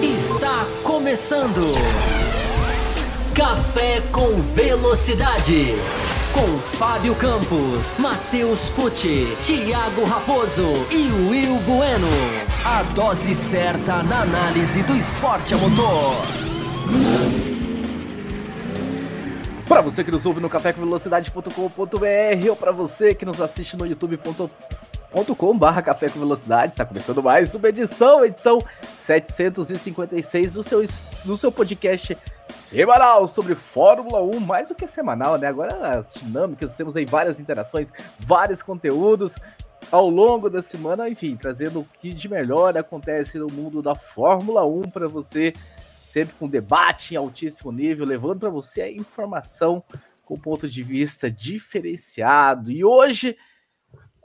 Está começando. Café com Velocidade. Com Fábio Campos, Matheus Pucci, Thiago Raposo e Will Bueno. A dose certa na análise do esporte a motor. Para você que nos ouve no cafécomvelocidade.com.br ou para você que nos assiste no youtube.com barra Café com Velocidade, está começando mais uma edição, edição 756 do seu, do seu podcast semanal sobre Fórmula 1, mais do que semanal, né? Agora as dinâmicas, temos aí várias interações, vários conteúdos ao longo da semana, enfim, trazendo o que de melhor acontece no mundo da Fórmula 1 para você sempre com debate em altíssimo nível, levando para você a informação com ponto de vista diferenciado. E hoje,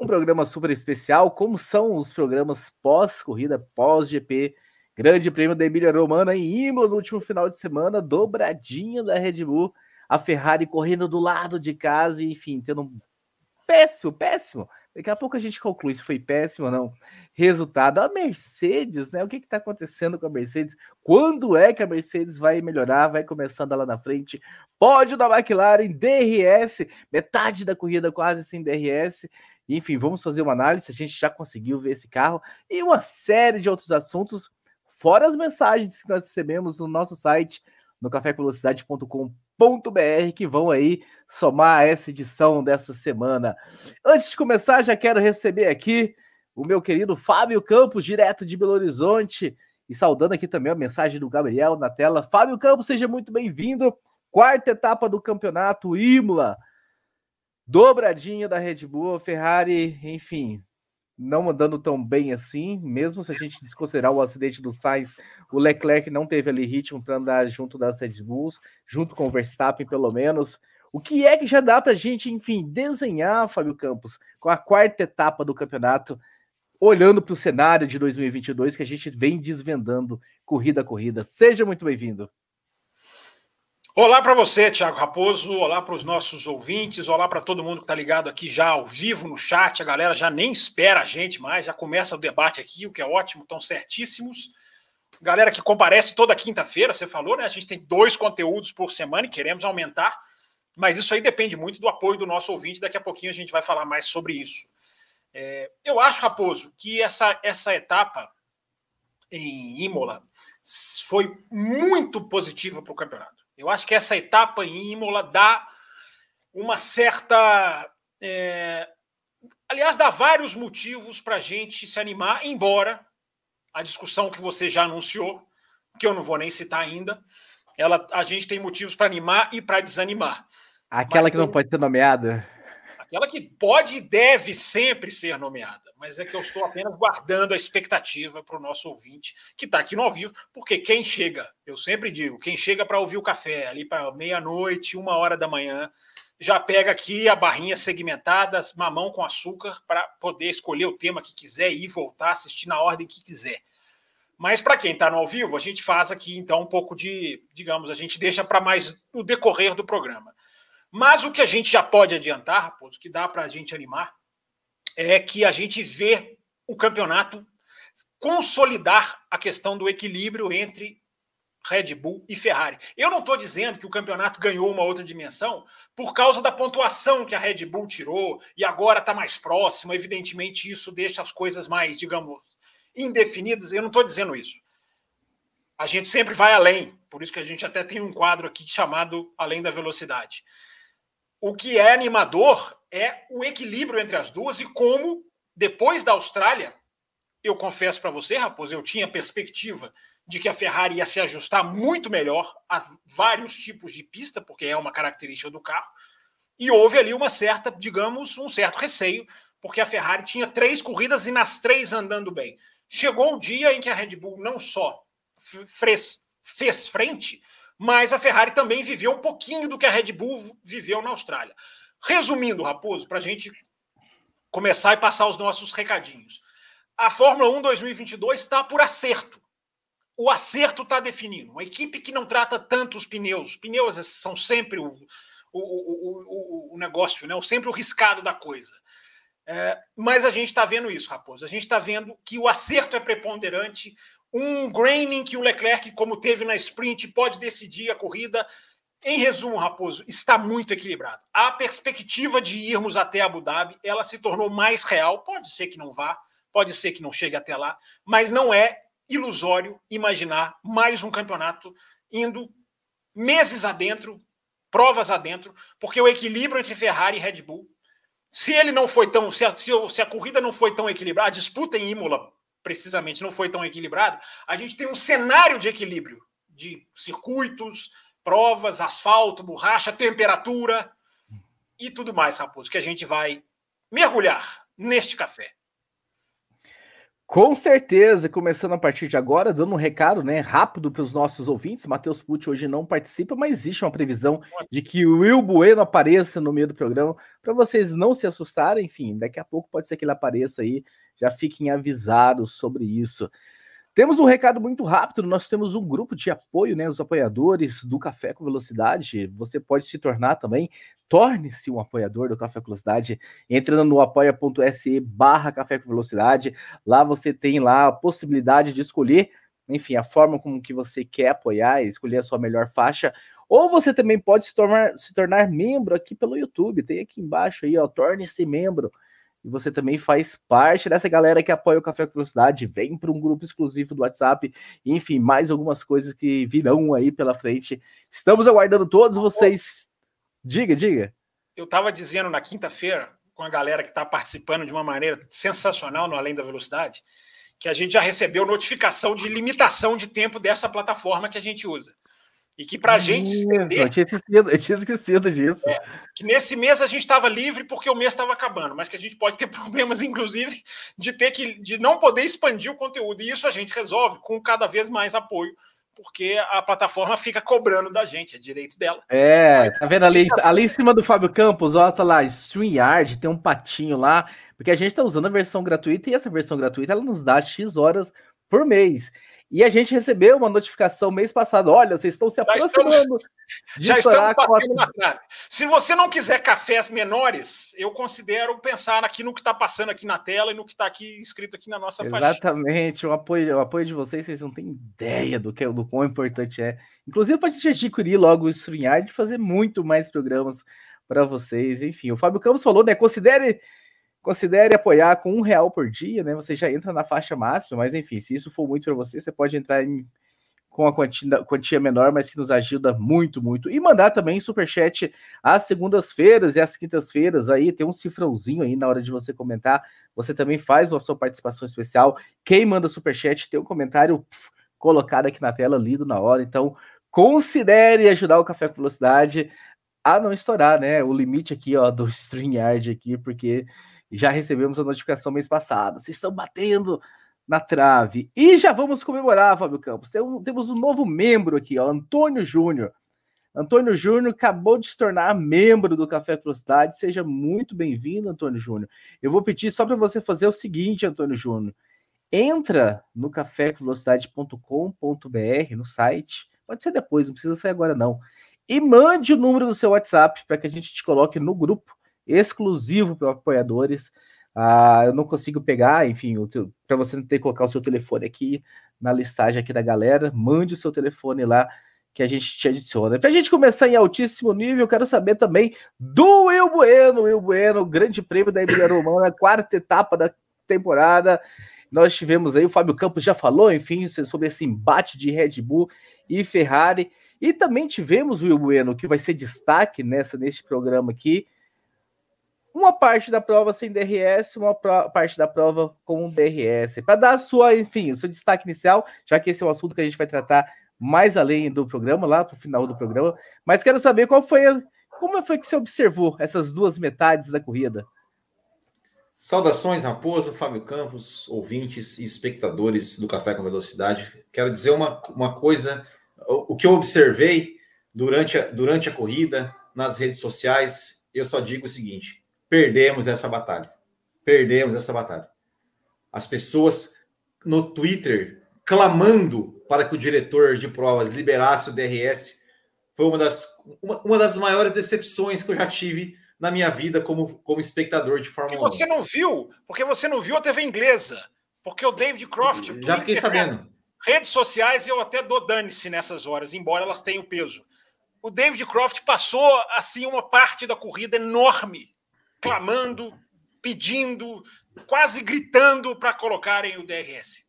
um programa super especial, como são os programas pós-corrida, pós-GP, Grande Prêmio da Emília Romana em Imola no último final de semana, dobradinha da Red Bull, a Ferrari correndo do lado de casa, enfim, tendo um péssimo, péssimo Daqui a pouco a gente conclui se foi péssimo ou não. Resultado, a Mercedes, né? O que está acontecendo com a Mercedes? Quando é que a Mercedes vai melhorar? Vai começando lá na frente. Pódio da McLaren, DRS, metade da corrida quase sem DRS. Enfim, vamos fazer uma análise. A gente já conseguiu ver esse carro e uma série de outros assuntos, fora as mensagens que nós recebemos no nosso site, no cafévelocidade.com br que vão aí somar essa edição dessa semana. Antes de começar, já quero receber aqui o meu querido Fábio Campos, direto de Belo Horizonte, e saudando aqui também a mensagem do Gabriel na tela. Fábio Campos, seja muito bem-vindo. Quarta etapa do campeonato Imola. Dobradinha da Red Bull, Ferrari, enfim, não andando tão bem assim, mesmo se a gente desconsiderar o acidente do Sainz, o Leclerc não teve ali ritmo para andar junto das Red Bulls, junto com o Verstappen, pelo menos. O que é que já dá para a gente, enfim, desenhar, Fábio Campos, com a quarta etapa do campeonato, olhando para o cenário de 2022 que a gente vem desvendando corrida a corrida. Seja muito bem-vindo. Olá para você, Thiago Raposo. Olá para os nossos ouvintes. Olá para todo mundo que está ligado aqui já ao vivo no chat. A galera já nem espera a gente mais, já começa o debate aqui, o que é ótimo, estão certíssimos. Galera que comparece toda quinta-feira, você falou, né? A gente tem dois conteúdos por semana e queremos aumentar, mas isso aí depende muito do apoio do nosso ouvinte. Daqui a pouquinho a gente vai falar mais sobre isso. É, eu acho, Raposo, que essa, essa etapa em Imola foi muito positiva para o campeonato. Eu acho que essa etapa em Imola dá uma certa. É... Aliás, dá vários motivos para a gente se animar, embora a discussão que você já anunciou, que eu não vou nem citar ainda, ela, a gente tem motivos para animar e para desanimar. Aquela Mas que tem... não pode ser nomeada? Aquela que pode e deve sempre ser nomeada, mas é que eu estou apenas guardando a expectativa para o nosso ouvinte que está aqui no ao vivo, porque quem chega, eu sempre digo, quem chega para ouvir o café ali para meia-noite, uma hora da manhã, já pega aqui a barrinha segmentada, mamão com açúcar, para poder escolher o tema que quiser e voltar, assistir na ordem que quiser. Mas para quem está no ao vivo, a gente faz aqui então um pouco de, digamos, a gente deixa para mais o decorrer do programa. Mas o que a gente já pode adiantar, Raposo, que dá para a gente animar, é que a gente vê o campeonato consolidar a questão do equilíbrio entre Red Bull e Ferrari. Eu não estou dizendo que o campeonato ganhou uma outra dimensão por causa da pontuação que a Red Bull tirou e agora está mais próximo. Evidentemente, isso deixa as coisas mais, digamos, indefinidas. Eu não estou dizendo isso. A gente sempre vai além, por isso que a gente até tem um quadro aqui chamado Além da Velocidade. O que é animador é o equilíbrio entre as duas e como, depois da Austrália, eu confesso para você, Raposo, eu tinha perspectiva de que a Ferrari ia se ajustar muito melhor a vários tipos de pista, porque é uma característica do carro, e houve ali uma certa, digamos, um certo receio, porque a Ferrari tinha três corridas e nas três andando bem. Chegou o dia em que a Red Bull não só fez, fez frente, mas a Ferrari também viveu um pouquinho do que a Red Bull viveu na Austrália. Resumindo, Raposo, para a gente começar e passar os nossos recadinhos. A Fórmula 1 2022 está por acerto. O acerto está definido. Uma equipe que não trata tanto os pneus. Os pneus são sempre o, o, o, o, o negócio, né? sempre o riscado da coisa. É, mas a gente está vendo isso, Raposo. A gente está vendo que o acerto é preponderante. Um graining que o Leclerc, como teve na sprint, pode decidir a corrida. Em resumo, Raposo, está muito equilibrado. A perspectiva de irmos até Abu Dhabi, ela se tornou mais real. Pode ser que não vá, pode ser que não chegue até lá, mas não é ilusório imaginar mais um campeonato indo meses adentro, provas adentro, porque o equilíbrio entre Ferrari e Red Bull, se ele não foi tão, se a, se a corrida não foi tão equilibrada, a disputa em Imola precisamente não foi tão equilibrada, a gente tem um cenário de equilíbrio de circuitos, provas, asfalto, borracha, temperatura e tudo mais, Raposo, que a gente vai mergulhar neste café. Com certeza, começando a partir de agora, dando um recado né, rápido para os nossos ouvintes. Matheus Pucci hoje não participa, mas existe uma previsão de que o Will Bueno apareça no meio do programa, para vocês não se assustarem. Enfim, daqui a pouco pode ser que ele apareça aí, já fiquem avisados sobre isso. Temos um recado muito rápido. Nós temos um grupo de apoio, né? Os apoiadores do Café com Velocidade. Você pode se tornar também. Torne-se um apoiador do Café com Velocidade, entrando no apoia.se barra Café com Velocidade. Lá você tem lá a possibilidade de escolher, enfim, a forma como que você quer apoiar, escolher a sua melhor faixa. Ou você também pode se tornar, se tornar membro aqui pelo YouTube. Tem aqui embaixo aí, ó, torne-se membro e você também faz parte dessa galera que apoia o Café com Velocidade, vem para um grupo exclusivo do WhatsApp, enfim, mais algumas coisas que virão aí pela frente. Estamos aguardando todos vocês. Diga, diga. Eu estava dizendo na quinta-feira, com a galera que está participando de uma maneira sensacional no Além da Velocidade, que a gente já recebeu notificação de limitação de tempo dessa plataforma que a gente usa. E que para a gente estender. Eu tinha esquecido, eu tinha esquecido disso. É, que nesse mês a gente estava livre porque o mês estava acabando, mas que a gente pode ter problemas, inclusive, de ter que de não poder expandir o conteúdo. E isso a gente resolve com cada vez mais apoio, porque a plataforma fica cobrando da gente, é direito dela. É, tá vendo ali, ali em cima do Fábio Campos, ó, tá lá, StreamYard, tem um patinho lá, porque a gente está usando a versão gratuita e essa versão gratuita ela nos dá X horas por mês. E a gente recebeu uma notificação mês passado: olha, vocês estão se aproximando. Já estamos, já estamos batendo na trave. Se você não quiser cafés menores, eu considero pensar aqui no que está passando aqui na tela e no que está aqui escrito aqui na nossa faixa. Exatamente, o apoio, o apoio de vocês, vocês não têm ideia do que do quão importante é. Inclusive, para a gente adquirir logo o StreamYard e fazer muito mais programas para vocês. Enfim, o Fábio Campos falou, né? Considere Considere apoiar com um real por dia, né? Você já entra na faixa máxima, mas enfim, se isso for muito para você, você pode entrar em, com a quantia, quantia menor, mas que nos ajuda muito, muito. E mandar também superchat às segundas-feiras e às quintas-feiras. Aí tem um cifrãozinho aí na hora de você comentar. Você também faz a sua participação especial. Quem manda superchat tem um comentário pff, colocado aqui na tela, lido na hora. Então, considere ajudar o Café com Velocidade a não estourar, né? O limite aqui, ó, do StreamYard aqui, porque já recebemos a notificação mês passado. Vocês estão batendo na trave. E já vamos comemorar, Fábio Campos. Temos um novo membro aqui, ó, Antônio Júnior. Antônio Júnior acabou de se tornar membro do Café Velocidade. Seja muito bem-vindo, Antônio Júnior. Eu vou pedir só para você fazer o seguinte, Antônio Júnior. Entra no cafévelocidade.com.br, no site. Pode ser depois, não precisa sair agora não. E mande o número do seu WhatsApp para que a gente te coloque no grupo exclusivo para apoiadores. Ah, eu não consigo pegar, enfim, para você não ter que colocar o seu telefone aqui na listagem aqui da galera, mande o seu telefone lá que a gente te adiciona. Para a gente começar em altíssimo nível, quero saber também do Will Bueno, Will Bueno, grande prêmio da Emília Romana, quarta etapa da temporada. Nós tivemos aí, o Fábio Campos já falou, enfim, sobre esse embate de Red Bull e Ferrari. E também tivemos o Will Bueno, que vai ser destaque nessa neste programa aqui, uma parte da prova sem DRS, uma parte da prova com DRS, para dar a sua, enfim, o seu destaque inicial, já que esse é um assunto que a gente vai tratar mais além do programa, lá para o final do programa. Mas quero saber qual foi, como foi que você observou essas duas metades da corrida. Saudações, Raposo, Fábio Campos, ouvintes e espectadores do Café com Velocidade. Quero dizer uma, uma coisa, o, o que eu observei durante a, durante a corrida, nas redes sociais, eu só digo o seguinte: perdemos essa batalha. Perdemos essa batalha. As pessoas no Twitter clamando para que o diretor de provas liberasse o DRS foi uma das, uma, uma das maiores decepções que eu já tive na minha vida como, como espectador de Fórmula 1. Porque você não viu, porque você não viu a TV inglesa. Porque o David Croft. Já fiquei sabendo. Redes sociais eu até dou dane-se nessas horas, embora elas tenham peso. O David Croft passou assim uma parte da corrida enorme, clamando, pedindo, quase gritando para colocarem o DRS.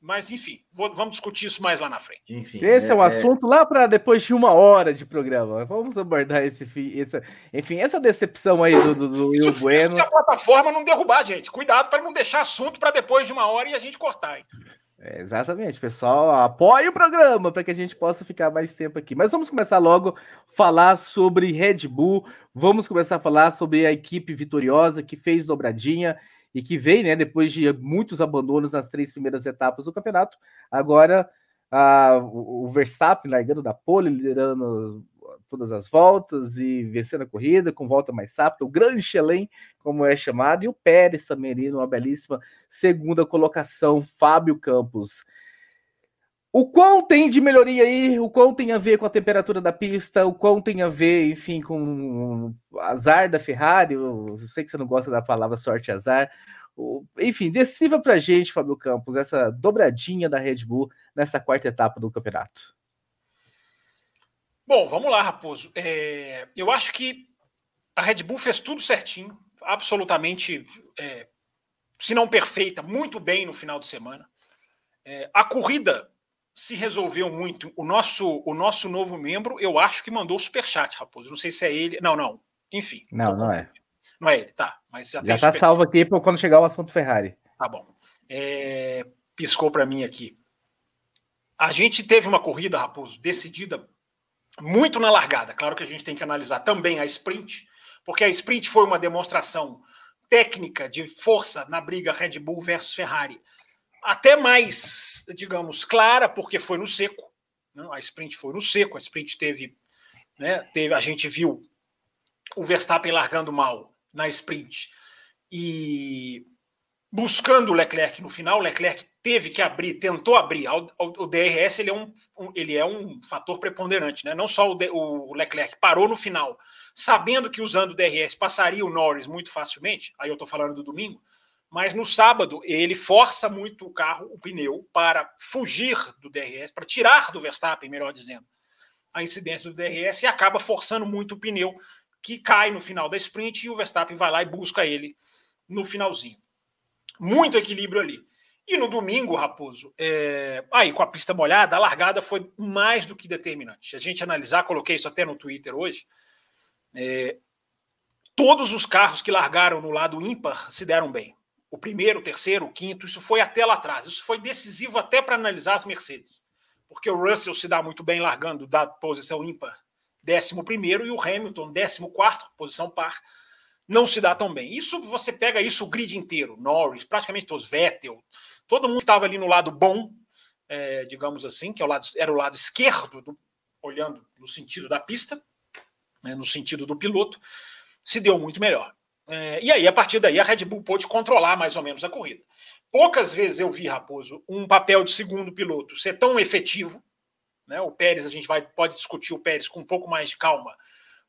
Mas, enfim, vou, vamos discutir isso mais lá na frente. Enfim, esse é, é um assunto lá para depois de uma hora de programa. Vamos abordar esse, esse enfim, essa decepção aí do, do, do Will Bueno. Se a plataforma não derrubar, gente. Cuidado para não deixar assunto para depois de uma hora e a gente cortar. Hein? É, exatamente, pessoal. Apoie o programa para que a gente possa ficar mais tempo aqui. Mas vamos começar logo a falar sobre Red Bull. Vamos começar a falar sobre a equipe vitoriosa que fez dobradinha e que veio, né, depois de muitos abandonos nas três primeiras etapas do campeonato, agora a, o Verstappen largando da pole, liderando todas as voltas e vencendo a corrida com volta mais rápida, o grande Chelem, como é chamado, e o Pérez também ali numa belíssima segunda colocação, Fábio Campos. O quão tem de melhoria aí? O quão tem a ver com a temperatura da pista? O quão tem a ver, enfim, com o azar da Ferrari? Eu sei que você não gosta da palavra sorte azar. Enfim, decifra pra gente, Fábio Campos, essa dobradinha da Red Bull nessa quarta etapa do campeonato. Bom, vamos lá, Raposo. É, eu acho que a Red Bull fez tudo certinho, absolutamente, é, se não perfeita, muito bem no final de semana. É, a corrida se resolveu muito. O nosso, o nosso novo membro, eu acho que mandou super chat, Raposo. Não sei se é ele. Não, não. Enfim. Não, não é. Não é ele, tá. Mas já, tá super... salvo aqui para quando chegar o assunto Ferrari. Tá bom. É, piscou para mim aqui. A gente teve uma corrida, Raposo, decidida muito na largada. Claro que a gente tem que analisar também a sprint, porque a sprint foi uma demonstração técnica de força na briga Red Bull versus Ferrari até mais, digamos, clara, porque foi no seco. Né? A sprint foi no seco, a sprint teve, né, teve. A gente viu o Verstappen largando mal na sprint e buscando o Leclerc no final. Leclerc teve que abrir, tentou abrir. O DRS ele é um, ele é um fator preponderante, né? Não só o, Leclerc parou no final, sabendo que usando o DRS passaria o Norris muito facilmente. Aí eu estou falando do domingo mas no sábado ele força muito o carro, o pneu, para fugir do DRS, para tirar do Verstappen, melhor dizendo, a incidência do DRS e acaba forçando muito o pneu, que cai no final da sprint e o Verstappen vai lá e busca ele no finalzinho. Muito equilíbrio ali. E no domingo, Raposo, é... aí com a pista molhada, a largada foi mais do que determinante. A gente analisar, coloquei isso até no Twitter hoje, é... todos os carros que largaram no lado ímpar se deram bem o primeiro, o terceiro, o quinto, isso foi até lá atrás. Isso foi decisivo até para analisar as Mercedes. Porque o Russell se dá muito bem largando da posição ímpar, décimo primeiro, e o Hamilton, décimo quarto, posição par, não se dá tão bem. Isso você pega isso o grid inteiro, Norris, praticamente todos, Vettel, todo mundo estava ali no lado bom, é, digamos assim, que é o lado, era o lado esquerdo, do, olhando no sentido da pista, né, no sentido do piloto, se deu muito melhor. É, e aí, a partir daí, a Red Bull pôde controlar mais ou menos a corrida. Poucas vezes eu vi, Raposo, um papel de segundo piloto ser tão efetivo. Né? O Pérez, a gente vai, pode discutir o Pérez com um pouco mais de calma,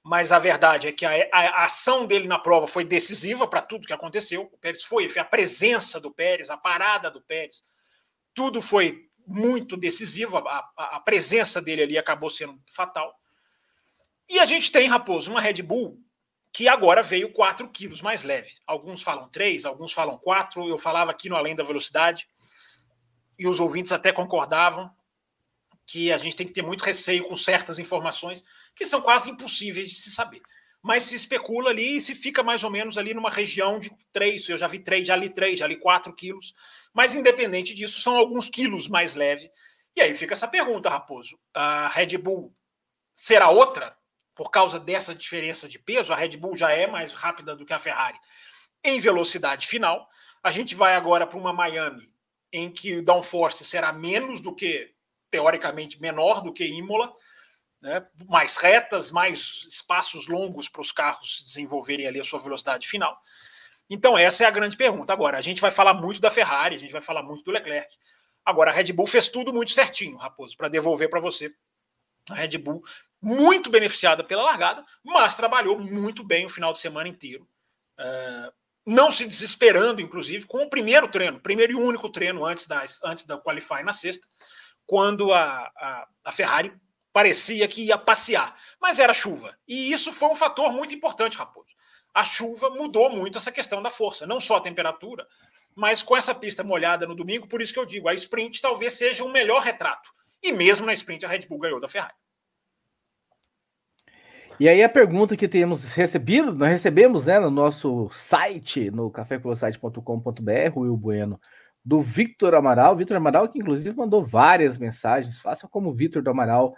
mas a verdade é que a, a, a ação dele na prova foi decisiva para tudo que aconteceu. O Pérez foi, foi a presença do Pérez, a parada do Pérez, tudo foi muito decisivo. A, a presença dele ali acabou sendo fatal. E a gente tem, Raposo, uma Red Bull que agora veio 4 quilos mais leve. Alguns falam 3, alguns falam 4. Eu falava aqui no Além da Velocidade, e os ouvintes até concordavam que a gente tem que ter muito receio com certas informações que são quase impossíveis de se saber. Mas se especula ali e se fica mais ou menos ali numa região de 3. Eu já vi 3, já li 3, já li 4 quilos. Mas independente disso, são alguns quilos mais leve. E aí fica essa pergunta, Raposo. A Red Bull será outra? por causa dessa diferença de peso, a Red Bull já é mais rápida do que a Ferrari em velocidade final. A gente vai agora para uma Miami em que o downforce será menos do que, teoricamente, menor do que Imola, né? mais retas, mais espaços longos para os carros desenvolverem ali a sua velocidade final. Então, essa é a grande pergunta. Agora, a gente vai falar muito da Ferrari, a gente vai falar muito do Leclerc. Agora, a Red Bull fez tudo muito certinho, Raposo, para devolver para você A Red Bull muito beneficiada pela largada, mas trabalhou muito bem o final de semana inteiro. Uh, não se desesperando, inclusive, com o primeiro treino, primeiro e único treino antes da, antes da Qualify na sexta, quando a, a, a Ferrari parecia que ia passear, mas era chuva. E isso foi um fator muito importante, Raposo. A chuva mudou muito essa questão da força, não só a temperatura, mas com essa pista molhada no domingo, por isso que eu digo, a sprint talvez seja o melhor retrato. E mesmo na sprint a Red Bull ganhou da Ferrari. E aí a pergunta que temos recebido, nós recebemos né, no nosso site, no cafécolosite.com.br, o Will Bueno, do Victor Amaral. Victor Amaral, que inclusive mandou várias mensagens, faça como o Victor do Amaral,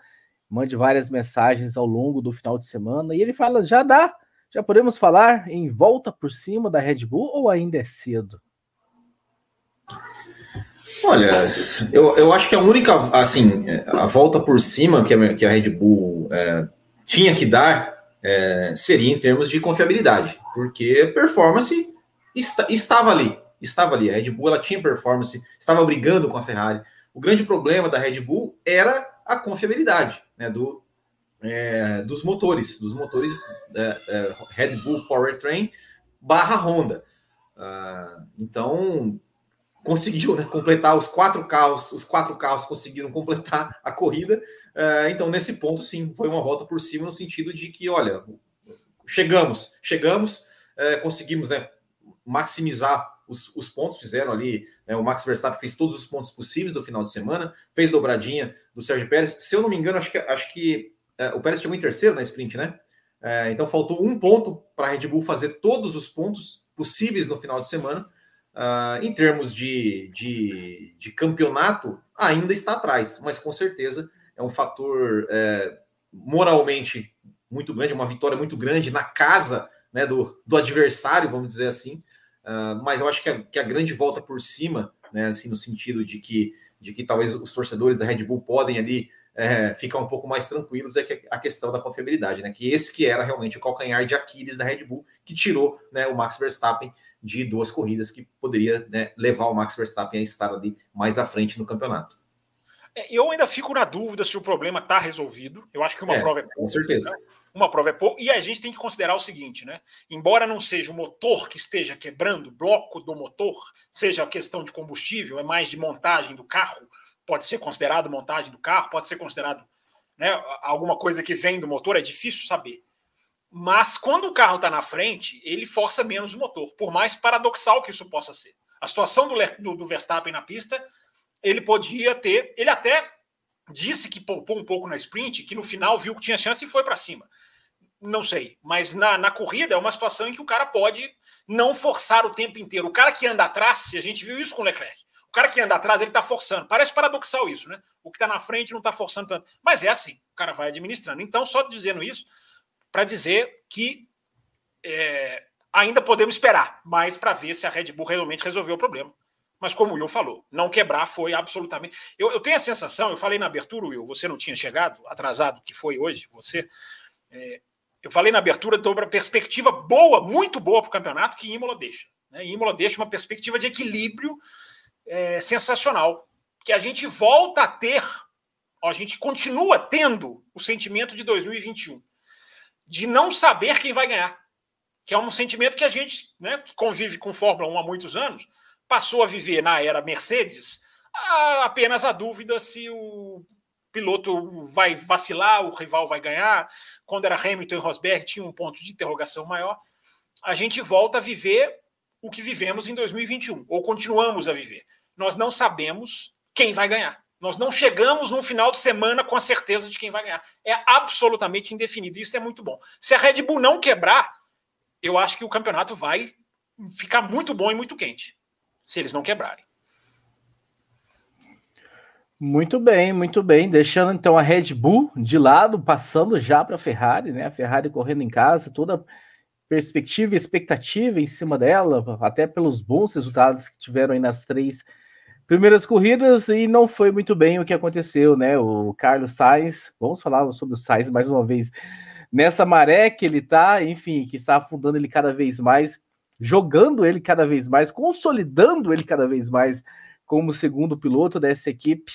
mande várias mensagens ao longo do final de semana. E ele fala: já dá, já podemos falar em volta por cima da Red Bull ou ainda é cedo? Olha, eu, eu acho que a única, assim, a volta por cima que a, que a Red Bull é, tinha que dar é, seria em termos de confiabilidade, porque performance estava ali, estava ali. A Red Bull ela tinha performance, estava brigando com a Ferrari. O grande problema da Red Bull era a confiabilidade né, do, é, dos motores, dos motores é, é Red Bull Powertrain barra Honda. Uh, então conseguiu né, completar os quatro carros, os quatro carros conseguiram completar a corrida. Uh, então, nesse ponto, sim, foi uma volta por cima, no sentido de que, olha, chegamos, chegamos, uh, conseguimos né, maximizar os, os, pontos, fizeram ali, né, o Max Verstappen fez todos os pontos possíveis do final de semana, fez dobradinha do Sérgio Pérez. Se eu não me engano, acho que, acho que uh, o Pérez chegou em terceiro na sprint, né? então faltou um ponto para a Red Bull fazer todos os pontos possíveis no final de semana. Uh, em termos de, de, de, campeonato, ainda está atrás, mas com certeza é um fator é, moralmente muito grande, uma vitória muito grande na casa né, do, do adversário, vamos dizer assim. Uh, mas eu acho que a, que a, grande volta por cima, né, assim, no sentido de que, de que talvez os torcedores da Red Bull podem ali é, ficar um pouco mais tranquilos, é que a questão da confiabilidade, né? Que esse que era realmente o calcanhar de Aquiles da Red Bull, que tirou né, o Max Verstappen de duas corridas que poderia né, levar o Max Verstappen a estar ali mais à frente no campeonato. É, eu ainda fico na dúvida se o problema está resolvido. Eu acho que uma é, prova é. Com certeza. Né? Uma prova é pouco. E a gente tem que considerar o seguinte, né? Embora não seja o motor que esteja quebrando, bloco do motor, seja a questão de combustível, é mais de montagem do carro, pode ser considerado montagem do carro, pode ser considerado né, alguma coisa que vem do motor, é difícil saber. Mas quando o carro está na frente, ele força menos o motor, por mais paradoxal que isso possa ser. A situação do, do, do Verstappen na pista, ele podia ter. Ele até disse que poupou um pouco na sprint, que no final viu que tinha chance e foi para cima. Não sei, mas na, na corrida é uma situação em que o cara pode não forçar o tempo inteiro. O cara que anda atrás, a gente viu isso com o Leclerc. O cara que anda atrás, ele está forçando. Parece paradoxal isso, né? O que está na frente não está forçando tanto. Mas é assim, o cara vai administrando. Então, só dizendo isso, para dizer que é, ainda podemos esperar mais para ver se a Red Bull realmente resolveu o problema. Mas como o Will falou, não quebrar foi absolutamente. Eu, eu, tenho a sensação, eu falei na abertura, Will, você não tinha chegado, atrasado que foi hoje, você. É, eu falei na abertura sobre a perspectiva boa, muito boa para o campeonato que Imola deixa. Né? Imola deixa uma perspectiva de equilíbrio é, sensacional, que a gente volta a ter, a gente continua tendo o sentimento de 2021 de não saber quem vai ganhar, que é um sentimento que a gente, né, que convive com Fórmula 1 há muitos anos, passou a viver na era Mercedes apenas a dúvida se o piloto vai vacilar, o rival vai ganhar. Quando era Hamilton e Rosberg, tinha um ponto de interrogação maior. A gente volta a viver o que vivemos em 2021, ou continuamos a viver. Nós não sabemos quem vai ganhar. Nós não chegamos no final de semana com a certeza de quem vai ganhar. É absolutamente indefinido. Isso é muito bom. Se a Red Bull não quebrar, eu acho que o campeonato vai ficar muito bom e muito quente. Se eles não quebrarem. Muito bem, muito bem. Deixando então a Red Bull de lado, passando já para a Ferrari, né? A Ferrari correndo em casa, toda perspectiva e expectativa em cima dela, até pelos bons resultados que tiveram aí nas três primeiras corridas e não foi muito bem o que aconteceu, né? O Carlos Sainz, vamos falar sobre o Sainz mais uma vez, nessa maré que ele tá, enfim, que está afundando ele cada vez mais, jogando ele cada vez mais, consolidando ele cada vez mais como segundo piloto dessa equipe.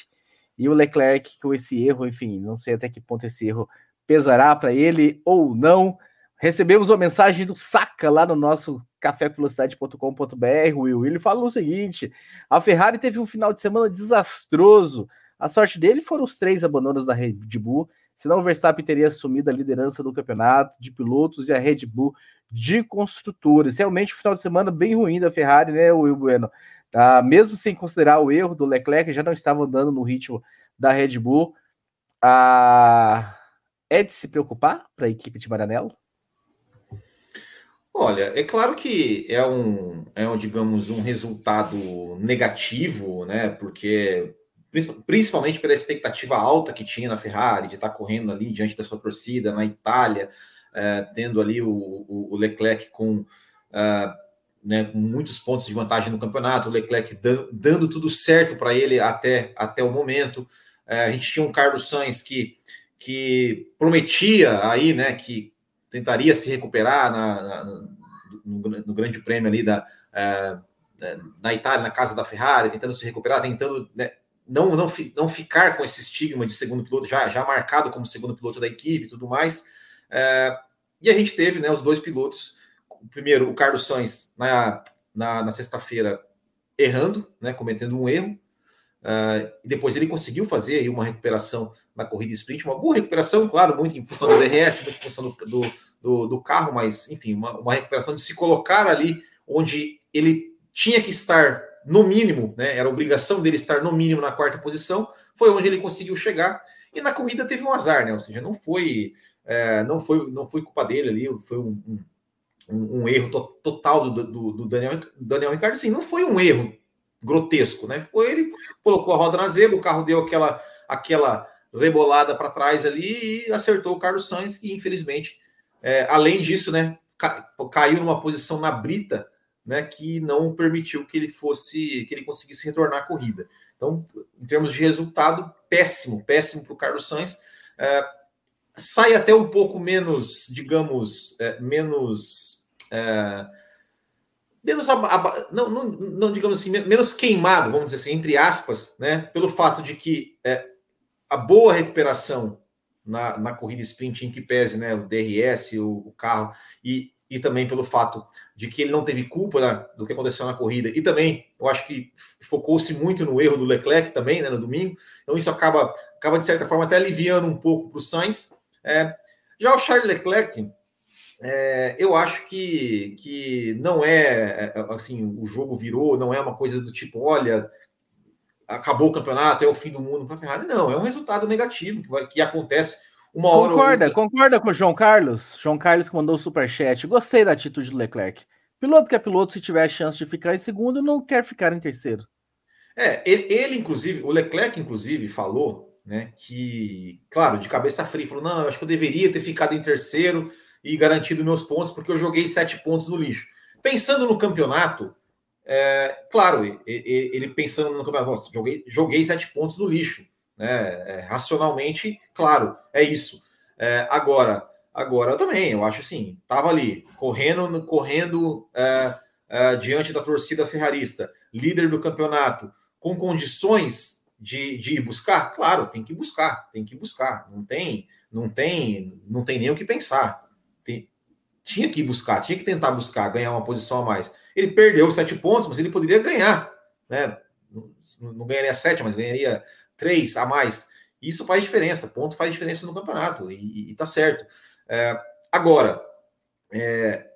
E o Leclerc com esse erro, enfim, não sei até que ponto esse erro pesará para ele ou não. Recebemos uma mensagem do Saca lá no nosso cafévelocidade.com.br, Will. Ele falou o seguinte: a Ferrari teve um final de semana desastroso. A sorte dele foram os três abandonos da Red Bull, senão o Verstappen teria assumido a liderança do campeonato de pilotos e a Red Bull de construtores. Realmente um final de semana bem ruim da Ferrari, né, Will Bueno? Tá? Mesmo sem considerar o erro do Leclerc, já não estava andando no ritmo da Red Bull. Ah, é de se preocupar para a equipe de Maranello? Olha, é claro que é um, é um, digamos, um resultado negativo, né? Porque principalmente pela expectativa alta que tinha na Ferrari, de estar correndo ali diante da sua torcida na Itália, é, tendo ali o, o, Leclerc com, é, né, com muitos pontos de vantagem no campeonato, o Leclerc dando, dando tudo certo para ele até, até o momento. É, a gente tinha um Carlos Sainz que, que prometia aí, né, que tentaria se recuperar na, na no, no, Grande Prêmio ali da, na Itália, na casa da Ferrari, tentando se recuperar, tentando né, não, não, não ficar com esse estigma de segundo piloto, já, já marcado como segundo piloto da equipe e tudo mais. É, e a gente teve né, os dois pilotos. Primeiro, o Carlos Sainz na, na, na sexta-feira errando, né, cometendo um erro. Uh, e depois ele conseguiu fazer aí uma recuperação na corrida sprint, uma boa recuperação, claro, muito em função do DRS, muito em função do, do, do, do carro, mas enfim, uma, uma recuperação de se colocar ali onde ele tinha que estar no mínimo, né? Era obrigação dele estar no mínimo na quarta posição, foi onde ele conseguiu chegar. E na corrida teve um azar, né? Ou seja, não foi, é, não foi, não foi culpa dele ali, foi um, um, um erro to total do, do, do, Daniel, Daniel Ricardo. Assim, não foi um erro grotesco, né? Foi ele colocou a roda na zebra, o carro deu aquela, aquela rebolada para trás ali e acertou o Carlos Sainz, que infelizmente, é, além disso, né? Caiu numa posição na brita né, que não permitiu que ele fosse, que ele conseguisse retornar à corrida. Então, em termos de resultado, péssimo, péssimo para o Carlos Sainz. É, sai até um pouco menos, digamos, é, menos. É, menos não, não, não, digamos assim, menos queimado, vamos dizer assim, entre aspas, né, pelo fato de que é, a boa recuperação na, na corrida sprint em que pese né, o DRS, o, o carro, e e também pelo fato de que ele não teve culpa né, do que aconteceu na corrida. E também, eu acho que focou-se muito no erro do Leclerc também, né, no domingo. Então isso acaba, acaba de certa forma, até aliviando um pouco para o Sainz. É, já o Charles Leclerc, é, eu acho que, que não é, é assim, o jogo virou, não é uma coisa do tipo, olha, acabou o campeonato, é o fim do mundo para a Ferrari. Não, é um resultado negativo que, vai, que acontece uma hora concorda, concorda com o João Carlos? João Carlos que mandou o superchat. Gostei da atitude do Leclerc. Piloto que é piloto, se tiver a chance de ficar em segundo, não quer ficar em terceiro. É, ele, ele, inclusive, o Leclerc, inclusive, falou, né, que, claro, de cabeça fria, falou: não, eu acho que eu deveria ter ficado em terceiro e garantido meus pontos, porque eu joguei sete pontos no lixo. Pensando no campeonato, é, claro, ele, pensando no campeonato, nossa, joguei, joguei sete pontos no lixo né? É, racionalmente, claro, é isso. É, agora, agora eu também, eu acho assim, tava ali correndo, correndo é, é, diante da torcida ferrarista, líder do campeonato, com condições de, de ir buscar, claro, tem que buscar, tem que buscar, não tem, não tem, não tem nem o que pensar. Tem, tinha que buscar, tinha que tentar buscar, ganhar uma posição a mais. Ele perdeu sete pontos, mas ele poderia ganhar, né? Não, não ganharia sete, mas ganharia três a mais. Isso faz diferença, ponto faz diferença no campeonato, e, e tá certo. É, agora, é,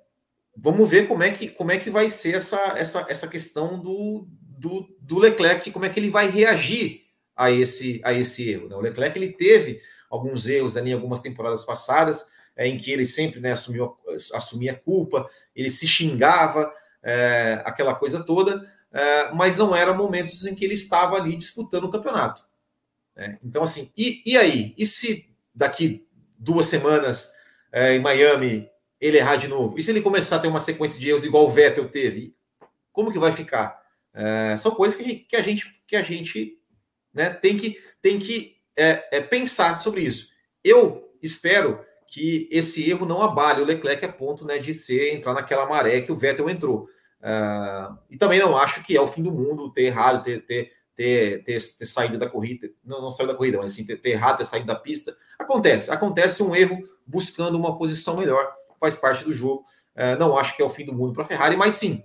vamos ver como é que, como é que vai ser essa, essa, essa questão do, do, do Leclerc, como é que ele vai reagir a esse, a esse erro. Né? O Leclerc ele teve alguns erros ali em algumas temporadas passadas, é, em que ele sempre né, assumiu, assumia culpa, ele se xingava, é, aquela coisa toda, é, mas não eram momentos em que ele estava ali disputando o campeonato. Né? Então, assim, e, e aí? E se daqui duas semanas é, em Miami ele errar de novo? E se ele começar a ter uma sequência de erros igual o Vettel teve? Como que vai ficar? É, são coisas que a gente, que a gente, que a gente né, tem que, tem que é, é, pensar sobre isso. Eu espero que esse erro não abale o Leclerc a ponto né, de ser entrar naquela maré que o Vettel entrou. Uh, e também não acho que é o fim do mundo ter errado, ter, ter ter, ter, ter saído da corrida, não, não saiu da corrida, mas assim, ter, ter errado, ter saído da pista. Acontece, acontece um erro buscando uma posição melhor, faz parte do jogo. É, não acho que é o fim do mundo para a Ferrari, mas sim,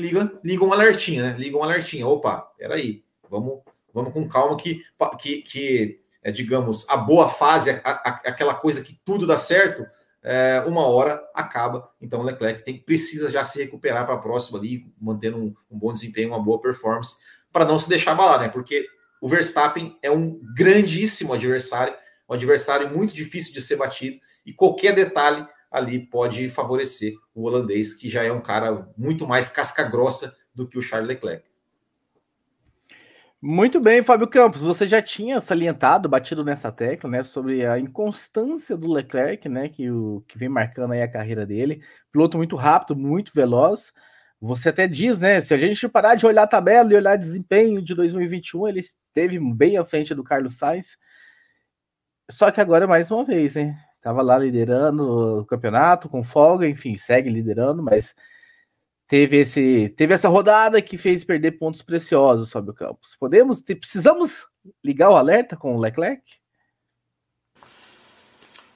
liga, liga um alertinho, né? Liga um alertinho. Opa, peraí, vamos, vamos com calma que, que, que é, digamos, a boa fase, a, a, aquela coisa que tudo dá certo, é, uma hora acaba. Então, o Leclerc tem, precisa já se recuperar para a próxima ali, mantendo um, um, bom desempenho, uma boa performance, para não se deixar abalar, né? Porque o Verstappen é um grandíssimo adversário, um adversário muito difícil de ser batido, e qualquer detalhe ali pode favorecer o holandês, que já é um cara muito mais casca grossa do que o Charles Leclerc. Muito bem, Fábio Campos, você já tinha salientado, batido nessa tecla, né, sobre a inconstância do Leclerc, né, que, o, que vem marcando aí a carreira dele. Piloto muito rápido, muito veloz. Você até diz, né, se a gente parar de olhar a tabela e olhar desempenho de 2021, ele esteve bem à frente do Carlos Sainz. Só que agora, mais uma vez, hein, tava lá liderando o campeonato com folga, enfim, segue liderando, mas teve esse teve essa rodada que fez perder pontos preciosos sobre o campus. Podemos ter, precisamos ligar o alerta com o Leclerc?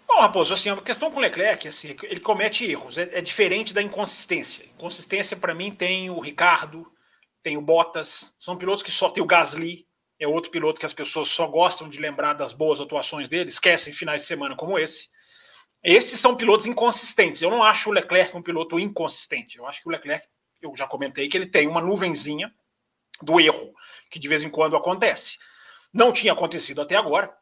Bom, Raposo, assim, a questão com o Leclerc, assim, ele comete erros, é, é diferente da inconsistência. Inconsistência, para mim, tem o Ricardo, tem o Bottas, são pilotos que só tem o Gasly, é outro piloto que as pessoas só gostam de lembrar das boas atuações dele, esquecem finais de semana como esse. Esses são pilotos inconsistentes. Eu não acho o Leclerc um piloto inconsistente. Eu acho que o Leclerc, eu já comentei que ele tem uma nuvenzinha do erro, que de vez em quando acontece. Não tinha acontecido até agora,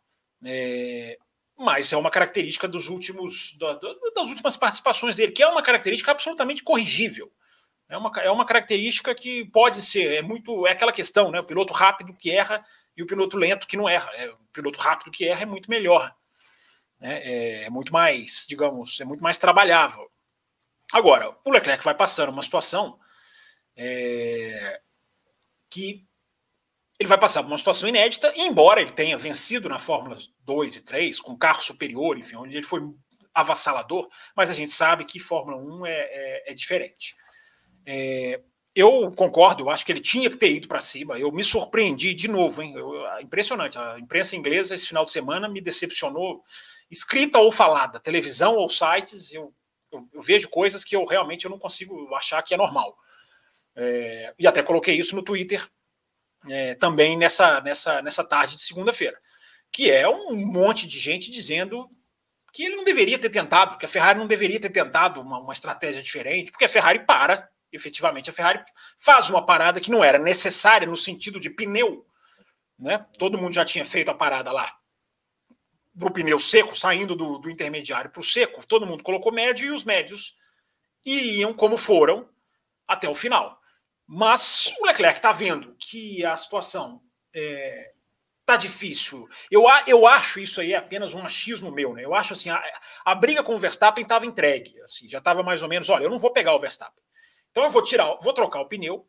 é, mas é uma característica dos últimos das últimas participações dele, que é uma característica absolutamente corrigível. É uma, é uma característica que pode ser, é muito, é aquela questão, né? O piloto rápido que erra e o piloto lento que não erra. É, o piloto rápido que erra é muito melhor né, é, é muito mais, digamos, é muito mais trabalhável. Agora, o Leclerc vai passando uma situação é, que ele vai passar por uma situação inédita, embora ele tenha vencido na Fórmula 2 e 3, com carro superior, enfim, onde ele foi avassalador, mas a gente sabe que Fórmula 1 é, é, é diferente. É, eu concordo, eu acho que ele tinha que ter ido para cima. Eu me surpreendi de novo, hein? Eu, impressionante. A imprensa inglesa esse final de semana me decepcionou escrita ou falada, televisão ou sites, eu, eu, eu, vejo coisas que eu realmente eu não consigo achar que é normal. É, e até coloquei isso no Twitter é, também nessa, nessa, nessa tarde de segunda-feira, que é um monte de gente dizendo que ele não deveria ter tentado, que a Ferrari não deveria ter tentado uma, uma estratégia diferente, porque a Ferrari para, efetivamente, a Ferrari faz uma parada que não era necessária no sentido de pneu, né? Todo mundo já tinha feito a parada lá para o pneu seco, saindo do, do intermediário para o seco, todo mundo colocou médio e os médios iriam como foram até o final. Mas o Leclerc está vendo que a situação é, tá difícil. Eu, eu acho isso aí apenas um achismo meu, né? Eu acho assim, a, a briga com o Verstappen estava entregue, assim, já estava mais ou menos, olha, eu não vou pegar o Verstappen. Então eu vou tirar, vou trocar o pneu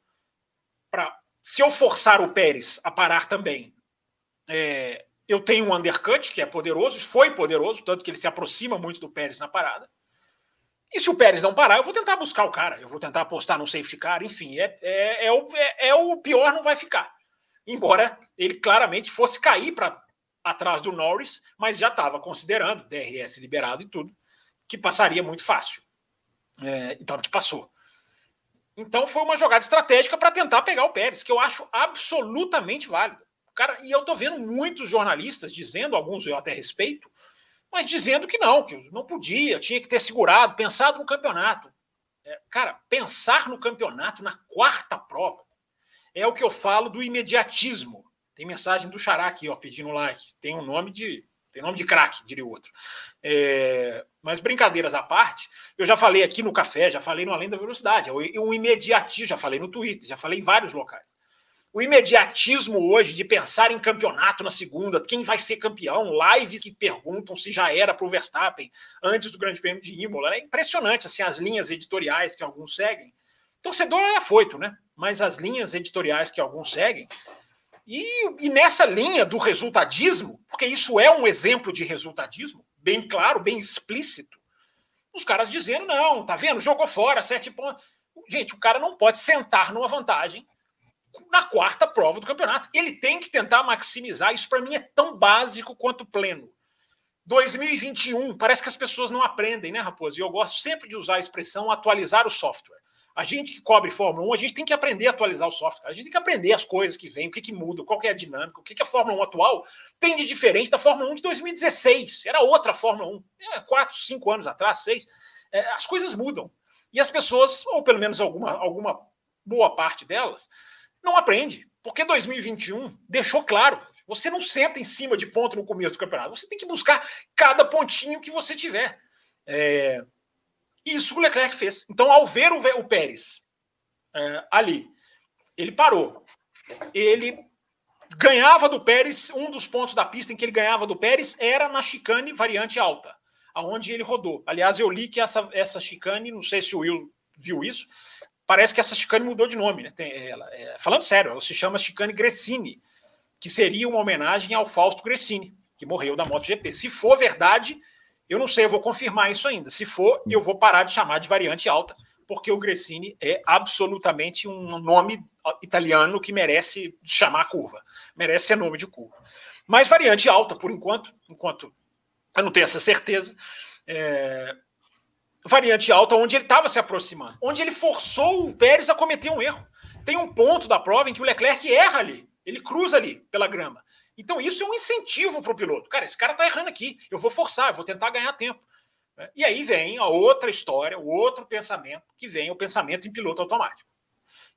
para se eu forçar o Pérez a parar também, é, eu tenho um undercut, que é poderoso, foi poderoso, tanto que ele se aproxima muito do Pérez na parada. E se o Pérez não parar, eu vou tentar buscar o cara, eu vou tentar apostar no safety car, enfim, é, é, é, o, é, é o pior, não vai ficar. Embora ele claramente fosse cair para atrás do Norris, mas já estava considerando, DRS liberado e tudo, que passaria muito fácil. É, que passou. Então foi uma jogada estratégica para tentar pegar o Pérez, que eu acho absolutamente válido. Cara, e eu tô vendo muitos jornalistas dizendo, alguns eu até respeito, mas dizendo que não, que não podia, tinha que ter segurado, pensado no campeonato. É, cara, pensar no campeonato na quarta prova é o que eu falo do imediatismo. Tem mensagem do Xará aqui, ó, pedindo like. Tem um nome de. Tem nome de craque, diria o outro. É, mas brincadeiras à parte, eu já falei aqui no café, já falei no Além da Velocidade. O, o imediatismo, já falei no Twitter, já falei em vários locais o imediatismo hoje de pensar em campeonato na segunda, quem vai ser campeão, lives que perguntam se já era para o Verstappen antes do Grande Prêmio de Imola. É impressionante assim as linhas editoriais que alguns seguem. Torcedor é afoito, né? Mas as linhas editoriais que alguns seguem. E, e nessa linha do resultadismo, porque isso é um exemplo de resultadismo, bem claro, bem explícito, os caras dizendo: não, tá vendo? Jogou fora, sete pontos. Gente, o cara não pode sentar numa vantagem na quarta prova do campeonato. Ele tem que tentar maximizar. Isso para mim é tão básico quanto pleno. 2021, parece que as pessoas não aprendem, né, Raposo? E eu gosto sempre de usar a expressão atualizar o software. A gente que cobre Fórmula 1, a gente tem que aprender a atualizar o software. A gente tem que aprender as coisas que vêm, o que, que muda, qual que é a dinâmica, o que, que a Fórmula 1 atual tem de diferente da Fórmula 1 de 2016. Era outra Fórmula 1. É, quatro, cinco anos atrás, seis. É, as coisas mudam. E as pessoas, ou pelo menos alguma, alguma boa parte delas, não aprende. Porque 2021 deixou claro você não senta em cima de ponto no começo do campeonato. Você tem que buscar cada pontinho que você tiver. É... Isso o Leclerc fez. Então, ao ver o, Pérez é, ali, ele parou. Ele ganhava do Pérez, um dos pontos da pista em que ele ganhava do Pérez era na chicane variante alta, aonde ele rodou. Aliás, eu li que essa, essa chicane, não sei se o Will viu isso, parece que essa chicane mudou de nome. Né? Tem, ela, é, falando sério, ela se chama chicane Gressini que seria uma homenagem ao Fausto Gressini, que morreu da MotoGP. Se for verdade, eu não sei, eu vou confirmar isso ainda. Se for, eu vou parar de chamar de variante alta, porque o Gressini é absolutamente um nome italiano que merece chamar curva, merece ser nome de curva. Mas variante alta, por enquanto, enquanto eu não tenho essa certeza, é... variante alta onde ele estava se aproximando, onde ele forçou o Pérez a cometer um erro. Tem um ponto da prova em que o Leclerc erra ali. Ele cruza ali pela grama. Então, isso é um incentivo para o piloto. Cara, esse cara está errando aqui. Eu vou forçar, eu vou tentar ganhar tempo. Né? E aí vem a outra história, o outro pensamento, que vem o pensamento em piloto automático,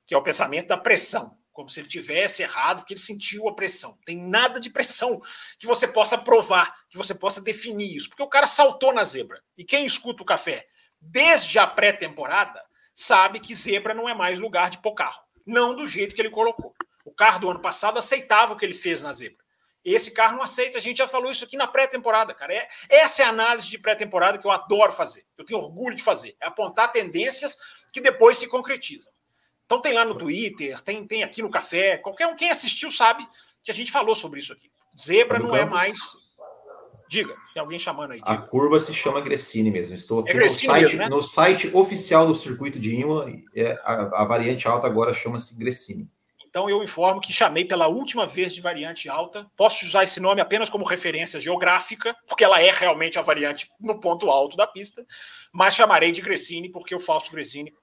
que é o pensamento da pressão. Como se ele tivesse errado, porque ele sentiu a pressão. Tem nada de pressão que você possa provar, que você possa definir isso. Porque o cara saltou na zebra. E quem escuta o café desde a pré-temporada sabe que zebra não é mais lugar de pôr carro. Não do jeito que ele colocou. O carro do ano passado aceitava o que ele fez na zebra. Esse carro não aceita. A gente já falou isso aqui na pré-temporada, cara. É, essa é a análise de pré-temporada que eu adoro fazer. Eu tenho orgulho de fazer. É apontar tendências que depois se concretizam. Então tem lá no Twitter, tem, tem aqui no café. Qualquer um, quem assistiu sabe que a gente falou sobre isso aqui. Zebra não é mais. Diga, tem alguém chamando aí. Diga. A curva se chama Gressini mesmo. Estou aqui é no, site, mesmo, né? no site oficial do circuito de Imola. É, a, a variante alta agora chama-se Gressini. Então eu informo que chamei pela última vez de variante alta. Posso usar esse nome apenas como referência geográfica, porque ela é realmente a variante no ponto alto da pista, mas chamarei de Gresini porque o Fausto Gresini,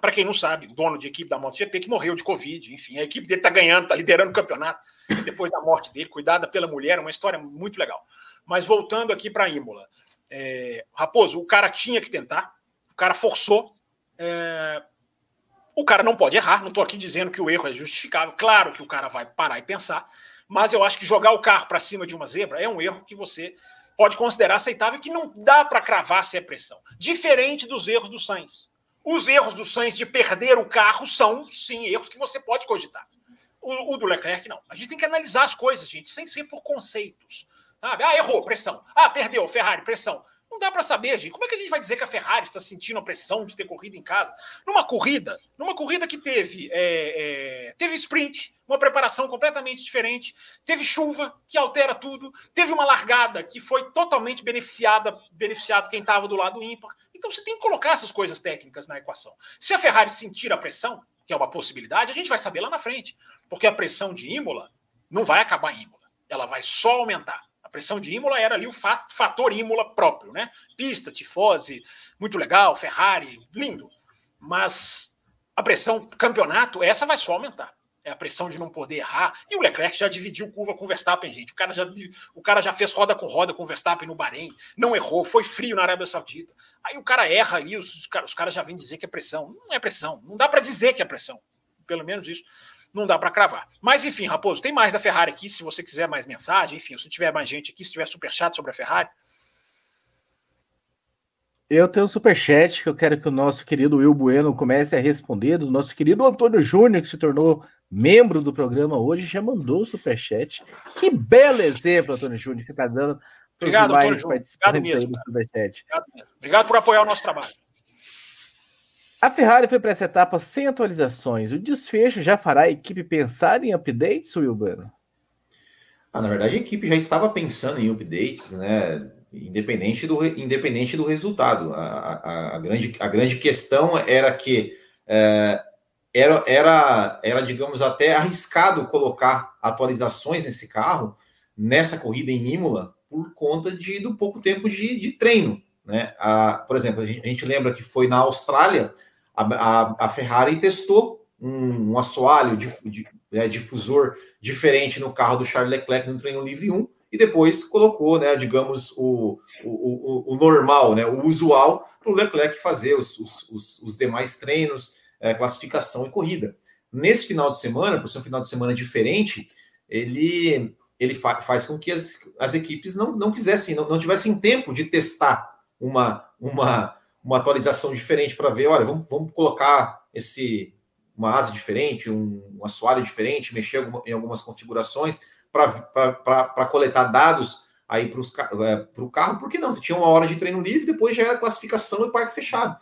para quem não sabe, dono de equipe da MotoGP que morreu de Covid, enfim, a equipe dele está ganhando, está liderando o campeonato depois da morte dele, cuidada pela mulher, uma história muito legal. Mas voltando aqui para Imola, é, Raposo, o cara tinha que tentar, o cara forçou. É, o cara não pode errar, não estou aqui dizendo que o erro é justificável. Claro que o cara vai parar e pensar, mas eu acho que jogar o carro para cima de uma zebra é um erro que você pode considerar aceitável que não dá para cravar se é pressão. Diferente dos erros do Sainz. Os erros do Sainz de perder o carro são, sim, erros que você pode cogitar. O, o do Leclerc, não. A gente tem que analisar as coisas, gente, sem ser por conceitos. Sabe? Ah, errou, pressão. Ah, perdeu, Ferrari, pressão. Não dá para saber, gente. Como é que a gente vai dizer que a Ferrari está sentindo a pressão de ter corrido em casa? Numa corrida, numa corrida que teve, é, é, teve sprint, uma preparação completamente diferente, teve chuva que altera tudo, teve uma largada que foi totalmente beneficiada, beneficiado quem estava do lado ímpar. Então você tem que colocar essas coisas técnicas na equação. Se a Ferrari sentir a pressão, que é uma possibilidade, a gente vai saber lá na frente, porque a pressão de Imola não vai acabar em Imola, ela vai só aumentar pressão de Imola era ali o fator Imola próprio, né? Pista, tifose, muito legal, Ferrari, lindo. Mas a pressão campeonato, essa vai só aumentar. É a pressão de não poder errar. E o Leclerc já dividiu curva com o Verstappen, gente. O cara já, o cara já fez roda com roda com o Verstappen no Bahrein, não errou, foi frio na Arábia Saudita. Aí o cara erra e os, os, caras, já vêm dizer que é pressão. Não é pressão, não dá para dizer que é pressão. Pelo menos isso não dá para cravar. Mas enfim, Raposo, tem mais da Ferrari aqui, se você quiser mais mensagem, enfim, se tiver mais gente aqui, se tiver super chat sobre a Ferrari. Eu tenho um superchat que eu quero que o nosso querido Will Bueno comece a responder, do nosso querido Antônio Júnior, que se tornou membro do programa hoje, já mandou o superchat. Que belo exemplo, Antônio Júnior, que você está dando os demais participantes Obrigado mesmo. Obrigado, Obrigado por apoiar o nosso trabalho. A Ferrari foi para essa etapa sem atualizações. O desfecho já fará a equipe pensar em updates, Wilbano? Ah, na verdade, a equipe já estava pensando em updates, né? Independente do, independente do resultado. A, a, a grande, a grande questão era que é, era, era, era, digamos, até arriscado colocar atualizações nesse carro, nessa corrida em Imola, por conta de, do pouco tempo de, de treino. Né? A, por exemplo, a gente, a gente, lembra que foi na Austrália, a, a, a Ferrari testou um, um assoalho, de, de, é, difusor diferente no carro do Charles Leclerc no treino livre 1, e depois colocou, né, digamos, o, o, o, o normal, né, o usual, para o Leclerc fazer os, os, os, os demais treinos, é, classificação e corrida. Nesse final de semana, por ser um final de semana diferente, ele, ele fa faz com que as, as equipes não, não quisessem, não, não tivessem tempo de testar uma, uma, uma atualização diferente para ver, olha, vamos, vamos colocar esse uma asa diferente, um, um assoalho diferente, mexer em algumas configurações para coletar dados aí para é, o carro, porque não? Você tinha uma hora de treino livre, depois já era classificação e parque fechado.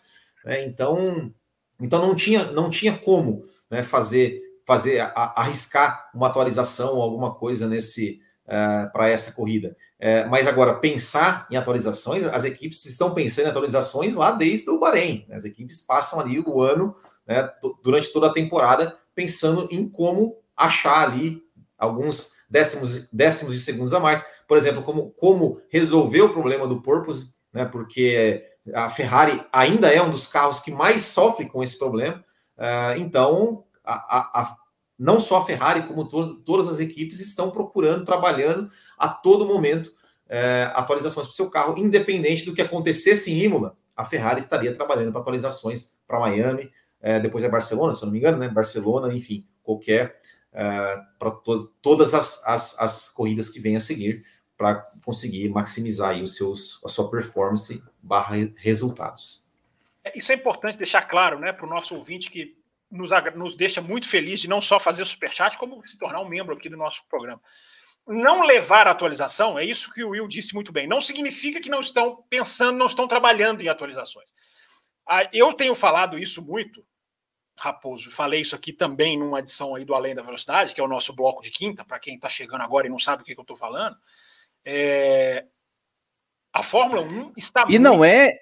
Né? Então, então não tinha, não tinha como né, fazer, fazer a, arriscar uma atualização ou alguma coisa nesse uh, para essa corrida. Uh, mas agora, pensar em atualizações, as equipes estão pensando em atualizações lá desde o Bahrein. Né? As equipes passam ali o ano, né, durante toda a temporada, pensando em como achar ali alguns décimos, décimos de segundos a mais. Por exemplo, como, como resolver o problema do porpoise, né? Porque a Ferrari ainda é um dos carros que mais sofre com esse problema. Uh, então, a, a, não só a Ferrari, como to todas as equipes estão procurando, trabalhando a todo momento uh, atualizações para o seu carro, independente do que acontecesse em Imola. A Ferrari estaria trabalhando para atualizações para Miami, uh, depois é Barcelona, se eu não me engano, né? Barcelona, enfim, qualquer uh, para to todas as, as, as, corridas que vêm a seguir para conseguir maximizar os seus, a sua performance barra resultados. É, isso é importante deixar claro né, para o nosso ouvinte que nos, nos deixa muito feliz de não só fazer superchat, como se tornar um membro aqui do nosso programa. Não levar a atualização, é isso que o Will disse muito bem, não significa que não estão pensando, não estão trabalhando em atualizações. Ah, eu tenho falado isso muito Raposo, falei isso aqui também numa edição aí do Além da Velocidade, que é o nosso bloco de quinta, para quem está chegando agora e não sabe o que, que eu estou falando. É... A Fórmula 1 está E muito... não é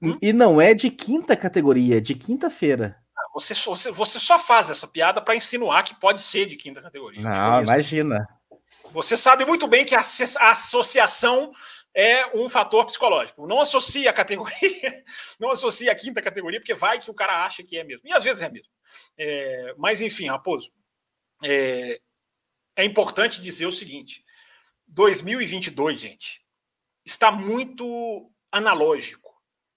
hum? e não é de quinta categoria, é de quinta-feira. Você, você, você só faz essa piada para insinuar que pode ser de quinta categoria. Não, imagina. Você sabe muito bem que a, a associação é um fator psicológico. Não associa a categoria, não associa a quinta categoria, porque vai que o cara acha que é mesmo. E às vezes é mesmo. É, mas, enfim, Raposo, é, é importante dizer o seguinte: 2022, gente, está muito analógico,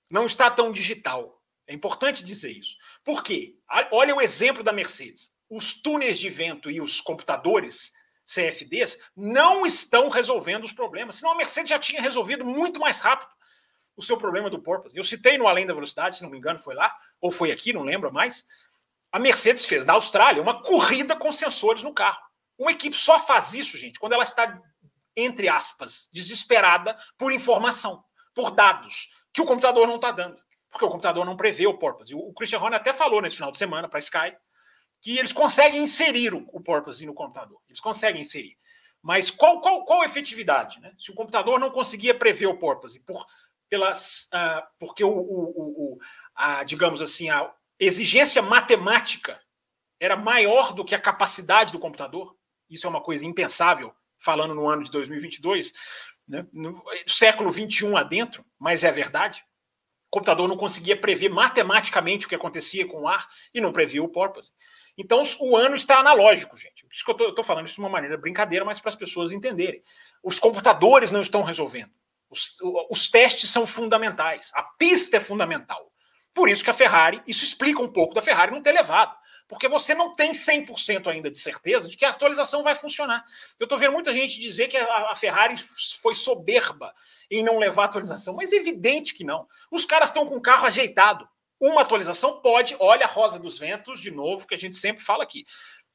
não está tão digital. É importante dizer isso. Por quê? Olha o exemplo da Mercedes. Os túneis de vento e os computadores CFDs não estão resolvendo os problemas. Senão a Mercedes já tinha resolvido muito mais rápido o seu problema do porpoise. Eu citei no Além da Velocidade, se não me engano, foi lá, ou foi aqui, não lembro mais. A Mercedes fez na Austrália uma corrida com sensores no carro. Uma equipe só faz isso, gente, quando ela está, entre aspas, desesperada por informação, por dados, que o computador não está dando. Porque o computador não prevê o porpoise. O Christian Horner até falou nesse final de semana para a Sky que eles conseguem inserir o, o porpoise no computador. Eles conseguem inserir. Mas qual, qual, qual a efetividade? Né? Se o computador não conseguia prever o porpoise por, pelas, uh, porque o, o, o, a, digamos assim, a exigência matemática era maior do que a capacidade do computador, isso é uma coisa impensável, falando no ano de 2022, né? no século 21 adentro, mas é verdade. O computador não conseguia prever matematicamente o que acontecia com o ar e não previa o porpoise. Então, o ano está analógico, gente. Isso que eu estou falando isso de uma maneira brincadeira, mas para as pessoas entenderem. Os computadores não estão resolvendo. Os, os, testes são fundamentais. A pista é fundamental. Por isso que a Ferrari, isso explica um pouco da Ferrari não ter levado. Porque você não tem 100% ainda de certeza de que a atualização vai funcionar. Eu estou vendo muita gente dizer que a, Ferrari foi soberba em não levar a atualização, mas é evidente que não. Os caras estão com o carro ajeitado. Uma atualização pode, olha a Rosa dos Ventos, de novo, que a gente sempre fala aqui.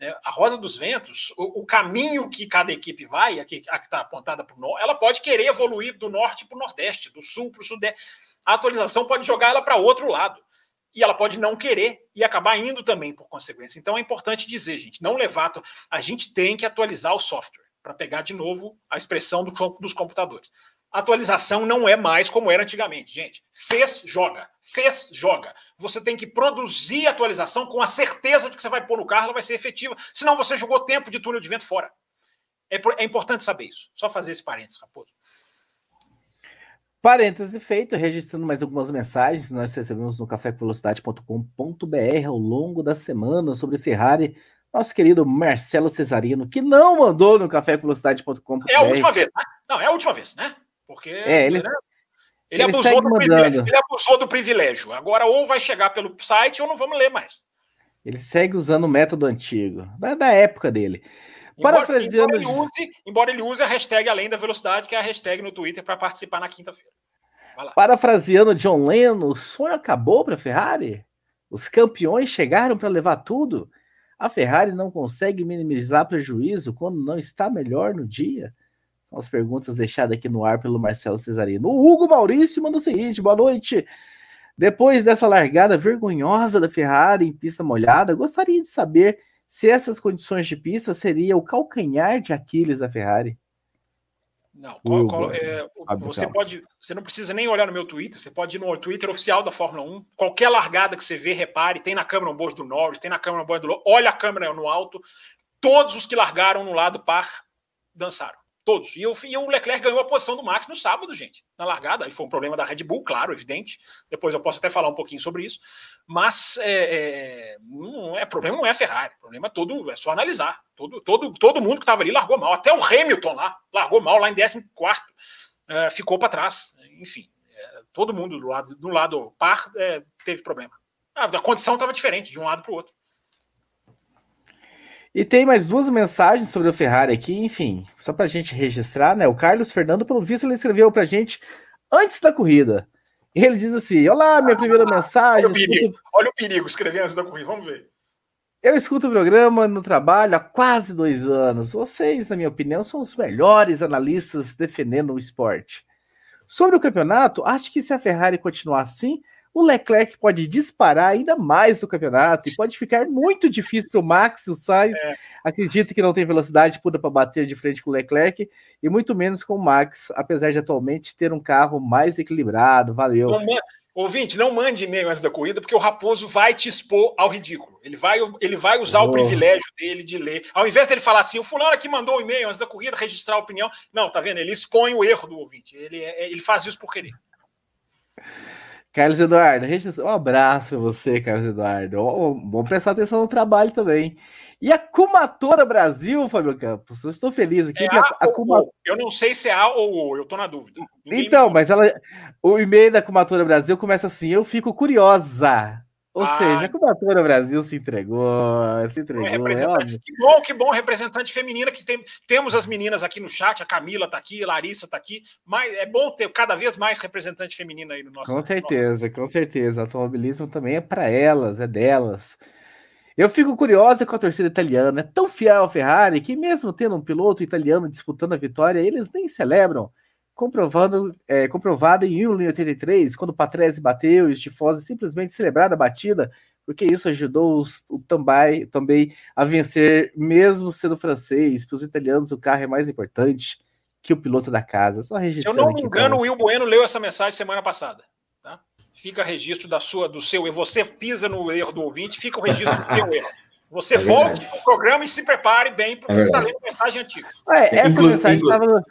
É, a Rosa dos Ventos, o, o, caminho que cada equipe vai, a que está apontada para o norte, ela pode querer evoluir do norte para o nordeste, do sul para o sudeste. A atualização pode jogar ela para outro lado. E ela pode não querer e acabar indo também por consequência. Então é importante dizer, gente, não levar. A gente tem que atualizar o software para pegar de novo a expressão do, dos computadores. atualização não é mais como era antigamente, gente. Fez, joga. Fez, joga. Você tem que produzir atualização com a certeza de que você vai pôr no carro, ela vai ser efetiva. Senão você jogou tempo de túnel de vento fora. É, é importante saber isso. Só fazer esse parênteses, Raposo. Parêntese feito, registrando mais algumas mensagens nós recebemos no cafévelocidade.com.br ao longo da semana sobre Ferrari. Nosso querido Marcelo Cesarino, que não mandou no cafévelocidade.com.br. É a última vez, né? Não, é a última vez, né? Porque é, ele, né? ele, ele, abusou do privilégio, ele abusou do privilégio. Agora, ou vai chegar pelo site ou não vamos ler mais. Ele segue usando o método antigo, da, da época dele. Parafraseando. Embora, ele use, embora ele use a hashtag Além da Velocidade, que é a hashtag no Twitter para participar na quinta-feira. Parafraseando John Lennon, o sonho acabou para a Ferrari? Os campeões chegaram para levar tudo? A Ferrari não consegue minimizar prejuízo quando não está melhor no dia? São as perguntas deixadas aqui no ar pelo Marcelo Cesarino. O Hugo Maurício manda o seguinte: boa noite. Depois dessa largada vergonhosa da Ferrari em pista molhada, gostaria de saber se essas condições de pista seria o calcanhar de Aquiles da Ferrari. Não, qual, qual, é, você pode, você não precisa nem olhar no meu Twitter, você pode ir no Twitter oficial da Fórmula 1, qualquer largada que você vê, repare, tem na câmera on-board do Norris, tem na câmera on-board do Lowe, olha a câmera no alto, todos os que largaram no lado par dançaram. Todos. E, eu, e o Leclerc ganhou a posição do Max no sábado, gente, na largada. Aí foi um problema da Red Bull, claro, evidente. Depois eu posso até falar um pouquinho sobre isso. Mas é, é, não é problema não é a Ferrari. Problema é todo, é só analisar. Todo, todo, todo mundo que estava ali largou mal. Até o Hamilton lá largou mal, lá em 14 é, ficou para trás. Enfim, é, todo mundo do lado, do lado par é, teve problema. A, a condição estava diferente de um lado para o outro. E tem mais duas mensagens sobre o Ferrari aqui, enfim, só para a gente registrar, né? O Carlos Fernando, pelo visto, ele escreveu para a gente antes da corrida. E ele diz assim: Olá, minha primeira mensagem. Olha o, perigo, escuto... olha o perigo, escrever antes da corrida, vamos ver. Eu escuto o programa no trabalho há quase dois anos. Vocês, na minha opinião, são os melhores analistas defendendo o esporte. Sobre o campeonato, acho que se a Ferrari continuar assim, o Leclerc pode disparar ainda mais no campeonato e pode ficar muito difícil para o Max, o Sainz. É. Acredito que não tem velocidade pura para bater de frente com o Leclerc e muito menos com o Max, apesar de atualmente ter um carro mais equilibrado. Valeu. Não, ouvinte, não mande e-mail antes da corrida, porque o Raposo vai te expor ao ridículo. Ele vai, ele vai usar oh. o privilégio dele de ler. Ao invés dele falar assim, o fulano aqui mandou um e-mail antes da corrida, registrar a opinião. Não, tá vendo? Ele expõe o erro do ouvinte. Ele, é, ele faz isso por querer. Carlos Eduardo, um abraço pra você, Carlos Eduardo. Vamos prestar atenção no trabalho também. E a Kumatora Brasil, Fábio Campos, eu estou feliz aqui. É a, a, a Eu não sei se é A ou O, eu estou na dúvida. Ninguém então, mas ela, o e-mail da Kumatora Brasil começa assim: eu fico curiosa. Ou ah, seja, a Cubatura Brasil se entregou, se entregou. É que bom, que bom, representante feminina que tem, temos as meninas aqui no chat, a Camila está aqui, a Larissa está aqui, mas é bom ter cada vez mais representante feminina aí no nosso. Com certeza, nosso... com certeza. O automobilismo também é para elas, é delas. Eu fico curiosa com a torcida italiana, é tão fiel ao Ferrari que mesmo tendo um piloto italiano disputando a vitória, eles nem celebram comprovando, é, comprovado em 1983, quando o Patrese bateu e os tifosi simplesmente celebraram a batida, porque isso ajudou os, o também, também a vencer, mesmo sendo francês. Para os italianos, o carro é mais importante que o piloto da casa. Só registrando. Se eu não me engano, o Will Bueno leu essa mensagem semana passada. Tá? Fica registro da sua, do seu erro. Você pisa no erro do ouvinte, fica o registro do seu erro. Você é volte o programa e se prepare bem, porque é você está lendo mensagem antiga. É, essa Inclu mensagem estava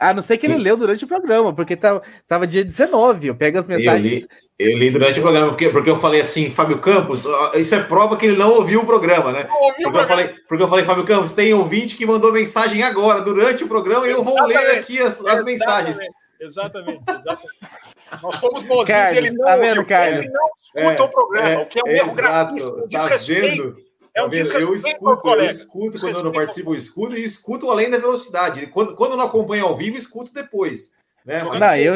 a não ser que ele leu durante o programa, porque tava, tava dia 19. Eu pego as mensagens. Eu li, eu li durante o programa, porque, porque eu falei assim, Fábio Campos, isso é prova que ele não ouviu o programa, né? Ouviu porque, eu falei, porque eu falei, Fábio Campos, tem ouvinte que mandou mensagem agora, durante o programa, e eu vou exatamente, ler aqui as, as mensagens. Exatamente, exatamente. Nós somos bonzinhos e ele não, tá vendo, Carlos? ele não escuta é, o programa, é, o que é um erro gravíssimo, desrespeito. Tá é um tá disco eu escuto, eu escuto quando eu não participo, eu escuto e escuto além da velocidade. Quando, quando eu não acompanho ao vivo, escuto depois. Né? Mas, não, eu,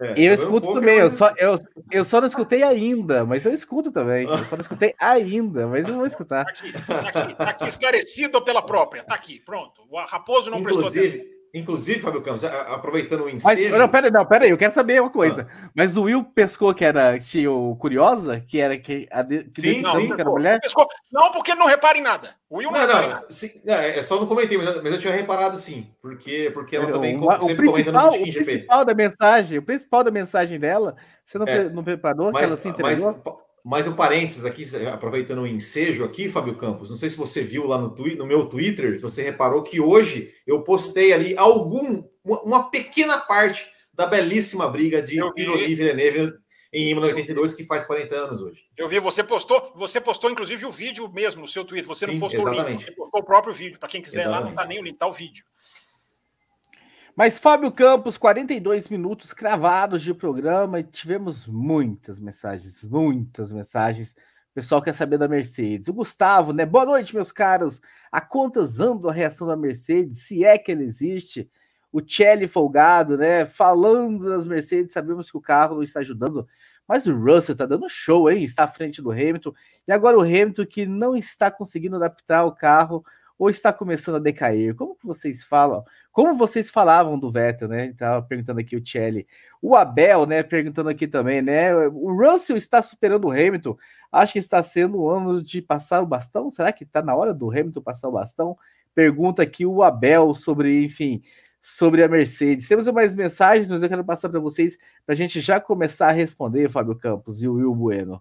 é, eu escuto um também, eu só, eu, eu só não escutei ainda, mas eu escuto também. Eu só não escutei ainda, mas eu vou escutar. Tá aqui, tá aqui, tá aqui esclarecido pela própria, tá aqui, pronto. O Raposo não inclusive, Inclusive, Fábio Campos, aproveitando o ensejo... Mas, não, pera, não, pera aí, eu quero saber uma coisa. Ah. Mas o Will pescou que era tinha o Curiosa, que era que, a, que sim, não, sim, era mulher? Pescou. Não, porque não repara em nada. O Will não, não, não sim, é, é só não comentei, mas, mas, eu tinha reparado sim, porque, porque ela também o, sempre o comenta no O principal da mensagem, o principal da mensagem dela, você não, é, não preparou mas, que ela se entregou? Mas, mais um parênteses aqui, aproveitando o ensejo aqui, Fábio Campos. Não sei se você viu lá no, no meu Twitter, se você reparou que hoje eu postei ali algum, uma, pequena parte da belíssima briga de Pironi Villeneuve em 1982, que faz 40 anos hoje. Eu vi, você postou, você postou inclusive o vídeo mesmo no seu Twitter. Você Sim, não postou exatamente. o link, você postou o próprio vídeo. Para quem quiser exatamente. lá, não está nem o link, tá o vídeo. Mas Fábio Campos, 42 minutos cravados de programa e tivemos muitas mensagens, muitas mensagens. O pessoal quer saber da Mercedes. O Gustavo, né? Boa noite, meus caros. A contas andam a reação da Mercedes, se é que ela existe. O Chelly folgado, né? Falando das Mercedes, sabemos que o carro não está ajudando, mas o Russell está dando show, hein? Está à frente do Hamilton. E agora o Hamilton que não está conseguindo adaptar o carro ou está começando a decair? Como que vocês falam? Como vocês falavam do Vettel, né? Estava perguntando aqui o Chelly. O Abel, né? Perguntando aqui também, né? O Russell está superando o Hamilton. Acho que está sendo o ano de passar o bastão. Será que está na hora do Hamilton passar o bastão? Pergunta aqui o Abel sobre, enfim, sobre a Mercedes. Temos mais mensagens, mas eu quero passar para vocês para a gente já começar a responder, Fábio Campos e o Will Bueno.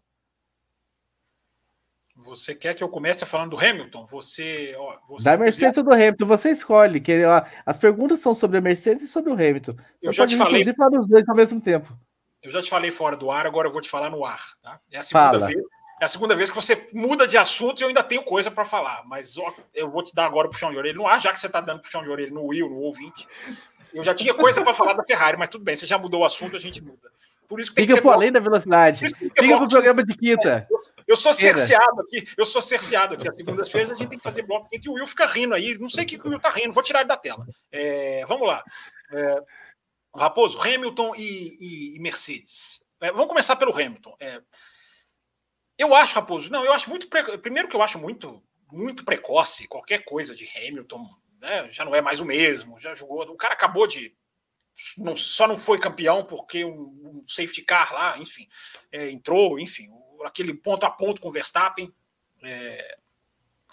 Você quer que eu comece falando do Hamilton? Você, ó, você da Mercedes ou do Hamilton, você escolhe. Que ó, as perguntas são sobre a Mercedes e sobre o Hamilton. Você eu já te falei. falar dos dois ao mesmo tempo. Eu já te falei fora do ar, agora eu vou te falar no ar. Tá? É a segunda Fala. vez. É a segunda vez que você muda de assunto e eu ainda tenho coisa para falar. Mas ó, eu vou te dar agora o puxão de orelha no ar, já que você está dando puxão de orelha no Will, no ouvinte. Eu já tinha coisa para falar da Ferrari, mas tudo bem, você já mudou o assunto, a gente muda. Por isso que Fica pro além da velocidade. Fica pro programa de quinta. Eu sou cerceado aqui, eu sou cerceado aqui. As segundas-feiras a gente tem que fazer bloco quente e o Will fica rindo aí. Não sei o que o Will tá rindo, vou tirar ele da tela. É, vamos lá. É, Raposo, Hamilton e, e, e Mercedes. É, vamos começar pelo Hamilton. É, eu acho, Raposo, não, eu acho muito. Pre... Primeiro que eu acho muito, muito precoce qualquer coisa de Hamilton. Né, já não é mais o mesmo, já jogou. O cara acabou de não, só não foi campeão porque um, um safety car lá, enfim, é, entrou, enfim, aquele ponto a ponto com o Verstappen, é,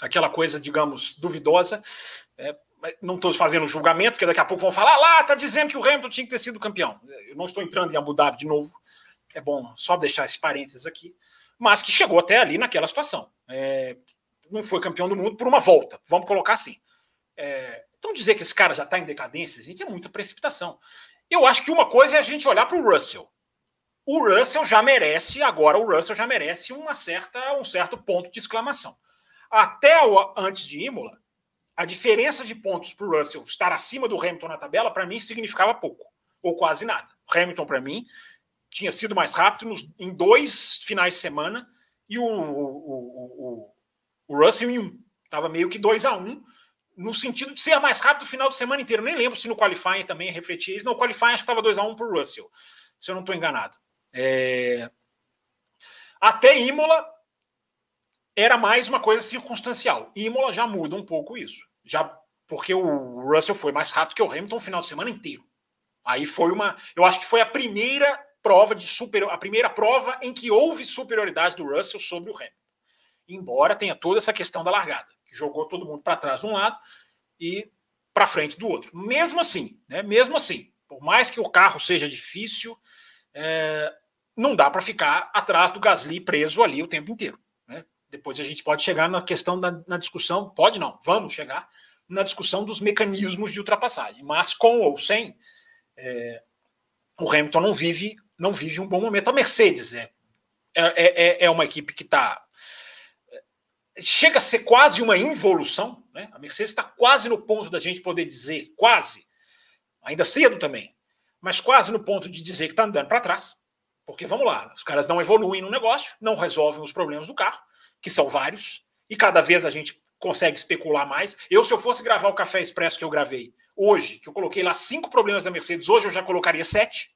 aquela coisa, digamos, duvidosa. É, não estou fazendo julgamento, porque daqui a pouco vão falar lá, tá dizendo que o Hamilton tinha que ter sido campeão. Eu não estou entrando em Abu Dhabi de novo. É bom só deixar esse parênteses aqui. Mas que chegou até ali naquela situação. É, não foi campeão do mundo por uma volta, vamos colocar assim. É, então dizer que esse cara já está em decadência, gente, é muita precipitação. Eu acho que uma coisa é a gente olhar para o Russell o Russell já merece, agora o Russell já merece uma certa, um certo ponto de exclamação. Até o, antes de Imola, a diferença de pontos para o Russell estar acima do Hamilton na tabela, para mim, significava pouco, ou quase nada. O Hamilton, para mim, tinha sido mais rápido nos, em dois finais de semana e o, o, o, o Russell em um. Estava meio que 2 a 1 um, no sentido de ser mais rápido o final de semana inteiro. Nem lembro se no qualifying também refletia isso. No qualifying acho que estava 2 a 1 um para o Russell, se eu não estou enganado. É... Até Imola era mais uma coisa circunstancial. Imola já muda um pouco isso. Já porque o Russell foi mais rápido que o Hamilton o final de semana inteiro. Aí foi uma, eu acho que foi a primeira prova de super, a primeira prova em que houve superioridade do Russell sobre o Hamilton. Embora tenha toda essa questão da largada, que jogou todo mundo para trás de um lado e para frente do outro. Mesmo assim, né? Mesmo assim, por mais que o carro seja difícil, é, não dá para ficar atrás do Gasly preso ali o tempo inteiro. Né? Depois a gente pode chegar na questão da na discussão, pode não, vamos chegar na discussão dos mecanismos de ultrapassagem. Mas com ou sem, é, o Hamilton não vive, não vive um bom momento. A Mercedes é, é, é, é uma equipe que está. Chega a ser quase uma involução. Né? A Mercedes está quase no ponto da gente poder dizer, quase, ainda cedo também, mas quase no ponto de dizer que está andando para trás. Porque vamos lá, os caras não evoluem no negócio, não resolvem os problemas do carro, que são vários, e cada vez a gente consegue especular mais. Eu, se eu fosse gravar o Café Expresso que eu gravei hoje, que eu coloquei lá cinco problemas da Mercedes, hoje eu já colocaria sete,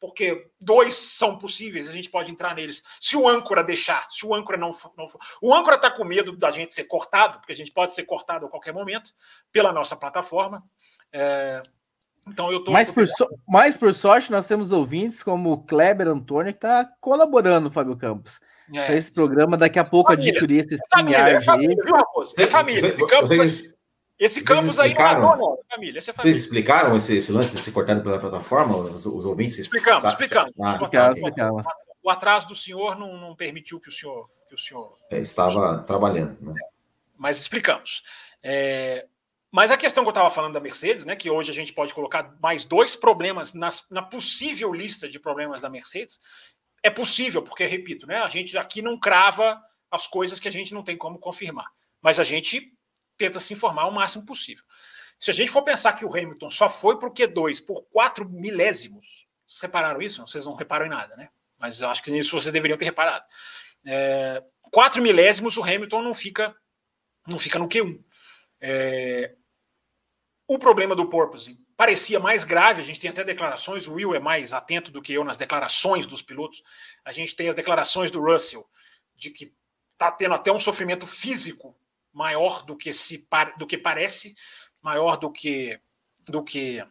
porque dois são possíveis, a gente pode entrar neles. Se o âncora deixar, se o âncora não for. Não for o âncora está com medo da gente ser cortado, porque a gente pode ser cortado a qualquer momento pela nossa plataforma. É, então eu tô. Mas por, so, mas por sorte, nós temos ouvintes como o Kleber Antônio, que está colaborando, Fábio Campos. É. Esse programa, daqui a pouco família. adquirir esse família, é família, viu, Raposo? É família. Esse campus, vocês, esse campus aí não é não, família, essa é família. Vocês explicaram esse, esse lance de ser cortado pela plataforma? Os, os ouvintes? Explicamos, explicamos. Explicamos, explicamos. O atraso do senhor não, não permitiu que o senhor. Que o senhor é, estava trabalhando. Né? Mas explicamos. É, mas a questão que eu estava falando da Mercedes, né, que hoje a gente pode colocar mais dois problemas nas, na possível lista de problemas da Mercedes, é possível, porque, repito, né, a gente aqui não crava as coisas que a gente não tem como confirmar, mas a gente tenta se informar o máximo possível. Se a gente for pensar que o Hamilton só foi para o Q2 por quatro milésimos, vocês repararam isso? Vocês não reparam em nada, né? Mas eu acho que nisso vocês deveriam ter reparado. É, quatro milésimos, o Hamilton não fica, não fica no Q1. É, o problema do porpoising parecia mais grave, a gente tem até declarações, o Will é mais atento do que eu nas declarações dos pilotos. A gente tem as declarações do Russell de que está tendo até um sofrimento físico maior do que se do que parece, maior do que do que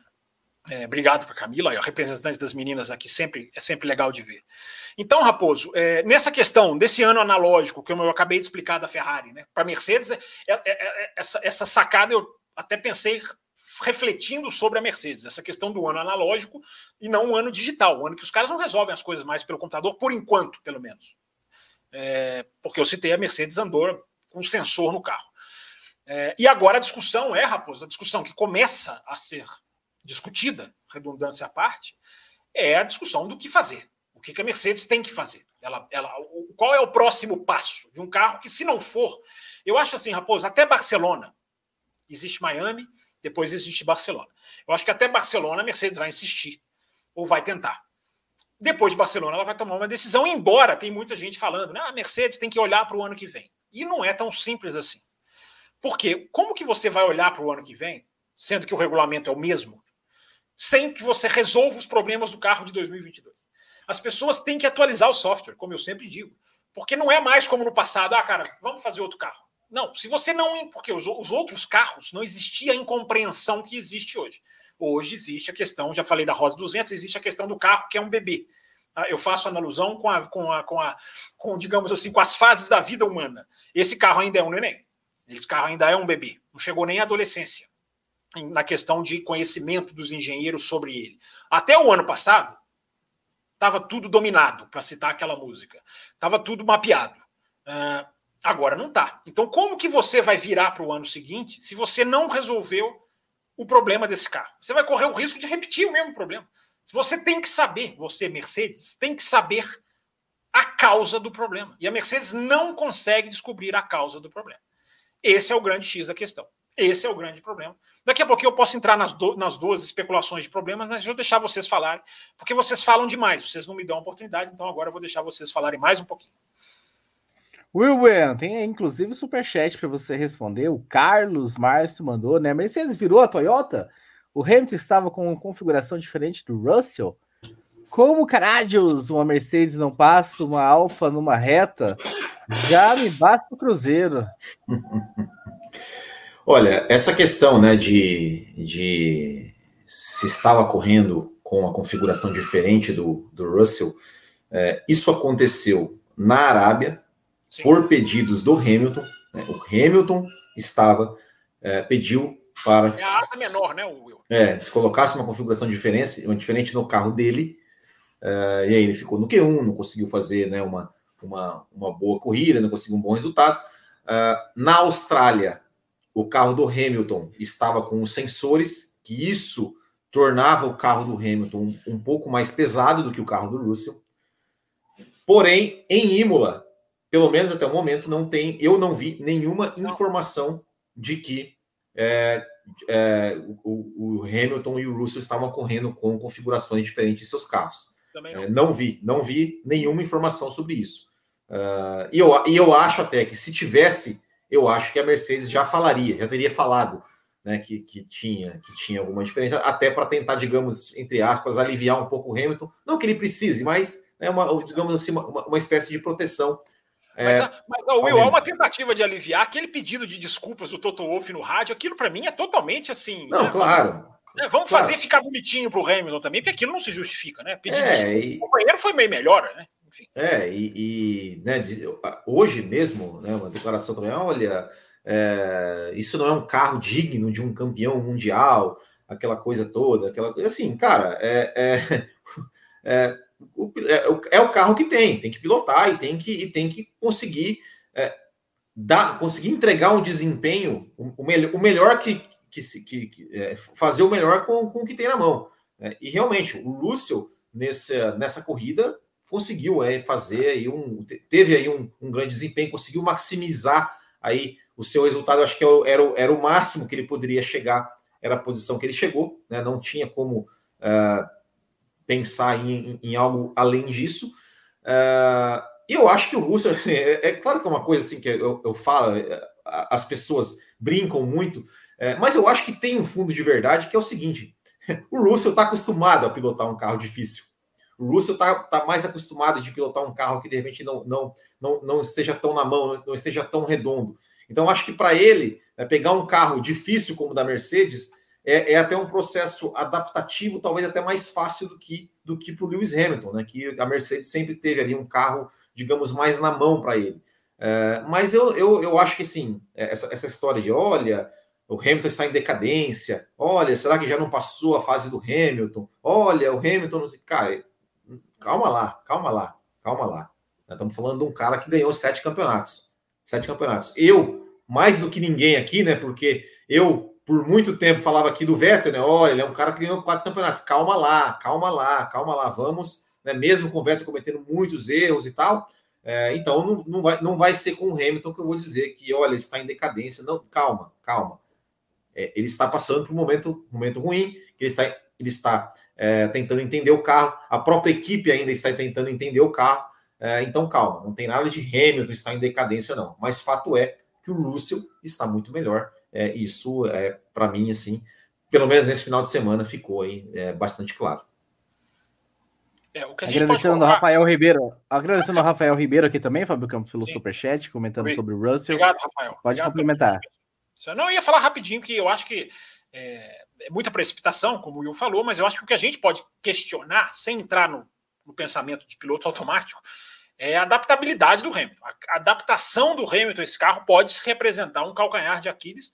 é, obrigado para Camila, a representante das meninas aqui sempre é sempre legal de ver. Então, Raposo, é, nessa questão desse ano analógico que eu, acabei de explicar da Ferrari, né, para Mercedes, é, é, é, essa, essa sacada eu até pensei refletindo sobre a Mercedes, essa questão do ano analógico e não o ano digital, o ano que os caras não resolvem as coisas mais pelo computador, por enquanto, pelo menos. É, porque eu citei a Mercedes andou com sensor no carro. É, e agora a discussão é, Raposo, a discussão que começa a ser discutida, redundância à parte, é a discussão do que fazer. O que, que a Mercedes tem que fazer? Ela, ela, qual é o próximo passo de um carro que, se não for, eu acho assim, Raposo, até Barcelona, existe Miami, depois existe Barcelona. Eu acho que até Barcelona a Mercedes vai insistir ou vai tentar. Depois de Barcelona, ela vai tomar uma decisão, embora tem muita gente falando, ah, a Mercedes tem que olhar para o ano que vem. E não é tão simples assim. Porque como que você vai olhar para o ano que vem, sendo que o regulamento é o mesmo, sem que você resolva os problemas do carro de 2022? As pessoas têm que atualizar o software, como eu sempre digo. Porque não é mais como no passado, ah, cara, vamos fazer outro carro. Não, se você não. Porque os, os outros carros não existia a incompreensão que existe hoje. Hoje existe a questão, já falei da Rosa 200, existe a questão do carro que é um bebê. Ah, eu faço alusão com, a, com, a, com, a, com, digamos assim, com as fases da vida humana. Esse carro ainda é um neném. Esse carro ainda é um bebê. Não chegou nem à adolescência na questão de conhecimento dos engenheiros sobre ele. Até o ano passado, estava tudo dominado, para citar aquela música. Estava tudo mapeado. Uh, Agora não está. Então, como que você vai virar para o ano seguinte se você não resolveu o problema desse carro? Você vai correr o risco de repetir o mesmo problema. Você tem que saber, você, Mercedes, tem que saber a causa do problema. E a Mercedes não consegue descobrir a causa do problema. Esse é o grande X da questão. Esse é o grande problema. Daqui a pouquinho eu posso entrar nas, do, nas duas especulações de problemas, mas eu vou deixar vocês falarem, porque vocês falam demais, vocês não me dão oportunidade, então agora eu vou deixar vocês falarem mais um pouquinho. Will Bueno, tem inclusive superchat para você responder. O Carlos Márcio mandou, né? Mercedes virou a Toyota? O Hamilton estava com uma configuração diferente do Russell? Como caralhos uma Mercedes não passa uma Alfa numa reta? Já me basta o Cruzeiro. Olha, essa questão né, de, de se estava correndo com uma configuração diferente do, do Russell, é, isso aconteceu na Arábia, Sim. por pedidos do Hamilton. Né? O Hamilton estava, é, pediu para. É a asa menor, né, Will? É, se colocasse uma configuração diferente, uma diferente no carro dele, é, e aí ele ficou no Q1, não conseguiu fazer né, uma, uma, uma boa corrida, não conseguiu um bom resultado. É, na Austrália, o carro do Hamilton estava com os sensores, que isso tornava o carro do Hamilton um, um pouco mais pesado do que o carro do Russell. Porém, em Imola, pelo menos até o momento, não tem, eu não vi nenhuma informação de que é, é, o, o, Hamilton e o Russell estavam correndo com configurações diferentes em seus carros. Não. É, não. vi, não vi nenhuma informação sobre isso. Uh, e, eu, e eu acho até que se tivesse, eu acho que a Mercedes já falaria, já teria falado né, que, que, tinha, que tinha alguma diferença, até para tentar, digamos, entre aspas, aliviar um pouco o Hamilton. Não que ele precise, mas é uma, digamos assim, uma, uma espécie de proteção Mas, é, a, mas a Will, é uma tentativa de aliviar aquele pedido de desculpas do Toto Wolff no rádio. Aquilo para mim é totalmente assim. Não, né? claro. É, vamos claro. fazer ficar bonitinho para o Hamilton também, porque aquilo não se justifica, né? Pedir é, e... o companheiro foi meio melhor, né? Enfim. É, e, e né, hoje mesmo, né, uma declaração também, olha, é, isso não é um carro digno de um campeão mundial, aquela coisa toda, aquela assim, cara, é, é, é, é, o carro que tem, tem que pilotar e tem que, e tem que conseguir é, dar, conseguir entregar um desempenho, o, o, melhor, o melhor que, que, que, que é, fazer o melhor com, com o que tem na mão. Né? E realmente, o Russell, nessa, nessa corrida, conseguiu é, fazer aí um. Teve aí um, um grande desempenho, conseguiu maximizar aí o seu resultado. Acho que era, era o máximo que ele poderia chegar, era a posição que ele chegou, né? Não tinha como uh, pensar em, em, algo além disso. Uh, e eu acho que o Russell, assim, é, é, claro que é uma coisa assim que eu, eu falo, é, as pessoas brincam muito, é, mas eu acho que tem um fundo de verdade que é o seguinte: o Russell está acostumado a pilotar um carro difícil. O Russell está tá mais acostumado de pilotar um carro que de repente não, não, não, não esteja tão na mão, não, esteja tão redondo. Então, acho que para ele, né, pegar um carro difícil como o da Mercedes é, é, até um processo adaptativo, talvez até mais fácil do que do que para o Lewis Hamilton, né? Que a Mercedes sempre teve ali um carro, digamos, mais na mão para ele. É, mas eu, eu, eu acho que sim, essa, essa história de olha, o Hamilton está em decadência, olha, será que já não passou a fase do Hamilton? Olha, o Hamilton, cara, calma lá, calma lá, calma lá. Nós estamos falando de um cara que ganhou sete campeonatos. Sete campeonatos. Eu, mais do que ninguém aqui, né? Porque eu, por muito tempo, falava aqui do Vettel, né? Olha, ele é um cara que ganhou quatro campeonatos. Calma lá, calma lá, calma lá. Vamos, né? Mesmo com o Vettel cometendo muitos erros e tal. É, então não, não, vai, não vai ser com o Hamilton que eu vou dizer que, olha, ele está em decadência. Não, calma, calma. É, ele está passando por um momento, momento ruim, ele está ele está é, tentando entender o carro, a própria equipe ainda está tentando entender o carro. É, então, calma, não tem nada de Hamilton estar em decadência, não. Mas fato é que o Russell está muito melhor. É, isso é, para mim, assim, pelo menos nesse final de semana, ficou aí é, bastante claro. É, agradecendo ao Rafael Ribeiro. Agradecendo ao Rafael Ribeiro aqui também, Fábio Campos, pelo Sim. superchat, comentando Sim. sobre o Russell. Obrigado, Rafael. Pode Obrigado complementar. Eu não ia falar rapidinho que eu acho que é, é, muita precipitação, como o Will falou, mas eu acho que o que a gente pode questionar, sem entrar no, no pensamento de piloto automático, é a adaptabilidade do Hamilton. A adaptação do Hamilton a esse carro pode representar um calcanhar de Aquiles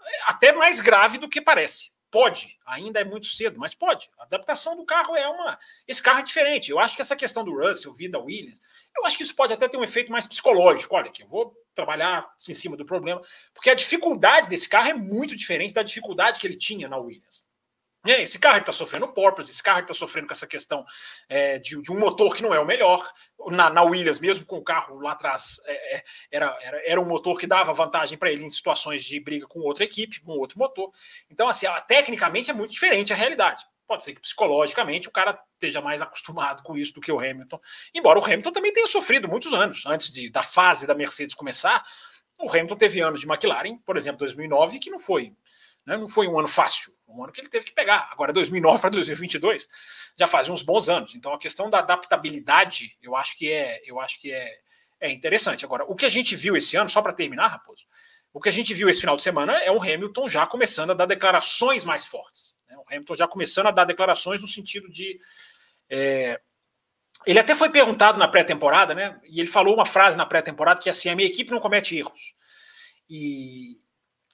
é, até mais grave do que parece. Pode, ainda é muito cedo, mas pode. A adaptação do carro é uma. Esse carro é diferente. Eu acho que essa questão do Russell, Vida Williams, eu acho que isso pode até ter um efeito mais psicológico. Olha, que eu vou trabalhar em cima do problema, porque a dificuldade desse carro é muito diferente da dificuldade que ele tinha na Williams. Esse carro está sofrendo porpoise, esse carro está sofrendo com essa questão é, de, de, um motor que não é o melhor. Na, na Williams, mesmo com o carro lá atrás, é, é era, era, era um motor que dava vantagem para ele em situações de briga com outra equipe, com outro motor. Então, assim, tecnicamente é muito diferente a realidade. Pode ser que psicologicamente o cara esteja mais acostumado com isso do que o Hamilton. Embora o Hamilton também tenha sofrido muitos anos antes de, da fase da Mercedes começar. O Hamilton teve anos de McLaren, por exemplo, 2009, que não foi, né, não foi um ano fácil, um ano que ele teve que pegar. Agora, 2009 para 2022 já faz uns bons anos. Então, a questão da adaptabilidade, eu acho que é, eu acho que é, é interessante. Agora, o que a gente viu esse ano, só para terminar, Raposo, o que a gente viu esse final de semana é o Hamilton já começando a dar declarações mais fortes. Né? O Hamilton já começando a dar declarações no sentido de. É... Ele até foi perguntado na pré-temporada, né? E ele falou uma frase na pré-temporada que é assim: a minha equipe não comete erros. E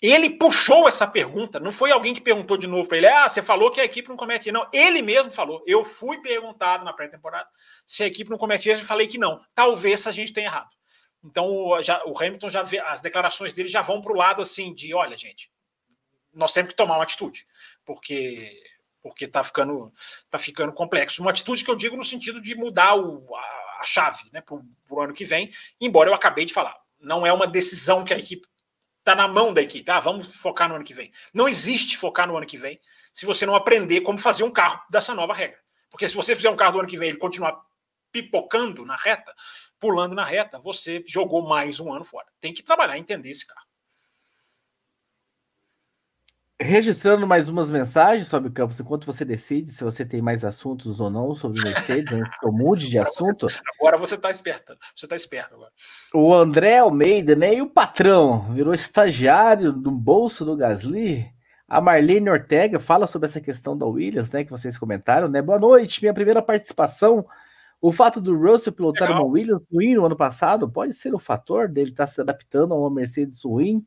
ele puxou essa pergunta, não foi alguém que perguntou de novo para ele: ah, você falou que a equipe não comete erros. Não, ele mesmo falou. Eu fui perguntado na pré-temporada se a equipe não comete erros e falei que não. Talvez a gente tenha errado. Então já, o Hamilton já vê, as declarações dele já vão para o lado assim de: olha, gente, nós temos que tomar uma atitude porque porque está ficando tá ficando complexo. Uma atitude que eu digo no sentido de mudar o, a, a chave né, para o ano que vem, embora eu acabei de falar. Não é uma decisão que a equipe está na mão da equipe. Ah, vamos focar no ano que vem. Não existe focar no ano que vem se você não aprender como fazer um carro dessa nova regra. Porque se você fizer um carro do ano que vem e ele continuar pipocando na reta, pulando na reta, você jogou mais um ano fora. Tem que trabalhar e entender esse carro. Registrando mais umas mensagens sobre o campus, enquanto você decide se você tem mais assuntos ou não sobre Mercedes, antes que eu mude de assunto. Agora você está esperto. Você está esperto agora. O André Almeida, né? E o patrão virou estagiário no bolso do Gasly. A Marlene Ortega fala sobre essa questão da Williams, né? Que vocês comentaram, né? Boa noite, minha primeira participação. O fato do Russell pilotar Legal. uma Williams ruim no ano passado pode ser o fator dele estar tá se adaptando a uma Mercedes ruim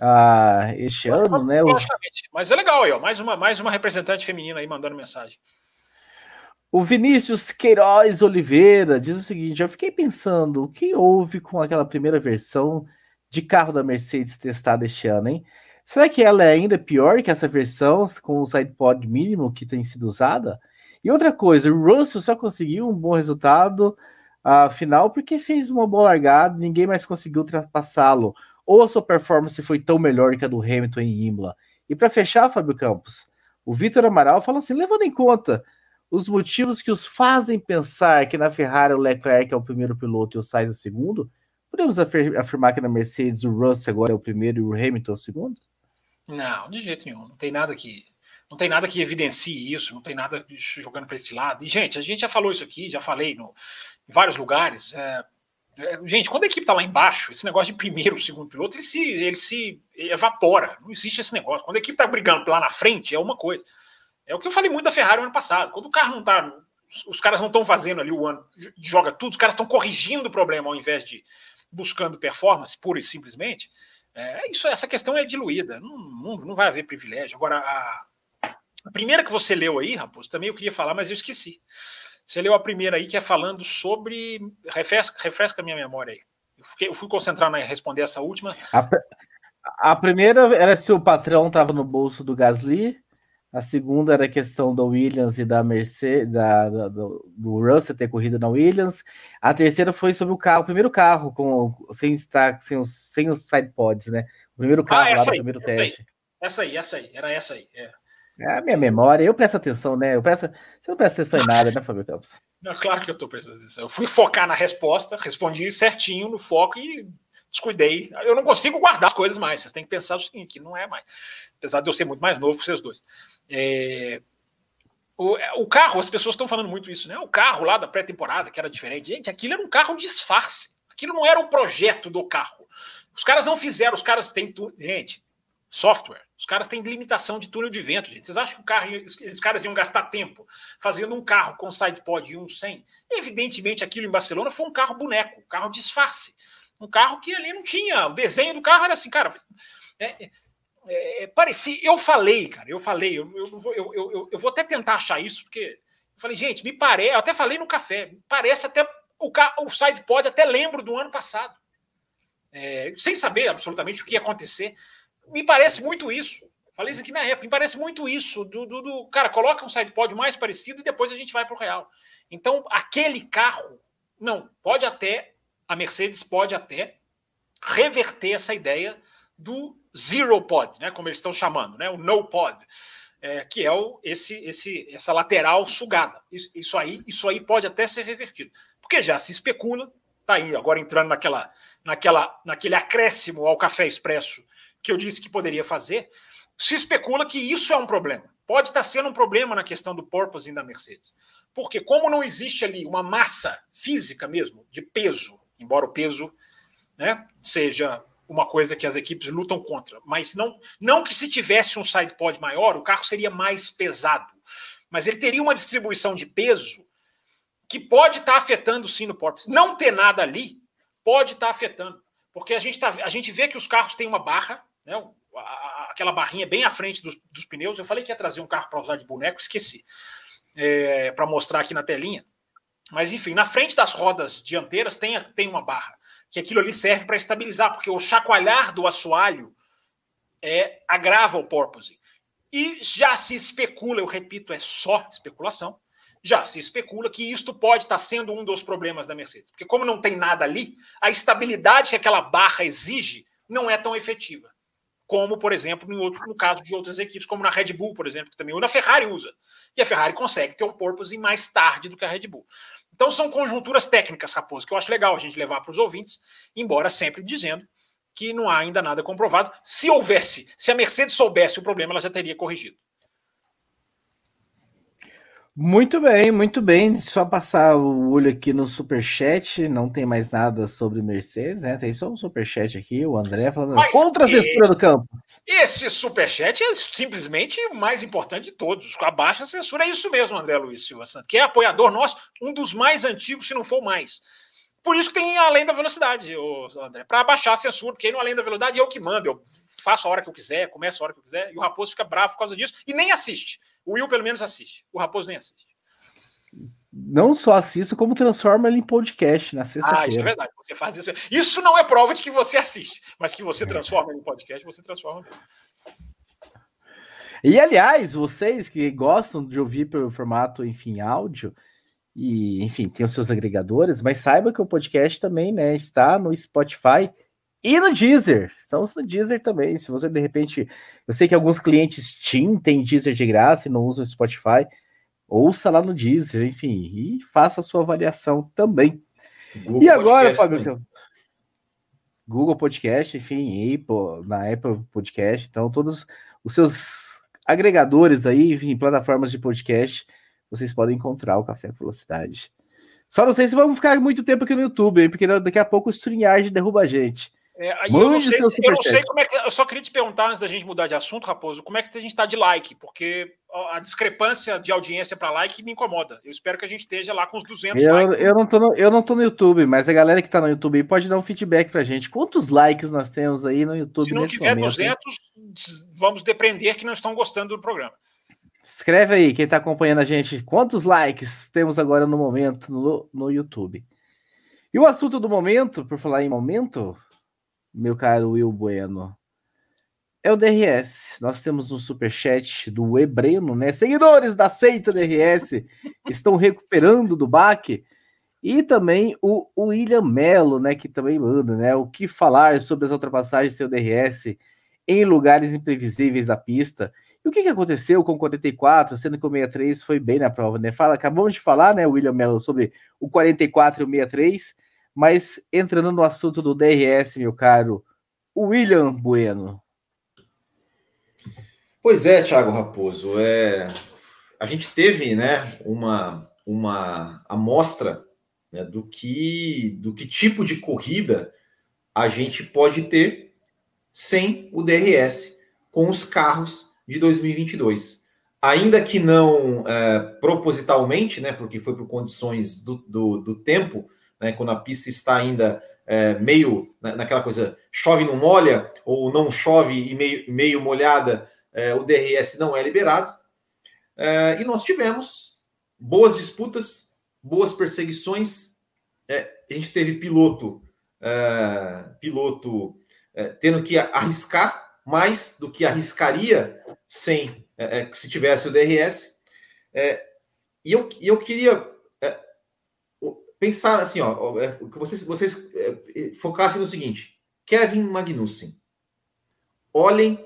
ah, este ano, né? Mas é legal aí, ó. Mais uma, mais uma representante feminina aí mandando mensagem. O Vinícius Queiroz Oliveira diz o seguinte: eu fiquei pensando o que houve com aquela primeira versão de carro da Mercedes testada este ano, hein? Será que ela é ainda pior que essa versão com o sidepod mínimo que tem sido usada? E outra coisa, o Russell só conseguiu um bom resultado uh, final porque fez uma boa largada, ninguém mais conseguiu ultrapassá-lo ou a sua performance foi tão melhor que a do Hamilton em Imola? E para fechar, Fábio Campos, o Vitor Amaral fala assim: levando em conta os motivos que os fazem pensar que na Ferrari o Leclerc é o primeiro piloto e o Sainz é o segundo, podemos afirmar que na Mercedes o Russell agora é o primeiro e o Hamilton é o segundo? Não, de jeito nenhum. Não tem nada que não tem nada que evidencie isso, não tem nada jogando para esse lado. E, gente, a gente já falou isso aqui, já falei no, em vários lugares. É, gente, quando a equipe está lá embaixo, esse negócio de primeiro, segundo piloto, ele se, ele se evapora. Não existe esse negócio. Quando a equipe está brigando lá na frente, é uma coisa. É o que eu falei muito da Ferrari no ano passado. Quando o carro não está. Os caras não estão fazendo ali o ano, joga tudo, os caras estão corrigindo o problema ao invés de buscando performance pura e simplesmente. É, isso, essa questão é diluída. Não, não, não vai haver privilégio. Agora, a, a primeira que você leu aí, Raposo, também eu queria falar, mas eu esqueci. Você leu a primeira aí, que é falando sobre. Refresca, refresca a minha memória aí. Eu, fiquei, eu fui concentrar na responder essa última. A, a primeira era se o patrão estava no bolso do Gasly. A segunda era a questão da Williams e da Mercedes, da, da, do, do Russell ter corrido na Williams. A terceira foi sobre o carro, o primeiro carro, com, sem, estar, sem, os, sem os side pods, né? O primeiro ah, carro ah, lá do primeiro essa teste. Aí, essa aí, essa aí, era essa aí. É. É a minha memória, eu presto atenção, né? Eu presto... Você não presta atenção em nada, né, Fábio Campos? Não, claro que eu estou prestando atenção. Eu fui focar na resposta, respondi certinho no foco e descuidei. Eu não consigo guardar as coisas mais. Vocês têm que pensar o seguinte, que não é mais. Apesar de eu ser muito mais novo que vocês dois. É... O, o, carro, as pessoas estão falando muito isso, né? O carro lá da pré-temporada, que era diferente. Gente, aquilo era um carro disfarce. Aquilo não era o um projeto do carro. Os caras não fizeram, os caras têm tudo. Gente, software. Os caras têm limitação de túnel de vento, gente. Vocês acham que o carro, os caras iam gastar tempo fazendo um carro com sidepod e um sem? Evidentemente, aquilo em Barcelona foi um carro boneco, um carro disfarce. Um carro que ali não tinha. O desenho do carro era assim, cara. É, é, é, parecia. Eu falei, cara, eu falei, eu, eu, eu, eu, eu vou até tentar achar isso, porque eu falei, gente, me parece. Até falei no café, parece até. O, o sidepod até lembro do ano passado. É, sem saber absolutamente o que ia acontecer me parece muito isso. Falei isso aqui na época, me parece muito isso. Do, do, do cara, coloca um sidepod mais parecido e depois a gente vai para o real. Então, aquele carro, não, pode até, a Mercedes pode até reverter essa ideia do zero pod, né, como eles estão chamando, né, o no pod, é, que é o, esse, esse, essa lateral sugada. Isso, isso, aí, isso aí pode até ser revertido, porque já se especula, tá aí agora entrando naquela, naquela, naquele acréscimo ao café expresso que eu disse que poderia fazer, se especula que isso é um problema. Pode estar sendo um problema na questão do porpoising da Mercedes. Porque, como não existe ali uma massa física mesmo, de peso, embora o peso né, seja uma coisa que as equipes lutam contra, mas não, não que se tivesse um side pod maior, o carro seria mais pesado. Mas ele teria uma distribuição de peso que pode estar afetando sim no porpoising. Não ter nada ali pode estar afetando. Porque a gente, tá, a gente vê que os carros têm uma barra, né? aquela barrinha bem à frente dos, dos pneus. Eu falei que ia trazer um carro para usar de boneco, esqueci. É, para mostrar aqui na telinha. Mas enfim, na frente das rodas dianteiras tem, tem uma barra, que aquilo ali serve para estabilizar, porque o chacoalhar do assoalho é, agrava o porpoising. E já se especula, eu repito, é só especulação, já se especula que isto pode estar sendo um dos problemas da Mercedes. Porque como não tem nada ali, a estabilidade que aquela barra exige não é tão efetiva como, por exemplo, em outro, no caso de outras equipes, como na Red Bull, por exemplo, que também ou na Ferrari usa. E a Ferrari consegue ter um porpoise mais tarde do que a Red Bull. Então são conjunturas técnicas, Raposo, que eu acho legal a gente levar para os ouvintes, embora sempre dizendo que não há ainda nada comprovado. Se houvesse, se a Mercedes soubesse o problema, ela já teria corrigido. Muito bem, muito bem. Só passar o olho aqui no superchat, não tem mais nada sobre Mercedes, né? Tem só um superchat aqui, o André falando Mas contra a censura do campo. Esse superchat é simplesmente o mais importante de todos. Abaixa a censura, é isso mesmo, André Luiz Silva Santos, que é apoiador nosso, um dos mais antigos, se não for mais. Por isso que tem Além da Velocidade, André, para abaixar a censura, porque no Além da Velocidade eu que mando, eu faço a hora que eu quiser, começo a hora que eu quiser, e o Raposo fica bravo por causa disso e nem assiste. O Will, pelo menos, assiste. O Raposo nem assiste. Não só assista, como transforma ele em podcast na sexta-feira. Ah, isso é verdade. Você faz isso. Isso não é prova de que você assiste, mas que você é. transforma ele em podcast, você transforma. E aliás, vocês que gostam de ouvir pelo formato, enfim, áudio, e enfim, tem os seus agregadores, mas saiba que o podcast também, né, está no Spotify e no Deezer. Estamos no Deezer também. Se você de repente, eu sei que alguns clientes Steam têm Deezer de graça e não usam o Spotify, ouça lá no Deezer, enfim, e faça a sua avaliação também. Google e agora, Fábio? Google Podcast, enfim, Apple, na Apple Podcast, então todos os seus agregadores aí, enfim, plataformas de podcast, vocês podem encontrar o Café Velocidade. Só não sei se vamos ficar muito tempo aqui no YouTube, hein, porque daqui a pouco o StreamYard derruba a gente. É, eu não, sei, eu não sei como é que. Eu só queria te perguntar antes da gente mudar de assunto, Raposo, como é que a gente está de like? Porque a discrepância de audiência para like me incomoda. Eu espero que a gente esteja lá com os 200 eu, likes. Eu não, tô no, eu não tô no YouTube, mas a galera que está no YouTube pode dar um feedback para a gente. Quantos likes nós temos aí no YouTube? Se não tiver momento? 200, vamos depreender que não estão gostando do programa. Escreve aí, quem está acompanhando a gente, quantos likes temos agora no momento no, no YouTube. E o assunto do momento, por falar em momento, meu caro Will Bueno, é o DRS. Nós temos um superchat do Ebreno, né? Seguidores da seita DRS estão recuperando do baque. E também o, William Mello, né? Que também manda, né? O que falar sobre as ultrapassagens do seu DRS em lugares imprevisíveis da pista. E o que, que aconteceu com o 44, sendo que o 63 foi bem na prova, né? Fala, acabamos de falar, né, William Mello, sobre o 44 e o 63 mas entrando no assunto do DRS, meu caro William Bueno. Pois é, Thiago Raposo. É... A gente teve né, uma, uma amostra né, do, que, do que tipo de corrida a gente pode ter sem o DRS com os carros de 2022. Ainda que não é, propositalmente, né, porque foi por condições do, do, do tempo, né, quando a pista está ainda é, meio naquela coisa chove não molha ou não chove e meio, meio molhada, é, o DRS não é liberado. É, e nós tivemos boas disputas, boas perseguições. É, a gente teve piloto, é, piloto tendo que arriscar mais do que arriscaria sem se tivesse o DRS. e, eu, eu queria pensar assim, ó, é, que vocês, vocês é, focassem no seguinte: Kevin Magnussen. Olhem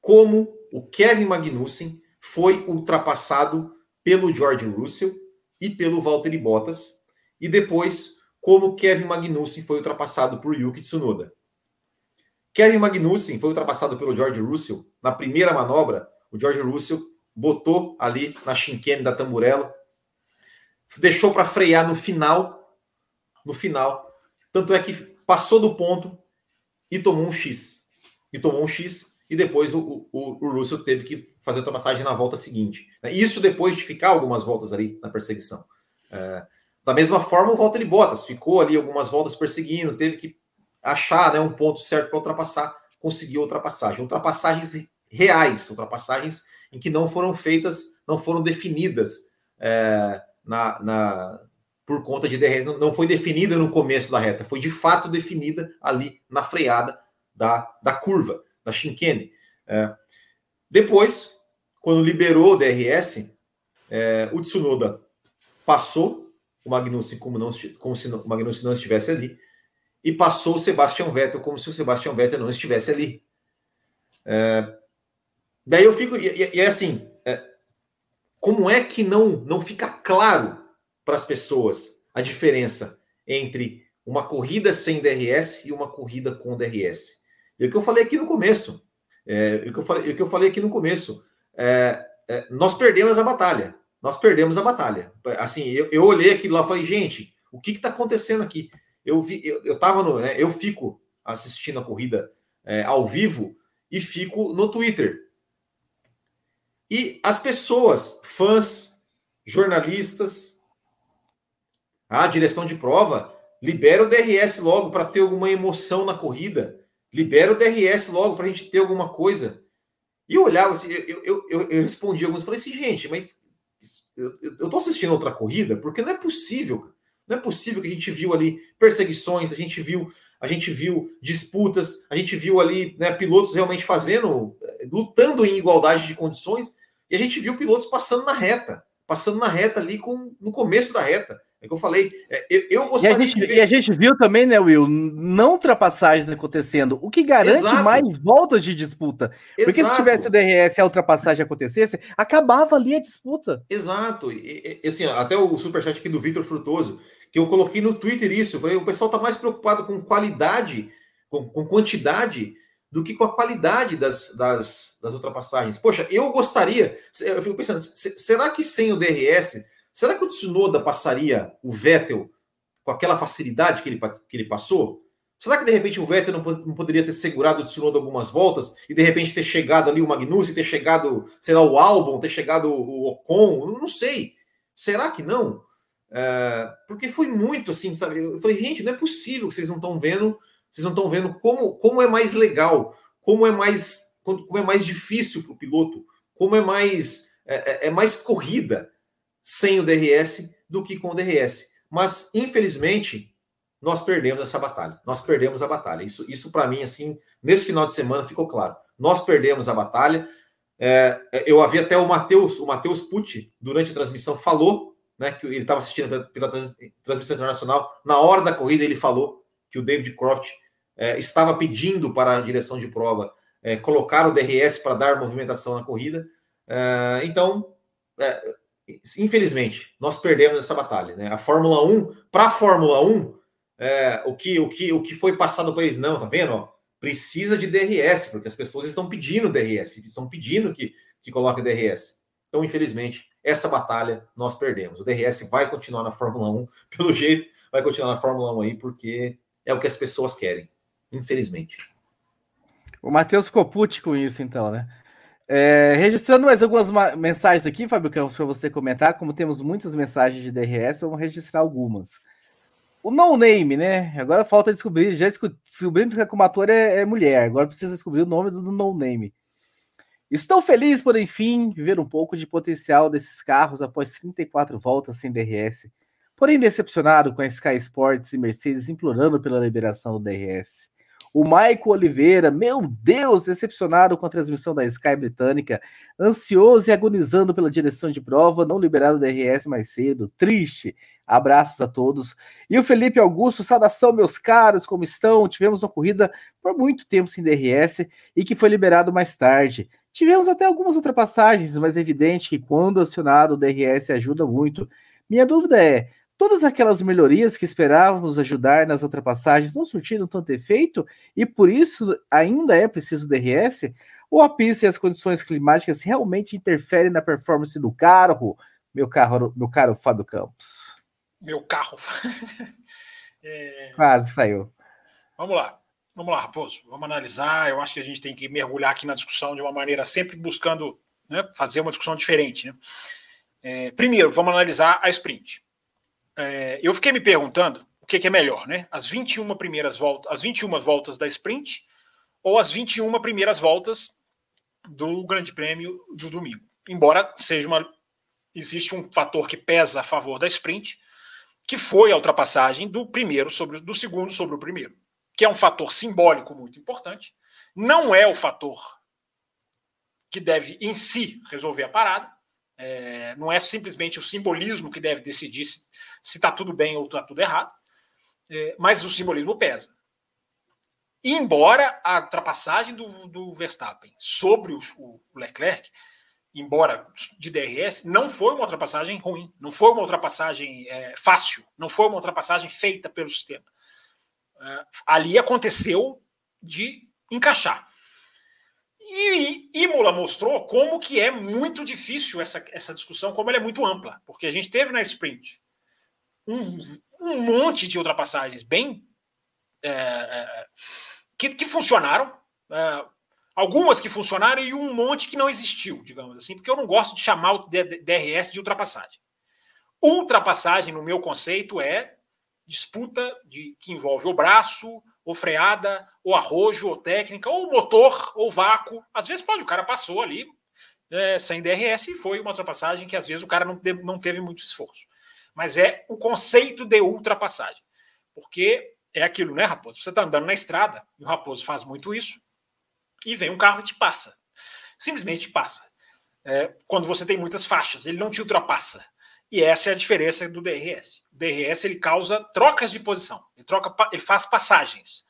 como o Kevin Magnussen foi ultrapassado pelo George Russell e pelo Valtteri Bottas, e depois como Kevin Magnussen foi ultrapassado por Yuki Tsunoda. Kevin Magnussen foi ultrapassado pelo George Russell na primeira manobra. O George Russell botou ali na chinquene da tamburela deixou para frear no final, no final. Tanto é que passou do ponto e tomou um X. E tomou um X e depois o, o, o Russell teve que fazer a ultrapassagem na volta seguinte. Isso depois de ficar algumas voltas ali na perseguição. É, da mesma forma, o Valtteri Bottas ficou ali algumas voltas perseguindo, teve que achar né, um ponto certo para ultrapassar, conseguiu ultrapassagem. Ultrapassagens reais, ultrapassagens em que não foram feitas, não foram definidas é, na, na por conta de DRS, não, não foi definida no começo da reta, foi de fato definida ali na freada da, da curva, da chicane. É, depois, quando liberou o DRS, é, o Tsunoda passou o Magnussen como, não, como se o Magnussen não estivesse ali, e passou o Sebastian Vettel como se o Sebastian Vettel não estivesse ali. É, daí eu fico, e, e, é assim, como é que não, não fica claro para as pessoas a diferença entre uma corrida sem DRS e uma corrida com DRS? E o que eu falei aqui no começo, é, o, que eu falei, o que eu falei aqui no começo, é, é, nós perdemos a batalha. Nós perdemos a batalha. Assim, eu, eu olhei aquilo lá e falei, gente, o que está acontecendo aqui? Eu vi, eu, eu tava no, né, eu fico assistindo a corrida é, ao vivo e fico no Twitter. E as pessoas, fãs, jornalistas, a direção de prova, libera o DRS logo para ter alguma emoção na corrida. Libera o DRS logo para a gente ter alguma coisa. E eu olhava assim, eu, eu, eu, eu respondi alguns, falei assim, gente, mas eu, tô assistindo outra corrida porque não é possível, não é possível que a gente viu ali perseguições, a gente viu, a gente viu disputas, a gente viu ali né, pilotos realmente fazendo, lutando em igualdade de condições, e a gente viu pilotos passando na reta, passando na reta ali com, no começo da reta. É que eu falei, é, eu, eu gostaria e a, gente, ver... e a gente viu também, né, Will, não ultrapassagens acontecendo, o que garante Exato. mais voltas de disputa. Exato. Porque se tivesse o DRS e a ultrapassagem acontecesse, acabava ali a disputa. Exato. E, e assim, até o superchat aqui do Vitor Frutoso, que eu coloquei no Twitter isso, falei, o pessoal está mais preocupado com qualidade, com, com quantidade, do que com a qualidade das, das, das ultrapassagens. Poxa, eu gostaria, eu fico pensando, será que sem o DRS Será que o Tsunoda passaria o Vettel com aquela facilidade que ele, que ele passou? Será que de repente o Vettel não, não poderia ter segurado o Tsunoda algumas voltas e de repente ter chegado ali o Magnussen, ter chegado, sei lá, o Albon, ter chegado o Ocon? Não, não sei. Será que não? É, porque foi muito assim, sabe? Eu falei, gente, não é possível que vocês não estão vendo, vocês não estão vendo como, como é mais legal, como é mais, como é mais difícil para o piloto, como é mais é, é, é mais corrida sem o DRS do que com o DRS. Mas, infelizmente, nós perdemos essa batalha. Nós perdemos a batalha. Isso, isso para mim, assim, nesse final de semana ficou claro. Nós perdemos a batalha. É, eu havia até o Matheus, o Matheus Pucci, durante a transmissão, falou, né, que ele estava assistindo pela, pela, transmissão internacional. Na hora da corrida, ele falou que o David Croft é, estava pedindo para a direção de prova é, colocar o DRS para dar movimentação na corrida. É, então, é, infelizmente, nós perdemos essa batalha. Né? A Fórmula 1, para a Fórmula 1, é, o, que, o, que, o que foi passado para eles, não, tá vendo? Ó, precisa de DRS, porque as pessoas estão pedindo DRS, estão pedindo que, que coloque DRS. Então, infelizmente, essa batalha nós perdemos. O DRS vai continuar na Fórmula 1, pelo jeito, vai continuar na Fórmula 1 aí, porque é o que as pessoas querem, infelizmente. O Matheus ficou com isso, então, né? É, registrando mais algumas mensagens aqui, Fábio Campos, para você comentar. Como temos muitas mensagens de DRS, vamos registrar algumas. O no name, né? Agora falta descobrir. Já descobrimos que a comatora é, é, mulher. Agora precisa descobrir o nome do no name. Estou feliz por, enfim, ver um pouco de potencial desses carros após 34 voltas sem DRS. Porém, decepcionado com a Sky Sports e Mercedes implorando pela liberação do DRS. O Maico Oliveira, meu Deus, decepcionado com a transmissão da Sky britânica, ansioso e agonizando pela direção de prova, não liberaram o DRS mais cedo, triste. Abraços a todos. E o Felipe Augusto, saudação, meus caros, como estão? Tivemos uma corrida por muito tempo sem DRS e que foi liberado mais tarde. Tivemos até algumas ultrapassagens, mas é evidente que quando acionado o DRS ajuda muito. Minha dúvida é: todas aquelas melhorias que esperávamos ajudar nas ultrapassagens não surtiram tanto efeito e por isso ainda é preciso DRS? Ou a pista e as condições climáticas realmente interferem na performance do carro, meu, carro, meu caro Fábio Campos? Meu carro. é... Quase saiu. Vamos lá. Vamos lá, Raposo. Vamos analisar. Eu acho que a gente tem que mergulhar aqui na discussão de uma maneira sempre buscando né, fazer uma discussão diferente. Né? É, primeiro, vamos analisar a sprint é, eu fiquei me perguntando o que, que, é melhor, né? As 21 primeiras voltas, as 21 voltas da sprint ou as 21 primeiras voltas do Grande Prêmio do domingo. Embora seja uma existe um fator que pesa a favor da sprint, que foi a ultrapassagem do primeiro sobre do segundo sobre o primeiro, que é um fator simbólico muito importante. Não é o fator que deve em si resolver a parada. É, não é simplesmente o simbolismo que deve decidir se se está tudo bem ou está tudo errado, é, mas o simbolismo pesa. E embora a ultrapassagem do, do Verstappen sobre o, o, Leclerc, embora de DRS, não foi uma ultrapassagem ruim, não foi uma ultrapassagem é, fácil, não foi uma ultrapassagem feita pelo sistema. É, ali aconteceu de encaixar. E Imola mostrou como que é muito difícil essa, essa discussão, como ela é muito ampla, porque a gente teve na sprint um, um monte de ultrapassagens bem é, é, que, que, funcionaram, é, algumas que funcionaram e um monte que não existiu, digamos assim, porque eu não gosto de chamar o DRS de ultrapassagem. Ultrapassagem, no meu conceito, é disputa de, que envolve o braço, ou freada, ou arrojo, ou técnica, ou motor, ou vácuo. Às vezes pode, o cara passou ali é, sem DRS e foi uma ultrapassagem que às vezes o cara não, não teve muito esforço. Mas é o conceito de ultrapassagem. Porque é aquilo, né, Raposo? Você está andando na estrada, e o Raposo faz muito isso, e vem um carro e te passa. Simplesmente passa. É, quando você tem muitas faixas, ele não te ultrapassa. E essa é a diferença do DRS. O DRS ele causa trocas de posição, ele, troca, ele faz passagens,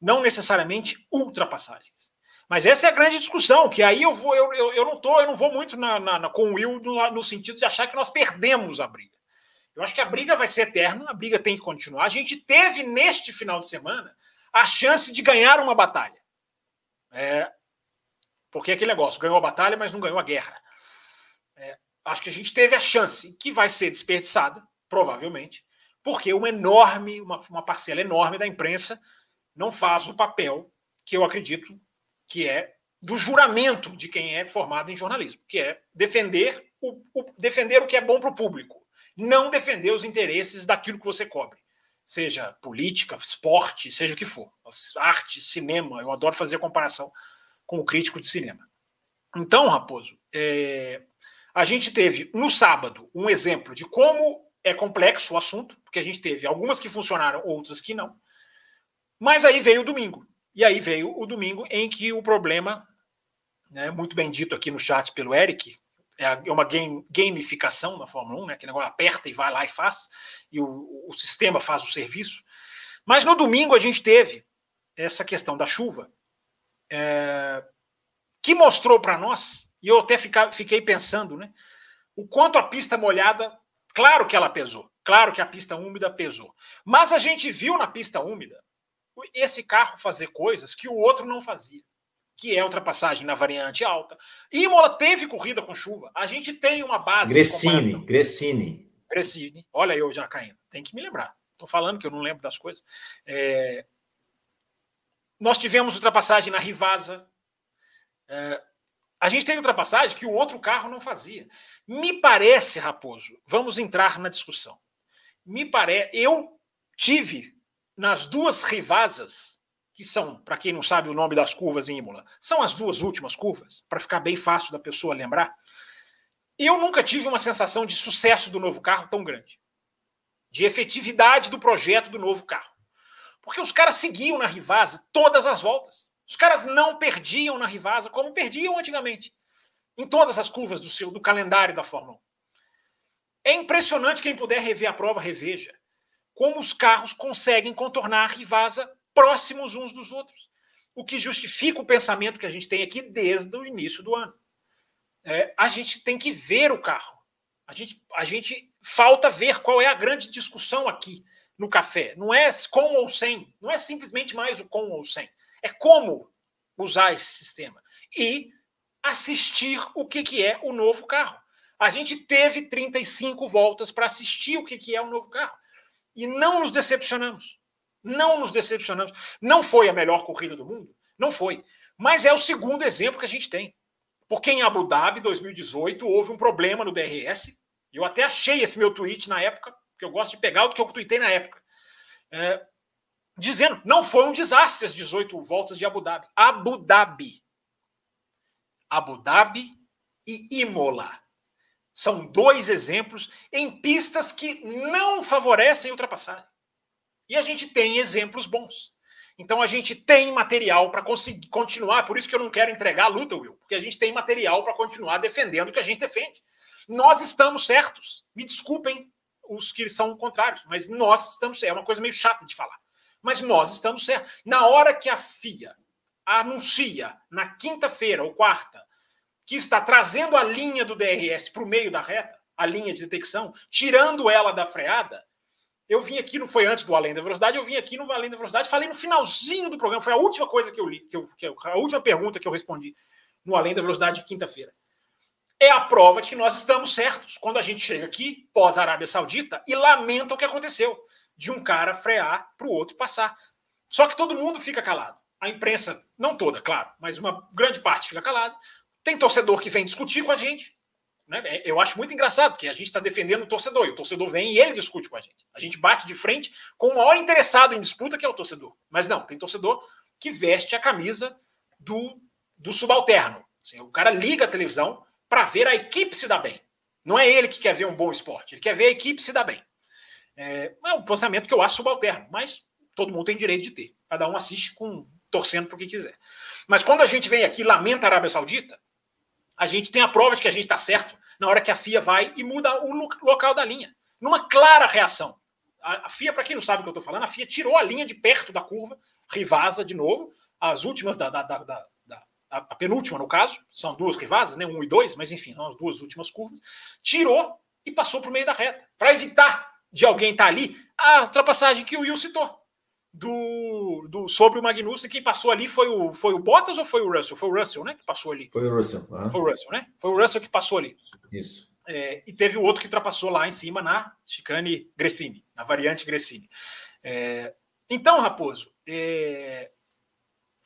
não necessariamente ultrapassagens. Mas essa é a grande discussão, que aí eu vou, eu, eu, eu não tô, eu não vou muito na, na, na, com o Will no, no sentido de achar que nós perdemos a briga. Eu acho que a briga vai ser eterna, a briga tem que continuar. A gente teve neste final de semana a chance de ganhar uma batalha. É, porque é aquele negócio, ganhou a batalha, mas não ganhou a guerra. É, acho que a gente teve a chance, que vai ser desperdiçada, provavelmente, porque uma enorme, uma, uma parcela enorme da imprensa não faz o papel que eu acredito que é do juramento de quem é formado em jornalismo, que é defender o, o defender o que é bom para o público, não defender os interesses daquilo que você cobre, seja política, esporte, seja o que for, arte, cinema. Eu adoro fazer comparação com o crítico de cinema. Então, Raposo, é, a gente teve no sábado um exemplo de como é complexo o assunto, porque a gente teve algumas que funcionaram, outras que não. Mas aí veio o domingo. E aí veio o domingo em que o problema, né, muito bem dito aqui no chat pelo Eric, é, é uma game, gamificação na Fórmula 1, né, que negócio aperta e vai lá e faz, e o, o sistema faz o serviço. Mas no domingo a gente teve essa questão da chuva, é, que mostrou para nós e eu até fica, fiquei pensando, né? O quanto a pista molhada, claro que ela pesou, claro que a pista úmida pesou. Mas a gente viu na pista úmida esse carro fazer coisas que o outro não fazia, que é ultrapassagem na variante alta. Imola teve corrida com chuva. A gente tem uma base. Gressini, Gressini. Gressini. Olha eu já caindo. Tem que me lembrar. Estou falando que eu não lembro das coisas. É... Nós tivemos ultrapassagem na Rivasa. É... A gente tem ultrapassagem que o outro carro não fazia. Me parece, Raposo, vamos entrar na discussão. Me parece, eu tive nas duas rivasas, que são, para quem não sabe o nome das curvas em Imola, são as duas últimas curvas, para ficar bem fácil da pessoa lembrar. Eu nunca tive uma sensação de sucesso do novo carro tão grande, de efetividade do projeto do novo carro. Porque os caras seguiam na rivasa todas as voltas. Os caras não perdiam na Rivasa como perdiam antigamente, em todas as curvas do seu do calendário da Fórmula 1. É impressionante quem puder rever a prova, reveja como os carros conseguem contornar a Rivasa próximos uns dos outros. O que justifica o pensamento que a gente tem aqui desde o início do ano. É, a gente tem que ver o carro. A gente, a gente falta ver qual é a grande discussão aqui no café. Não é com ou sem, não é simplesmente mais o com ou sem é como usar esse sistema e assistir o que, que é o novo carro. A gente teve 35 voltas para assistir o que, que é o novo carro e não nos decepcionamos. Não nos decepcionamos. Não foi a melhor corrida do mundo? Não foi. Mas é o segundo exemplo que a gente tem. Porque em Abu Dhabi, 2018, houve um problema no DRS. Eu até achei esse meu tweet na época, porque eu gosto de pegar o que eu tuitei na época. É, dizendo não foi um desastre as 18 voltas de Abu Dhabi. Abu Dhabi. Abu Dhabi e Imola. São dois exemplos em pistas que não favorecem ultrapassagem. E a gente tem exemplos bons. Então a gente tem material para conseguir continuar, por isso que eu não quero entregar a luta, Will, porque a gente tem material para continuar defendendo o que a gente defende. Nós estamos certos. Me desculpem os que são contrários, mas nós estamos certos. É uma coisa meio chata de falar mas nós estamos certos. Na hora que a FIA anuncia, na quinta-feira ou quarta, que está trazendo a linha do DRS para o meio da reta, a linha de detecção, tirando ela da freada, Eu vim aqui, não foi antes do Além da Velocidade, eu vim aqui no Além da Velocidade, falei no finalzinho do programa, foi a última coisa que eu li, que eu, que eu, a última pergunta que eu respondi no Além da Velocidade de quinta-feira. É a prova de que nós estamos certos quando a gente chega aqui, pós-Arábia Saudita, e lamenta o que aconteceu, de um cara frear para o outro passar. Só que todo mundo fica calado. A imprensa, não toda, claro, mas uma grande parte fica calada. Tem torcedor que vem discutir com a gente, né? É, eu acho muito engraçado, porque a gente está defendendo o torcedor, e o torcedor vem e ele discute com a gente. A gente bate de frente com o maior interessado em disputa, que é o torcedor. Mas não, tem torcedor que veste a camisa do, do subalterno. Assim, o cara liga a televisão para ver a equipe se dar bem. Não é ele que quer ver um bom esporte, ele quer ver a equipe se dar bem. É, é um pensamento que eu acho subalterno, mas todo mundo tem direito de ter. Cada um assiste com torcendo para o que quiser. Mas quando a gente vem aqui e lamenta a Arábia Saudita, a gente tem a prova de que a gente está certo na hora que a FIA vai e muda o local da linha. Numa clara reação. A, FIA, para quem não sabe o que eu estou falando, a FIA tirou a linha de perto da curva, rivasa de novo, as últimas da, da, da, da a penúltima no caso, são duas rivasas, né, um e dois, mas enfim, as duas últimas curvas, tirou e passou para o meio da reta, para evitar de alguém estar tá ali a ultrapassagem que o Will citou do, do sobre o Magnussen, quem passou ali foi o, foi o Bottas ou foi o Russell? Foi o Russell, né? Que passou ali. Foi o Russell. Uhum. Foi o Russell, né? Foi o Russell que passou ali. Isso. É, e teve o outro que ultrapassou lá em cima na chicane Gressini, na variante Gressini. É, então, Raposo, é,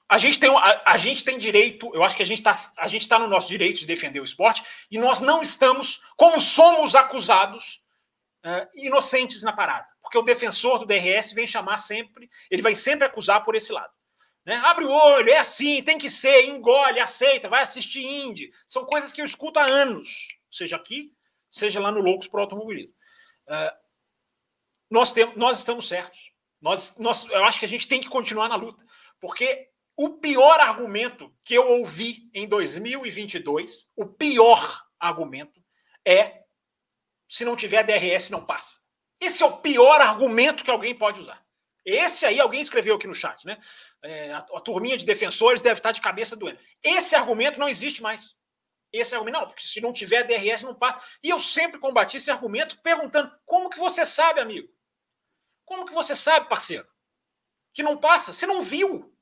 a gente tem a, a, gente tem direito, eu acho que a gente está tá no nosso direito de defender o esporte e nós não estamos, como somos acusados, uh, inocentes na parada porque o defensor do DRS vem chamar sempre, ele vai sempre acusar por esse lado. Né? Abre o olho, é assim, tem que ser, engole, aceita, vai assistir Indy. São coisas que eu escuto há anos, seja aqui, seja lá no Loucos para o Automobilismo. Uh, nós, temos, nós estamos certos. Nós, nós, eu acho que a gente tem que continuar na luta, porque o pior argumento que eu ouvi em 2022, o pior argumento é se não tiver DRS não passa. Esse é o pior argumento que alguém pode usar. Esse aí, alguém escreveu aqui no chat, né? É, a, a, turminha de defensores deve estar de cabeça doendo. Esse argumento não existe mais. Esse argumento, não, porque se não tiver DRS, não passa. E eu sempre combati esse argumento perguntando: como que você sabe, amigo? Como que você sabe, parceiro? Que não passa? Você não viu.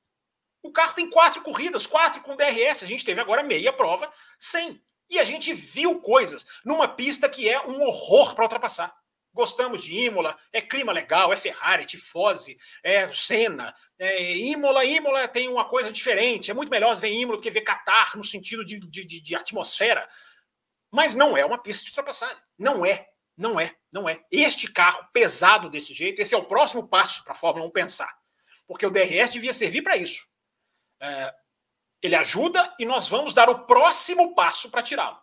O carro tem quatro corridas, quatro com DRS. A gente teve agora meia prova sem. E a gente viu coisas numa pista que é um horror para ultrapassar. Gostamos de Imola, é clima legal, é Ferrari, é Tifose, é Senna. É, Imola, Imola tem uma coisa diferente, é muito melhor ver Imola do que ver Qatar no sentido de, de, de atmosfera. Mas não é uma pista de ultrapassagem. Não é, não é, não é. Este carro pesado desse jeito, esse é o próximo passo para a Fórmula 1 pensar. Porque o DRS devia servir para isso. É, ele ajuda e nós vamos dar o próximo passo para tirá-lo.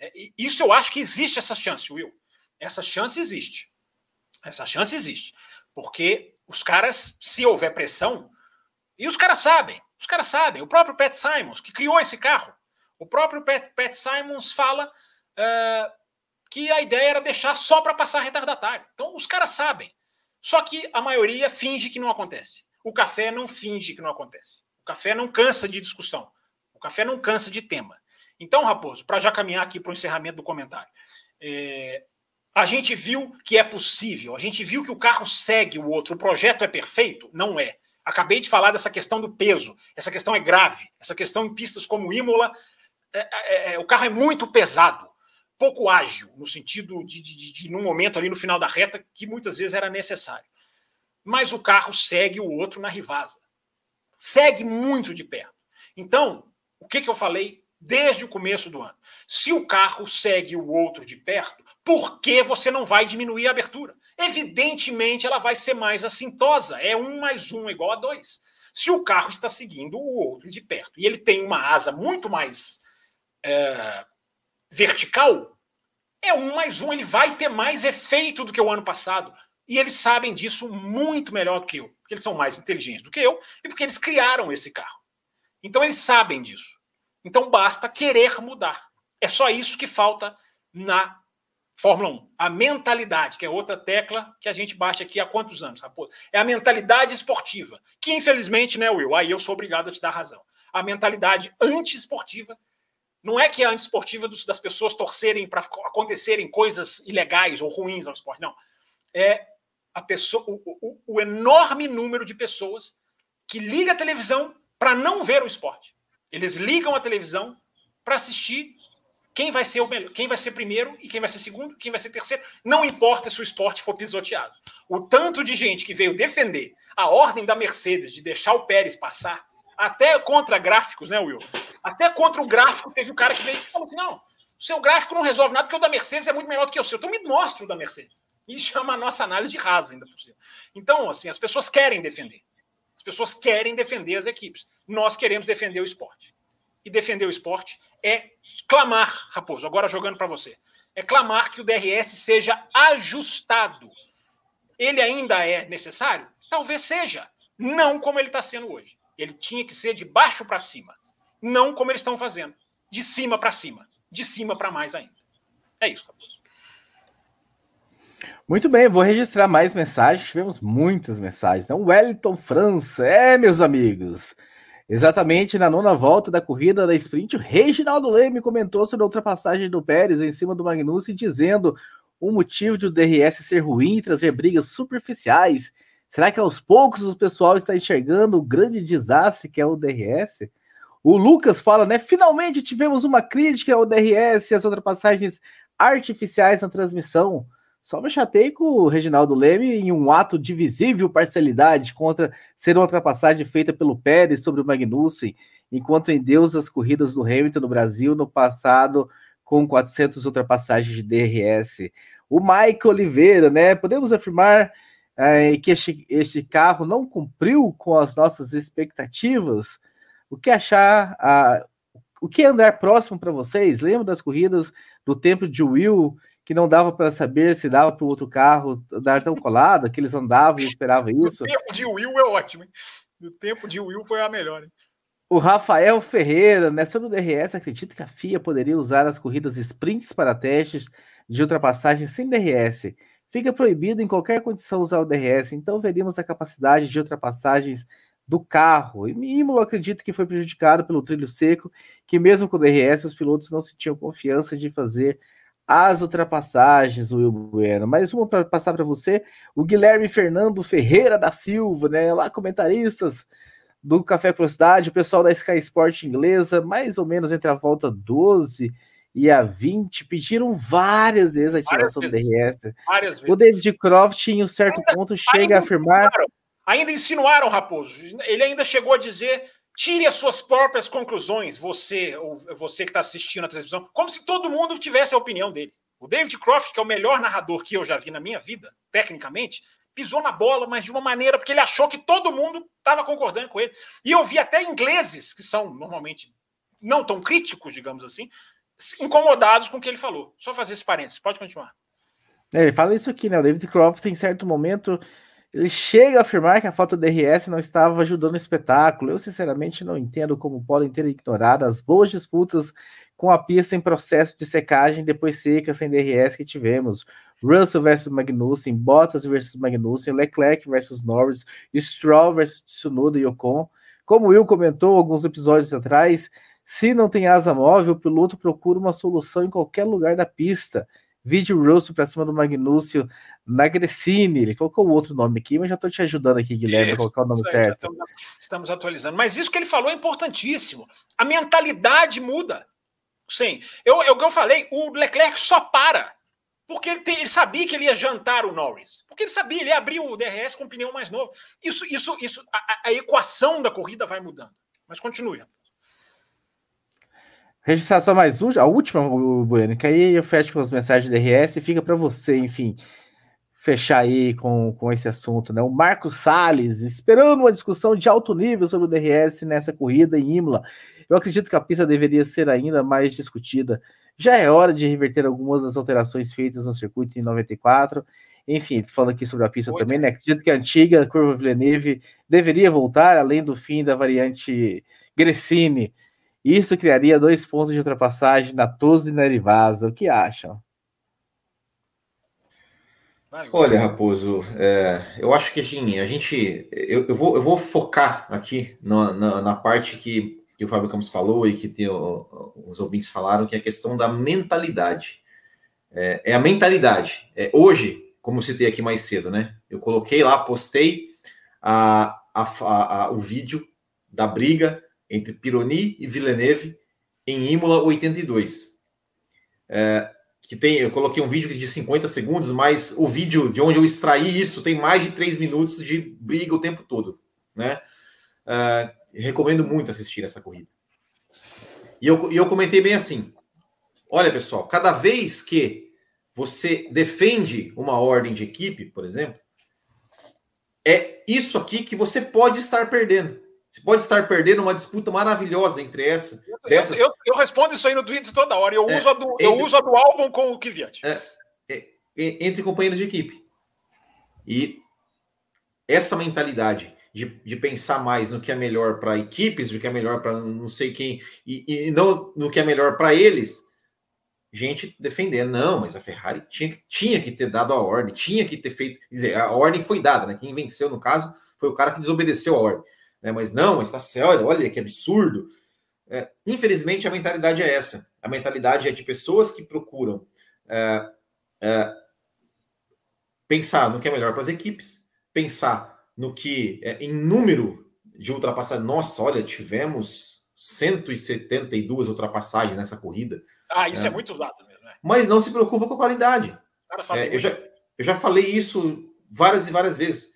É, isso eu acho que existe essa chance, Will. Essa chance existe. Essa chance existe. Porque os caras, se houver pressão, e os caras sabem, os caras sabem, o próprio Pat Simons, que criou esse carro, o próprio Pat, Pat Simons fala uh, que a ideia era deixar só para passar retardatário. Então, os caras sabem. Só que a maioria finge que não acontece. O café não finge que não acontece. O café não cansa de discussão. O café não cansa de tema. Então, Raposo, para já caminhar aqui para o encerramento do comentário, é, a gente viu que é possível, a gente viu que o carro segue o outro, o projeto é perfeito? Não é. Acabei de falar dessa questão do peso, essa questão é grave, essa questão em pistas como Imola, é, é, é, o carro é muito pesado, pouco ágil, no sentido de, de, de, de, num momento ali no final da reta, que muitas vezes era necessário. Mas o carro segue o outro na rivasa. Segue muito de perto. Então, o que, que eu falei desde o começo do ano? Se o carro segue o outro de perto, por que você não vai diminuir a abertura? Evidentemente, ela vai ser mais assintosa. É um mais um igual a dois. Se o carro está seguindo o outro de perto e ele tem uma asa muito mais é, vertical, é um mais um. Ele vai ter mais efeito do que o ano passado. E eles sabem disso muito melhor do que eu. Porque eles são mais inteligentes do que eu e porque eles criaram esse carro. Então, eles sabem disso. Então, basta querer mudar. É só isso que falta na Fórmula 1. A mentalidade, que é outra tecla que a gente bate aqui há quantos anos, Raposo? É a mentalidade esportiva, que infelizmente, né, Will? Aí eu sou obrigado a te dar razão. A mentalidade anti-esportiva não é que é anti-esportiva das pessoas torcerem para acontecerem coisas ilegais ou ruins ao esporte, não. É a pessoa, o, o, o enorme número de pessoas que liga a televisão para não ver o esporte. Eles ligam a televisão para assistir quem vai ser o melhor, quem vai ser primeiro e quem vai ser segundo, quem vai ser terceiro. Não importa se o esporte for pisoteado. O tanto de gente que veio defender a ordem da Mercedes de deixar o Pérez passar, até contra gráficos, né, Will? Até contra o gráfico teve o cara que veio e falou assim: não, o seu gráfico não resolve nada porque o da Mercedes é muito melhor do que o seu. Então me mostra o da Mercedes. E chama a nossa análise de rasa ainda por cima. Então, assim, as pessoas querem defender. As pessoas querem defender as equipes. Nós queremos defender o esporte. E defender o esporte é clamar, Raposo, agora jogando para você, é clamar que o DRS seja ajustado. Ele ainda é necessário? Talvez seja. Não como ele está sendo hoje. Ele tinha que ser de baixo para cima. Não como eles estão fazendo. De cima para cima. De cima para mais ainda. É isso, Raposo. Muito bem, vou registrar mais mensagens. Tivemos muitas mensagens. Então, Wellington França, é, meus amigos. Exatamente na nona volta da corrida da sprint, o Reginaldo Leme comentou sobre a ultrapassagem do Pérez em cima do Magnussen, dizendo o motivo de o DRS ser ruim e trazer brigas superficiais. Será que aos poucos o pessoal está enxergando o grande desastre que é o DRS? O Lucas fala, né? Finalmente tivemos uma crítica ao DRS e as ultrapassagens artificiais na transmissão. Só me chatei com o Reginaldo Leme em um ato de visível parcialidade contra ser uma ultrapassagem feita pelo Pérez sobre o Magnussen, enquanto em Deus as corridas do Hamilton no Brasil no passado com 400 ultrapassagens de DRS. O Mike Oliveira, né? Podemos afirmar é, que este, este carro não cumpriu com as nossas expectativas? O que achar? A, o que andar próximo para vocês? Lembra das corridas do tempo de Will? Que não dava para saber se dava para o outro carro dar tão colado, que eles andavam e esperavam isso. O tempo de Will é ótimo. Hein? O tempo de Will foi a melhor. Hein? O Rafael Ferreira, né, sobre o DRS, acredita que a FIA poderia usar as corridas sprints para testes de ultrapassagem sem DRS. Fica proibido em qualquer condição usar o DRS, então veríamos a capacidade de ultrapassagens do carro. E Imola acredito que foi prejudicado pelo trilho seco, que mesmo com o DRS os pilotos não sentiam confiança de fazer as ultrapassagens, Will Bueno. Mais uma para passar para você, o Guilherme Fernando Ferreira da Silva, né? Lá, comentaristas do Café Velocidade, o pessoal da Sky Sport inglesa, mais ou menos entre a volta 12 e a 20, pediram várias vezes a ativação do DRS. Várias vezes. O David Croft, em um certo ainda, ponto, chega a afirmar. Insinuaram, ainda insinuaram, Raposo. Ele ainda chegou a dizer Tire as suas próprias conclusões, você ou você que está assistindo a transmissão, como se todo mundo tivesse a opinião dele. O David Croft, que é o melhor narrador que eu já vi na minha vida, tecnicamente, pisou na bola, mas de uma maneira porque ele achou que todo mundo estava concordando com ele. E eu vi até ingleses, que são normalmente não tão críticos, digamos assim, incomodados com o que ele falou. Só fazer esse parênteses, pode continuar. É, ele fala isso aqui, né? O David Croft, em certo momento, ele chega a afirmar que a falta de DRS não estava ajudando o espetáculo. Eu, sinceramente, não entendo como podem ter ignorado as boas disputas com a pista em processo de secagem depois seca sem DRS que tivemos. Russell versus Magnussen, Bottas versus Magnussen, Leclerc versus Norris, Stroll versus Tsunoda e Ocon. Como o Will comentou alguns episódios atrás, se não tem asa móvel, o piloto procura uma solução em qualquer lugar da pista. Vídeo Russell para cima do Magnúcio na Grecine. Ele colocou outro nome aqui, mas já estou te ajudando aqui, Guilherme, a colocar o nome certo. Estamos, estamos, atualizando. Mas isso que ele falou é importantíssimo. A mentalidade muda. Sim. Eu, eu, eu falei, o Leclerc só para. Porque ele, tem, ele sabia que ele ia jantar o Norris. Porque ele sabia, ele abriu o DRS com um pneu mais novo. Isso, isso, isso, a, a equação da corrida vai mudando. Mas continue. Registração mais última, a última, Bueno, que aí eu fecho com as mensagens do DRS e fica para você, enfim, fechar aí com, com esse assunto, né? O Marcos Salles, esperando uma discussão de alto nível sobre o DRS nessa corrida em Imola. Eu acredito que a pista deveria ser ainda mais discutida. Já é hora de reverter algumas das alterações feitas no circuito em 94. Enfim, falando aqui sobre a pista também, né? Acredito que a antiga curva Villeneuve deveria voltar, além do fim da variante Gresini isso criaria dois pontos de ultrapassagem na Toso e na Rivasa. O que acham? Olha, Raposo, é, eu acho que assim, a gente. Eu, eu, vou, eu vou focar aqui na, na, na parte que, que o Fábio Campos falou e que tem, os ouvintes falaram, que é a questão da mentalidade. É, é a mentalidade. É, hoje, como eu citei aqui mais cedo, né? Eu coloquei lá, postei a, a, a, o vídeo da briga entre Pironi e Villeneuve em Imola 82. É, que tem, eu coloquei um vídeo de 50 segundos, mas o vídeo de onde eu extraí isso tem mais de 3 minutos de briga o tempo todo, né? É, recomendo muito assistir essa corrida. E eu, e eu comentei bem assim: olha, pessoal, cada vez que você defende uma ordem de equipe, por exemplo, é isso aqui que você pode estar perdendo. Você pode estar perdendo uma disputa maravilhosa entre essa. Eu, dessas... eu, eu respondo isso aí no Twitter toda hora. Eu, é, uso, a do, entre, eu uso a do álbum com o Kvyat. É, é, entre companheiros de equipe. E essa mentalidade de, de pensar mais no que é melhor para equipes, do que é melhor para não sei quem, e, e não no que é melhor para eles, gente defendendo, não, mas a Ferrari tinha, tinha que ter dado a ordem, tinha que ter feito. Dizer, a ordem foi dada, né? Quem venceu, no caso, foi o cara que desobedeceu a ordem. Né? Mas não, mas tá sério, olha que absurdo. É, infelizmente, a mentalidade é essa. A mentalidade é de pessoas que procuram é, é, pensar no que é melhor para as equipes, pensar no que é, em número de ultrapassagem. Nossa, olha, tivemos 172 ultrapassagens nessa corrida. Ah, isso é, é muito usado mesmo. Né? Mas não se preocupa com a qualidade. É, eu, já, eu já falei isso várias e várias vezes.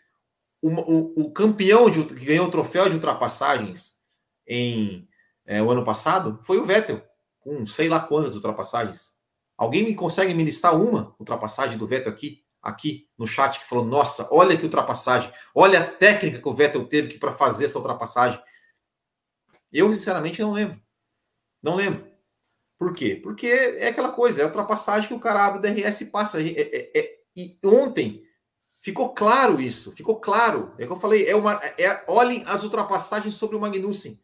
O, o, campeão de, que ganhou o troféu de ultrapassagens em é, o ano passado foi o Vettel, com sei lá quantas ultrapassagens. Alguém me consegue me listar uma ultrapassagem do Vettel aqui, aqui no chat, que falou: Nossa, olha que ultrapassagem, olha a técnica que o Vettel teve para fazer essa ultrapassagem. Eu, sinceramente, não lembro. Não lembro. Por quê? Porque é aquela coisa, é a ultrapassagem que o cara abre o DRS e passa. É, é, é, e ontem ficou claro isso, ficou claro. É que eu falei, é uma. É, olhem as ultrapassagens sobre o Magnussen.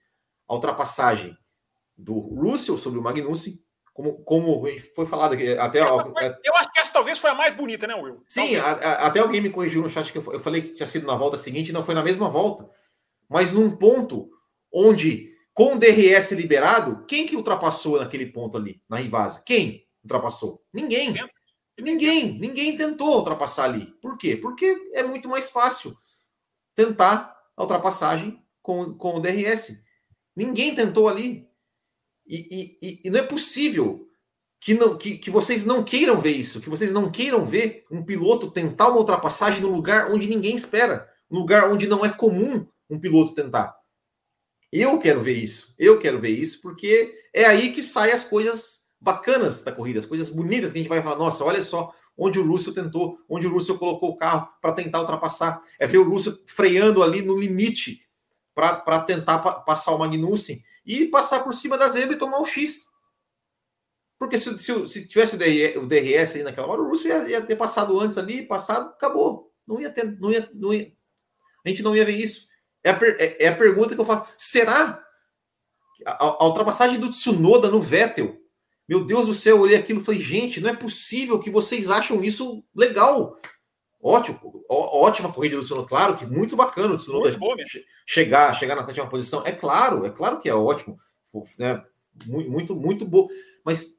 A ultrapassagem do Russell sobre o Magnussen, como, como foi falado aqui, até. Foi, eu acho que essa talvez foi a mais bonita, né, Will? Sim, a, a, até alguém me corrigiu no chat que eu, eu falei que tinha sido na volta seguinte, não foi na mesma volta. Mas num ponto onde com o DRS liberado, quem que ultrapassou naquele ponto ali, na Rivasa? Quem ultrapassou? Ninguém. Ninguém, ninguém tentou ultrapassar ali. Por quê? Porque é muito mais fácil tentar a ultrapassagem com, com o DRS. Ninguém tentou ali. E, e, e não é possível que, não, que, que vocês não queiram ver isso, que vocês não queiram ver um piloto tentar uma ultrapassagem no lugar onde ninguém espera, lugar onde não é comum um piloto tentar. Eu quero ver isso. Eu quero ver isso porque é aí que saem as coisas bacanas da corrida, as coisas bonitas que a gente vai falar. Nossa, olha só onde o Russell tentou, onde o Russell colocou o carro para tentar ultrapassar. É ver o Russell freando ali no limite para tentar pa passar o Magnussen e passar por cima da zebra e tomar o X. Porque se, se, se tivesse o DRS ali naquela hora, o Russell ia, ia, ter passado antes ali, passado, acabou. Não ia ter, não ia, não ia, a gente não ia ver isso. É a, é, é a pergunta que eu faço. Será a, a, ultrapassagem do Tsunoda no Vettel? Meu Deus do céu, eu olhei aquilo e falei, gente, não é possível que vocês acham isso legal. Ótimo, ó, ótima corrida do Tsunoda, claro que muito bacana o Tsunoda chegar, chegar na sétima posição. É claro, é claro que é ótimo, né? Muito, muito, muito bom. Mas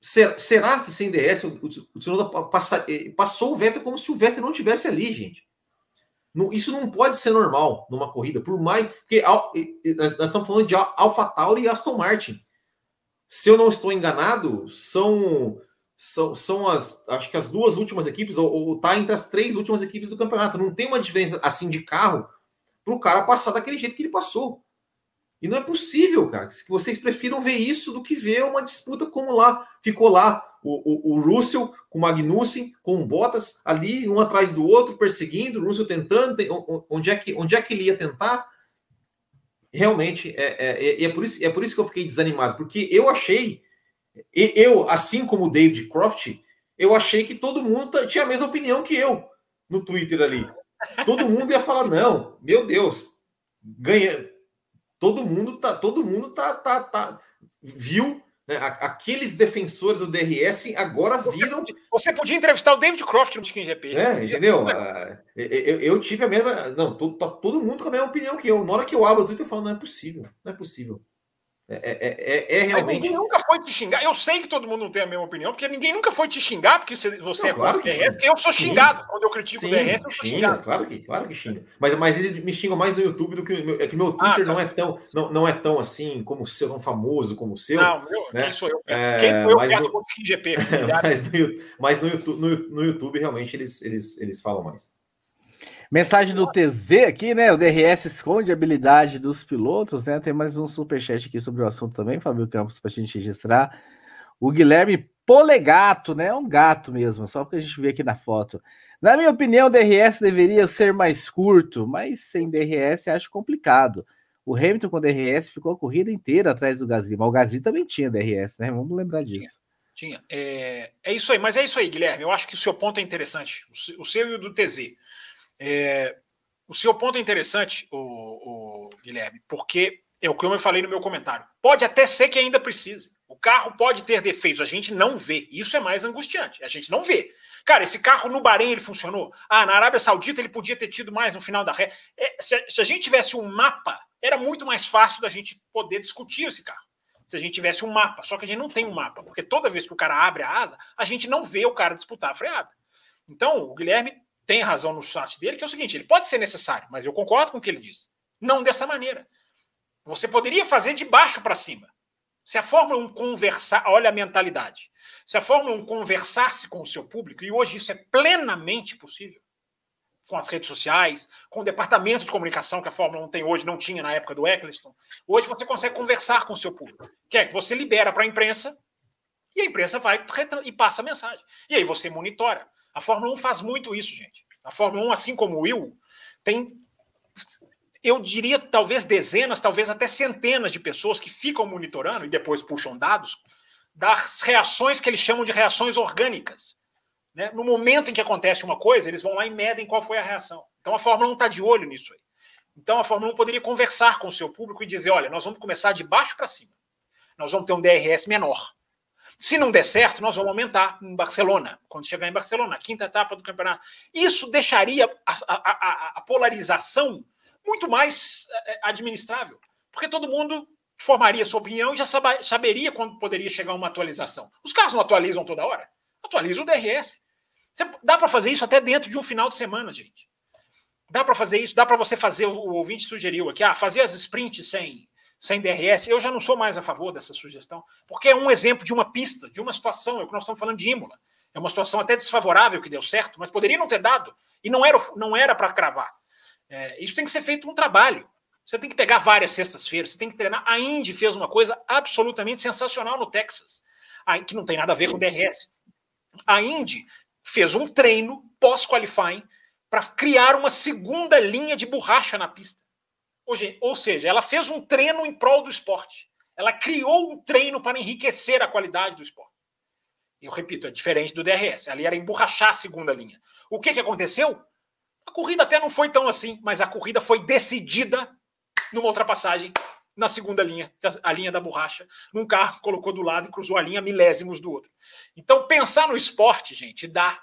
será, será que sem DS o, o Tsunoda passa, eh, passou o Vettel como se o Vettel não tivesse ali, gente? isso não pode ser normal numa corrida, por mais. Porque nós estamos falando de AlphaTauri e Aston Martin. Se eu não estou enganado, são são, são as acho que as duas últimas equipes, ou, ou tá entre as três últimas equipes do campeonato. Não tem uma diferença assim de carro para o cara passar daquele jeito que ele passou. E não é possível, cara, que vocês prefiram ver isso do que ver uma disputa como lá. Ficou lá o, o, o Russell com o Magnussen, com o Bottas ali, um atrás do outro, perseguindo, o Russell tentando, onde é que, onde é que ele ia tentar? Realmente, é, é, é, é, por isso, é por isso que eu fiquei desanimado, porque eu achei, eu, assim como o David Croft, eu achei que todo mundo tinha a mesma opinião que eu no Twitter ali. Todo mundo ia falar, não, meu Deus, ganha todo mundo tá, todo mundo tá, tá, tá viu né, aqueles defensores do DRS agora viram. Você podia entrevistar o David Croft no Chicken GP. É, entendeu? Ah, eu, eu, tive a mesma. Não, tô, tá todo mundo com a mesma opinião que eu. Na hora que eu abro o Twitter, eu falo: não é possível, não é possível. É, é, é, é realmente. ninguém nunca foi te xingar. Eu sei que todo mundo não tem a mesma opinião, porque ninguém nunca foi te xingar, porque você, você não, é claro DRS, porque eu sou xingado. Sim. Quando eu critico sim, o DRS, eu sou xinga, xingado. Claro que, claro que xinga. Mas, mas ele me xinga mais no YouTube do que no É que meu Twitter ah, tá. não, é tão, não, não é tão assim como o seu, tão famoso como o seu. Não, meu, né? quem sou eu? É, quem sou eu mas no, GP, mas, no, mas no, YouTube, no, no YouTube realmente eles, eles, eles falam mais. Mensagem do TZ aqui, né? O DRS esconde a habilidade dos pilotos, né? Tem mais um superchat aqui sobre o assunto também, Fábio Campos, para a gente registrar. O Guilherme Polegato, né? É um gato mesmo, só porque a gente vê aqui na foto. Na minha opinião, o DRS deveria ser mais curto, mas sem DRS acho complicado. O Hamilton com DRS ficou a corrida inteira atrás do Gasly, mas o Gasly também tinha DRS, né? Vamos lembrar disso. Tinha. tinha. É, é isso aí, mas é isso aí, Guilherme. Eu acho que o seu ponto é interessante. O seu e o do TZ. É, o seu ponto é interessante, o, o, Guilherme, porque é o que eu falei no meu comentário. Pode até ser que ainda precise. O carro pode ter defeitos, a gente não vê. Isso é mais angustiante. A gente não vê. Cara, esse carro no Bahrein ele funcionou. Ah, na Arábia Saudita ele podia ter tido mais no final da ré. É, se, a, se a gente tivesse um mapa, era muito mais fácil da gente poder discutir esse carro. Se a gente tivesse um mapa. Só que a gente não tem um mapa, porque toda vez que o cara abre a asa, a gente não vê o cara disputar a freada. Então, o Guilherme tem razão no chat dele, que é o seguinte: ele pode ser necessário, mas eu concordo com o que ele diz. Não dessa maneira. Você poderia fazer de baixo para cima. Se a Fórmula 1 conversar, olha a mentalidade. Se a Fórmula 1 conversasse com o seu público, e hoje isso é plenamente possível, com as redes sociais, com o departamento de comunicação que a Fórmula 1 tem hoje, não tinha na época do Eccleston. Hoje você consegue conversar com o seu público. Que é que você libera para a imprensa e a imprensa vai e passa a mensagem. E aí você monitora. A Fórmula 1 faz muito isso, gente. A Fórmula 1, assim como o Will, tem, eu diria, talvez dezenas, talvez até centenas de pessoas que ficam monitorando e depois puxam dados das reações que eles chamam de reações orgânicas. Né? No momento em que acontece uma coisa, eles vão lá e medem qual foi a reação. Então a Fórmula 1 está de olho nisso aí. Então a Fórmula 1 poderia conversar com o seu público e dizer: olha, nós vamos começar de baixo para cima. Nós vamos ter um DRS menor. Se não der certo, nós vamos aumentar em Barcelona, quando chegar em Barcelona, quinta etapa do campeonato. Isso deixaria a, a, a, polarização muito mais é, administrável, porque todo mundo formaria sua opinião e já saberia quando poderia chegar uma atualização. Os carros não atualizam toda hora, atualiza o DRS. Dá para fazer isso até dentro de um final de semana, gente. Dá para fazer isso, dá para você fazer, o ouvinte sugeriu aqui, ah, fazer as sprints sem sem DRS, eu já não sou mais a favor dessa sugestão, porque é um exemplo de uma pista, de uma situação, é o que nós estamos falando de Imola. É uma situação até desfavorável que deu certo, mas poderia não ter dado, e não era, não era para cravar. É, isso tem que ser feito um trabalho. Você tem que pegar várias sextas-feiras, você tem que treinar. A Indy fez uma coisa absolutamente sensacional no Texas, que não tem nada a ver com DRS. A Indy fez um treino pós-qualifying para criar uma segunda linha de borracha na pista. Ou seja, ela fez um treino em prol do esporte. Ela criou um treino para enriquecer a qualidade do esporte. Eu repito, é diferente do DRS. Ali era emborrachar a segunda linha. O que, que aconteceu? A corrida até não foi tão assim, mas a corrida foi decidida numa ultrapassagem na segunda linha, a linha da borracha, num carro que colocou do lado e cruzou a linha milésimos do outro. Então, pensar no esporte, gente, dá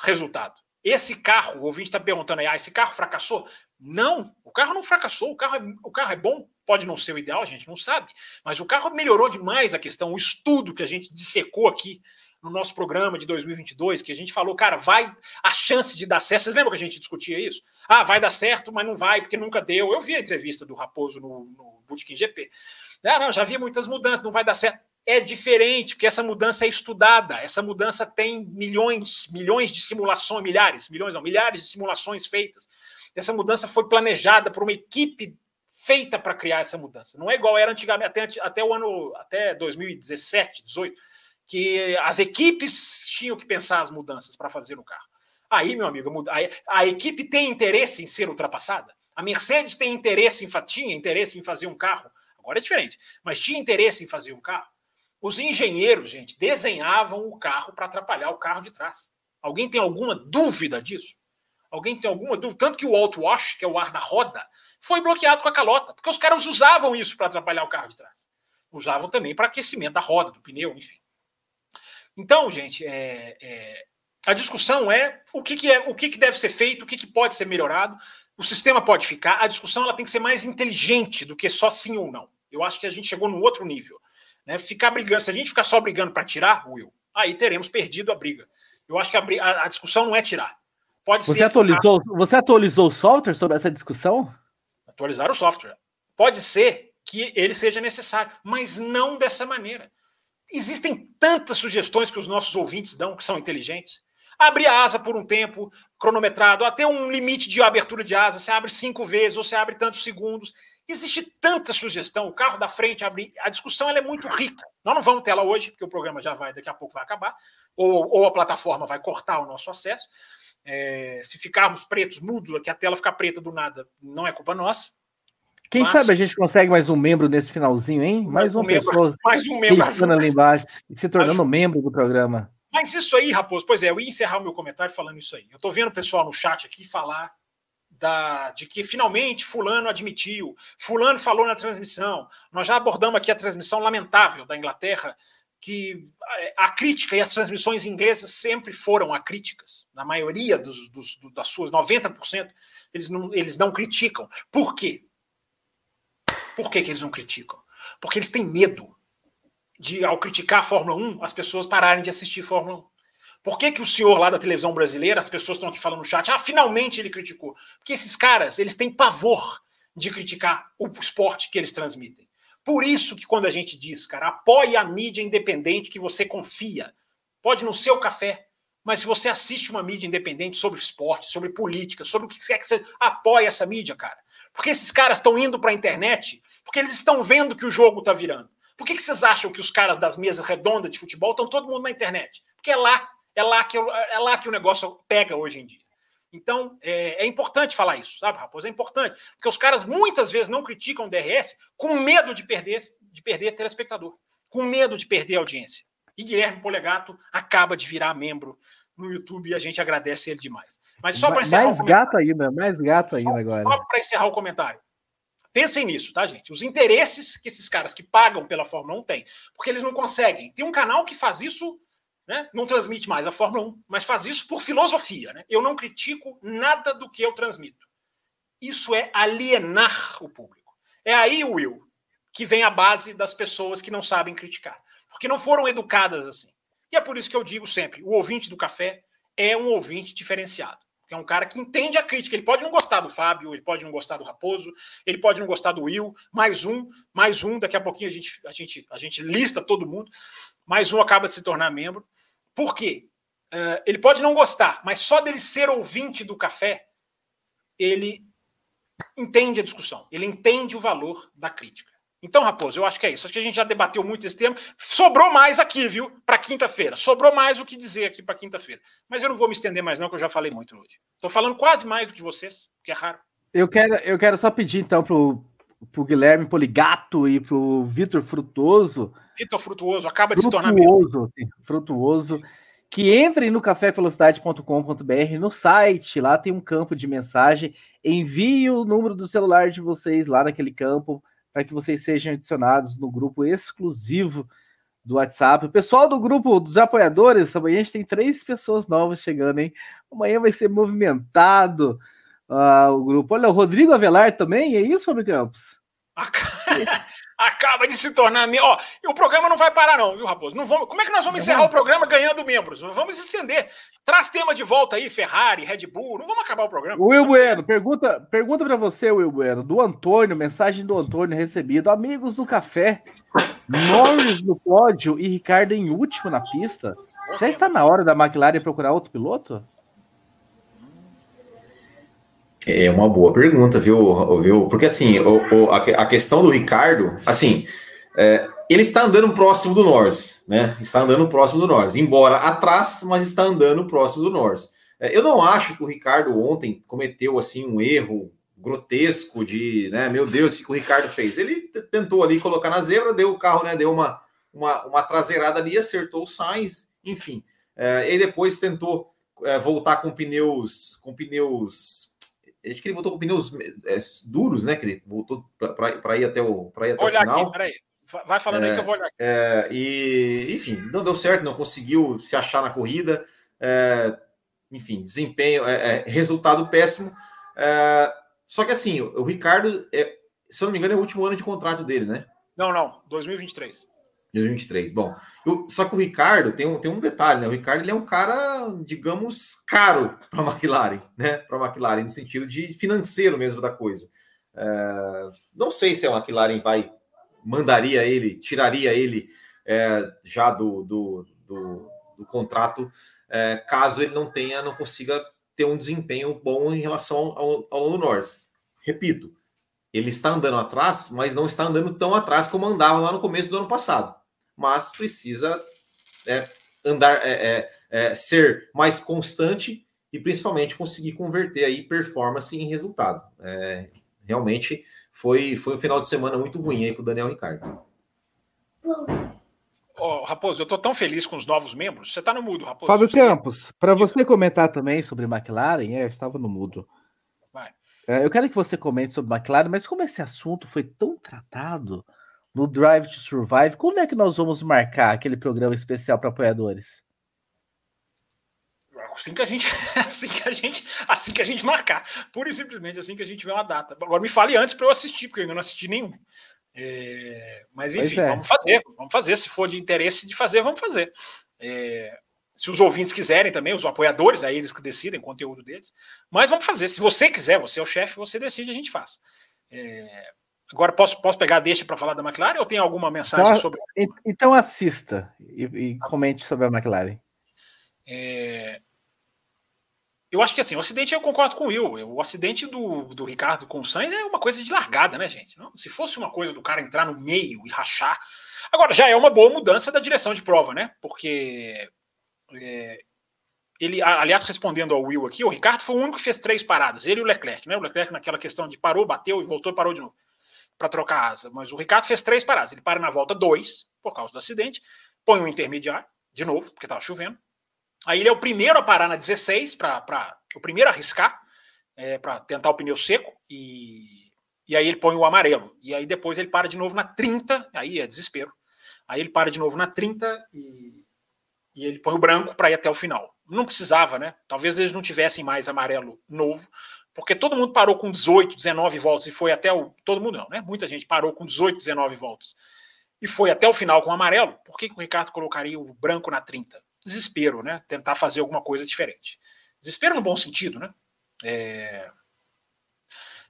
resultado. Esse carro, o ouvinte está perguntando aí, ah, esse carro fracassou? Não, o carro não fracassou, o carro, é, o carro é bom, pode não ser o ideal, a gente não sabe, mas o carro melhorou demais a questão, o estudo que a gente dissecou aqui no nosso programa de 2022, que a gente falou, cara, vai a chance de dar certo. Vocês lembram que a gente discutia isso? Ah, vai dar certo, mas não vai, porque nunca deu. Eu vi a entrevista do Raposo no, no Bootkin GP. Ah, não, já vi muitas mudanças, não vai dar certo. É diferente, porque essa mudança é estudada, essa mudança tem milhões, milhões de simulações, milhares, milhões não, milhares de simulações feitas. Essa mudança foi planejada por uma equipe feita para criar essa mudança. Não é igual era antigamente, até, até o ano, até 2017, 18, que as equipes tinham que pensar as mudanças para fazer no carro. Aí, meu amigo, a, a, equipe tem interesse em ser ultrapassada. A Mercedes tem interesse em tinha interesse em fazer um carro. Agora é diferente, mas tinha interesse em fazer um carro. Os engenheiros, gente, desenhavam o carro para atrapalhar o carro de trás. Alguém tem alguma dúvida disso? Alguém tem alguma dúvida? Tanto que o outwash, que é o ar da roda, foi bloqueado com a calota, porque os caras usavam isso para atrapalhar o carro de trás. Usavam também para aquecimento da roda, do pneu, enfim. Então, gente, é, é, a discussão é o que, que é o que, que deve ser feito, o que, que pode ser melhorado. O sistema pode ficar. A discussão ela tem que ser mais inteligente do que só sim ou não. Eu acho que a gente chegou num outro nível. Né? Ficar brigando, se a gente ficar só brigando para tirar, Will, aí teremos perdido a briga. Eu acho que a, a, a discussão não é tirar. Pode você ser. Atualizou, você atualizou o software sobre essa discussão? Atualizar o software. Pode ser que ele seja necessário, mas não dessa maneira. Existem tantas sugestões que os nossos ouvintes dão que são inteligentes. Abrir a asa por um tempo cronometrado, até um limite de abertura de asa, você abre cinco vezes ou você abre tantos segundos. Existe tanta sugestão, o carro da frente abrir. A discussão é muito rica. Nós não vamos ter ela hoje, porque o programa já vai, daqui a pouco vai acabar, ou, ou a plataforma vai cortar o nosso acesso. É, se ficarmos pretos, mudos, que a tela ficar preta do nada, não é culpa nossa. Quem Mas... sabe a gente consegue mais um membro nesse finalzinho, hein? Mais, mais uma um pessoa membro, mais um membro ali embaixo e se tornando ajuda. membro do programa. Mas isso aí, Raposo, pois é, eu ia encerrar o meu comentário falando isso aí. Eu tô vendo o pessoal no chat aqui falar da, de que finalmente Fulano admitiu, Fulano falou na transmissão. Nós já abordamos aqui a transmissão lamentável da Inglaterra, que a crítica e as transmissões inglesas sempre foram acríticas. Na maioria dos, dos, das suas, 90%, eles não, eles não criticam. Por quê? Por que, que eles não criticam? Porque eles têm medo de, ao criticar a Fórmula 1, as pessoas pararem de assistir Fórmula 1. Por que, que o senhor lá da televisão brasileira, as pessoas estão aqui falando no chat, ah, finalmente ele criticou? Porque esses caras, eles têm pavor de criticar o esporte que eles transmitem. Por isso que quando a gente diz, cara, apoie a mídia independente que você confia. Pode no seu café, mas se você assiste uma mídia independente sobre esporte, sobre política, sobre o que quer que você apoie essa mídia, cara. Porque esses caras estão indo para a internet porque eles estão vendo que o jogo está virando. Por que, que vocês acham que os caras das mesas redondas de futebol estão todo mundo na internet? Porque é lá, é lá que, é lá que o negócio pega hoje em dia. Então, é, é, importante falar isso, sabe, Raposo? É importante. Porque os caras muitas vezes não criticam o DRS com medo de perder, de perder telespectador, com medo de perder audiência. E Guilherme Polegato acaba de virar membro no YouTube e a gente agradece ele demais. Mas só para encerrar. Mais gato ainda, mais gato ainda só, agora. Só para encerrar o comentário. Pensem nisso, tá, gente? Os interesses que esses caras que pagam pela Fórmula 1 têm. Porque eles não conseguem. Tem um canal que faz isso, né? não transmite mais a Fórmula 1, mas faz isso por filosofia. Né? Eu não critico nada do que eu transmito. Isso é alienar o público. É aí, Will, que vem a base das pessoas que não sabem criticar. Porque não foram educadas assim. E é por isso que eu digo sempre: o ouvinte do café é um ouvinte diferenciado que é um cara que entende a crítica. Ele pode não gostar do Fábio, ele pode não gostar do Raposo, ele pode não gostar do Will. Mais um, mais um. Daqui a pouquinho a gente, a gente, a gente lista todo mundo. Mais um acaba de se tornar membro. Por quê? Uh, ele pode não gostar, mas só dele ser ouvinte do café, ele entende a discussão, ele entende o valor da crítica. Então, Raposo, eu acho que é isso. Acho que a gente já debateu muito esse tema. Sobrou mais aqui, viu? Para quinta-feira. Sobrou mais o que dizer aqui para quinta-feira. Mas eu não vou me estender mais, não, que eu já falei muito hoje. Estou falando quase mais do que vocês, que é raro. Eu quero, eu quero só pedir, então, pro, pro Guilherme Poligato e pro Vitor Frutuoso. Vitor Frutuoso, acaba de frutuoso, se tornar Frutuoso, frutuoso que entrem no cafévelocidade.com.br, no site, lá tem um campo de mensagem, envie o número do celular de vocês lá naquele campo, para que vocês sejam adicionados no grupo exclusivo do WhatsApp. O pessoal do grupo dos apoiadores, amanhã a gente tem três pessoas novas chegando, hein? Amanhã vai ser movimentado uh, o grupo. Olha, o Rodrigo Avelar também, é isso, Fábio Campos? Acaba de se tornar. Ó, o programa não vai parar, não, viu, Raposo? Não vamos... Como é que nós vamos encerrar o programa ganhando membros? Vamos estender. Traz tema de volta aí, Ferrari, Red Bull. Não vamos acabar o programa. Will Bueno, pergunta, pergunta para você, Will Bueno, do Antônio, mensagem do Antônio recebido. Amigos do café, Norris no pódio e Ricardo em último na pista. Já está na hora da McLaren procurar outro piloto? É uma boa pergunta, viu? viu? Porque assim, o, o, a, questão do Ricardo, assim, é, ele está andando próximo do Norris, né? Está andando próximo do Norris, embora atrás, mas está andando próximo do Norris. É, eu não acho que o Ricardo ontem cometeu assim um erro grotesco de, né? Meu Deus, o que o Ricardo fez? Ele tentou ali colocar na zebra, deu o carro, né? Deu uma, uma, uma traseirada ali, acertou o Sainz, enfim. É, e depois tentou é, voltar com pneus, com pneus Acho que ele voltou com pneus é, duros, né? Que ele voltou para ir até o, pra ir até Olha o final. Aqui, peraí. Vai falando é, aí que eu vou olhar aqui. É, e, enfim, não deu certo, não conseguiu se achar na corrida. É, enfim, desempenho, é, é, resultado péssimo. só que assim, o, o Ricardo, se eu não me engano, é o último ano de contrato dele, né? Não, não, 2023. 2023. Bom, eu, só que o Ricardo tem um, tem um detalhe, né? O Ricardo ele é um cara, digamos, caro para a McLaren, né? Para a McLaren, no sentido de financeiro mesmo da coisa. É, não sei se a McLaren vai mandaria ele, tiraria ele é, já do, do, do, do contrato, é, caso ele não tenha, não consiga ter um desempenho bom em relação ao, ao Lando Norris. Repito, ele está andando atrás, mas não está andando tão atrás como andava lá no começo do ano passado. Mas precisa é, andar, é, é, é ser mais constante e principalmente conseguir converter aí performance em resultado. É, realmente foi, foi um final de semana muito ruim aí com o Daniel Ricardo. Oh, Raposo, eu estou tão feliz com os novos membros. Você está no mudo, Raposo. Fábio Campos, para você comentar também sobre McLaren, é, eu estava no mudo. Vai. É, eu quero que você comente sobre McLaren, mas como esse assunto foi tão tratado no Drive to Survive, quando é que nós vamos marcar aquele programa especial para apoiadores? Assim que a gente, assim que a gente, assim que a gente marcar, pura e simplesmente assim que a gente tiver uma data. Agora me fale antes para eu assistir, porque eu ainda não assisti nenhum. É, mas enfim, é. vamos fazer, vamos fazer. Se for de interesse de fazer, vamos fazer. É, se os ouvintes quiserem também, os apoiadores, aí eles que decidem o conteúdo deles. Mas vamos fazer. Se você quiser, você é o chefe, você decide, a gente faz. É, agora, posso, posso pegar deixa para falar da McLaren ou tem alguma mensagem então, sobre. Então assista e, e comente sobre a McLaren. É, eu acho que assim, o acidente eu concordo com o Will. O acidente do, do Ricardo com o Sainz é uma coisa de largada, né, gente? Não, se fosse uma coisa do cara entrar no meio e rachar. Agora, já é uma boa mudança da direção de prova, né? Porque. É, ele, aliás, respondendo ao Will aqui, o Ricardo foi o único que fez três paradas, ele e o Leclerc, né? O Leclerc naquela questão de parou, bateu e voltou e parou de novo para trocar a asa. Mas o Ricardo fez três paradas. Ele para na volta dois, por causa do acidente, põe um intermediário, de novo, porque estava chovendo, Aí ele é o primeiro a parar na 16, para o primeiro a arriscar, é, para tentar o pneu seco, e, e aí ele põe o amarelo. E aí depois ele para de novo na 30, aí é desespero. Aí ele para de novo na 30 e, e ele põe o branco para ir até o final. Não precisava, né? Talvez eles não tivessem mais amarelo novo, porque todo mundo parou com 18, 19 voltas e foi até o. Todo mundo não, né? Muita gente parou com 18, 19 voltas e foi até o final com o amarelo. Por que, que o Ricardo colocaria o branco na 30? desespero, né? Tentar fazer alguma coisa diferente. Desespero no bom sentido, né? É...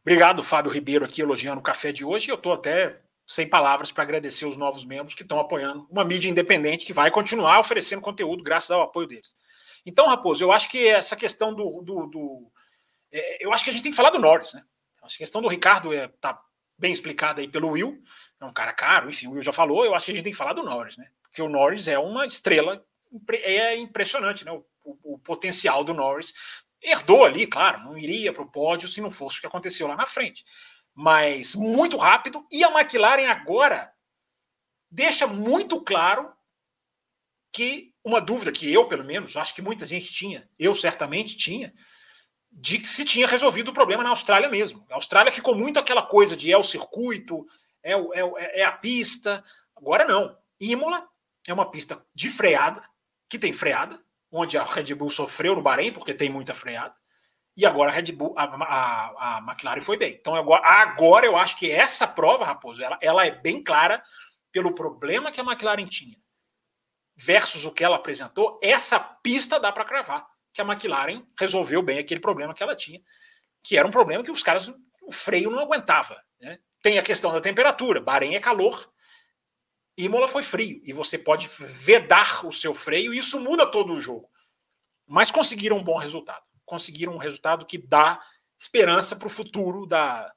Obrigado, Fábio Ribeiro, aqui elogiando o café de hoje. Eu estou até sem palavras para agradecer os novos membros que estão apoiando uma mídia independente que vai continuar oferecendo conteúdo graças ao apoio deles. Então, Raposo, eu acho que essa questão do. do, do é, eu acho que a gente tem que falar do Norris, né? A questão do Ricardo é, tá bem explicada aí pelo Will, é um cara caro, enfim, o Will já falou. Eu acho que a gente tem que falar do Norris, né? Porque o Norris é uma estrela é impressionante, né? O, o, o, potencial do Norris. Herdou ali, claro, não iria para o pódio se não fosse o que aconteceu lá na frente. Mas muito rápido. E a McLaren agora deixa muito claro que uma dúvida que eu, pelo menos, acho que muita gente tinha, eu certamente tinha, de que se tinha resolvido o problema na Austrália mesmo. A Austrália ficou muito aquela coisa de é o circuito, é, é, é a pista. Agora não. Imola é uma pista de freada, que tem freada, onde a Red Bull sofreu no Bahrein, porque tem muita freada, e agora a Red Bull, a, a, a McLaren foi bem. Então agora, agora eu acho que essa prova, Raposo, ela, ela é bem clara pelo problema que a McLaren tinha versus o que ela apresentou. Essa pista dá para cravar que a McLaren resolveu bem aquele problema que ela tinha, que era um problema que os caras, o freio não aguentava. Né? Tem a questão da temperatura, Bahrein é calor, Imola foi frio e você pode vedar o seu freio e isso muda todo o jogo. Mas conseguiram um bom resultado. Conseguiram um resultado que dá esperança para o futuro da,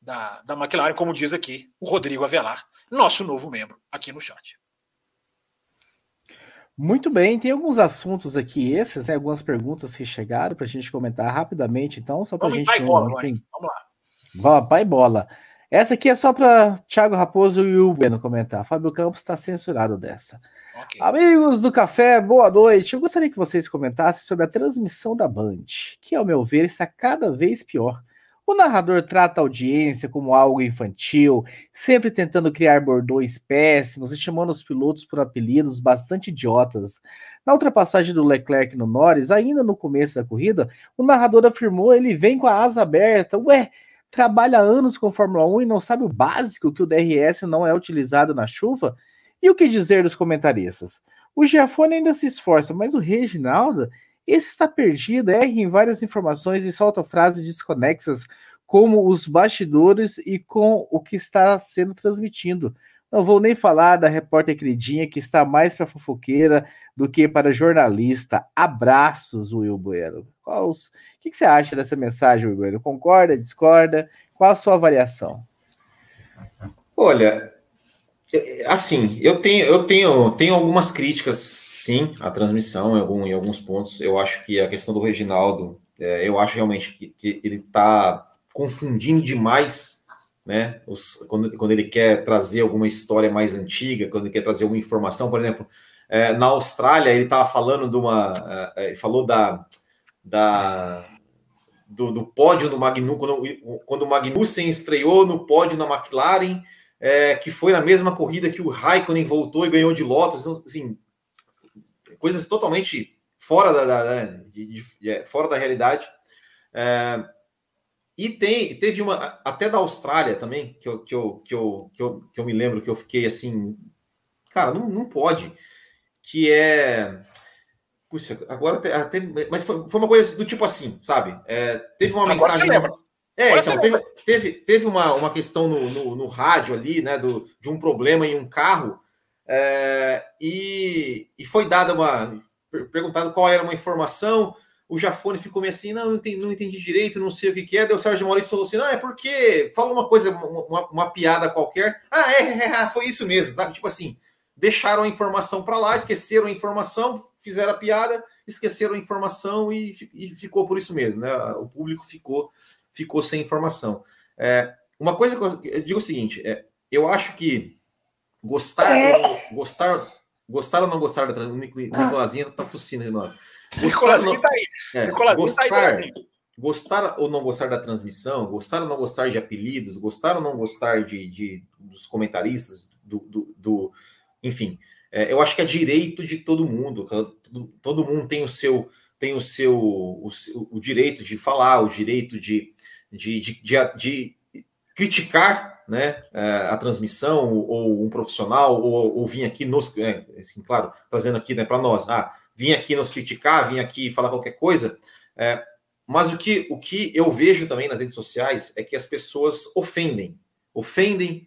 da, da McLaren, como diz aqui o Rodrigo Avelar, nosso novo membro aqui no chat. Muito bem, tem alguns assuntos aqui, esses, né, algumas perguntas que chegaram para a gente comentar rapidamente, então, só para a gente. Pai bola, enfim, vamos lá. Vamos, pai bola. Essa aqui é só para Thiago Raposo e o Bueno comentar. Fábio Campos está censurado dessa. Okay. Amigos do café, boa noite. Eu gostaria que vocês comentassem sobre a transmissão da Band, que, ao meu ver, está cada vez pior. O narrador trata a audiência como algo infantil, sempre tentando criar bordões péssimos e chamando os pilotos por apelidos bastante idiotas. Na ultrapassagem do Leclerc no Norris, ainda no começo da corrida, o narrador afirmou ele vem com a asa aberta. Ué, trabalha anos com Fórmula 1 e não sabe o básico que o DRS não é utilizado na chuva? E o que dizer dos comentaristas? O Giafone ainda se esforça, mas o Reginaldo, esse está perdido, erra em várias informações e solta frases desconexas como os bastidores e com o que está sendo transmitido. Não vou nem falar da repórter queridinha que está mais para fofoqueira do que para jornalista. Abraços, Will Bueno. o que, que você acha dessa mensagem, Will Bueno? Concorda, discorda? Qual a sua avaliação? Olha, assim, eu tenho, eu tenho, tenho algumas críticas, sim, à transmissão em, algum, em alguns pontos. Eu acho que a questão do Reginaldo, é, eu acho realmente que, que ele está confundindo demais né? Os, quando, quando ele quer trazer alguma história mais antiga, quando ele quer trazer alguma informação, por exemplo, é, na Austrália ele estava falando de uma, é, falou da, da do, do pódio do Magnussen, quando, quando o Magnussen estreou no pódio na McLaren, é, que foi na mesma corrida que o Raikkonen voltou e ganhou de Lotus, então, assim, coisas totalmente fora da, da de, de, de, é, fora da realidade. É, e tem, teve uma, até da Austrália também, que eu, que eu, que eu, que eu, que eu me lembro que eu fiquei assim, cara, não, não pode, que é. Puxa, agora até. até mas foi, foi uma coisa do tipo assim, sabe? É, teve uma agora mensagem. É, então, teve, teve, teve uma, uma questão no, no, no, rádio ali, né, do, de um problema em um carro, é, e, e foi dada uma. perguntado qual era uma informação o Jafone ficou meio assim, não, não entendi, não entendi direito, não sei o que, que é. Deu o Sérgio Maurício falou assim, não, é porque falou uma coisa, uma, uma piada qualquer. Ah, é, é, é, foi isso mesmo, tá? Tipo assim, deixaram a informação para lá, esqueceram a informação, fizeram a piada, esqueceram a informação e, e, ficou por isso mesmo, né? O público ficou, ficou sem informação. É, uma coisa que eu digo o seguinte, é, eu acho que gostar, é. gostar, gostar ou não gostar da Nicolazinha tá tossindo, Renato. Gostar, não, tá aí. É, gostar, tá aí gostar ou não gostar da transmissão, gostar ou não gostar de apelidos, gostar ou não gostar de, de dos comentaristas, do, do, do enfim, é, eu acho que é direito de todo mundo. Todo, todo mundo tem o seu tem o seu o, o direito de falar, o direito de, de, de, de, de criticar né, é, a transmissão ou um profissional ou, ou vir aqui nos, é, assim, claro, trazendo aqui né, para nós, ah, vir aqui nos criticar, vir aqui falar qualquer coisa. É, mas o que, o que eu vejo também nas redes sociais é que as pessoas ofendem. Ofendem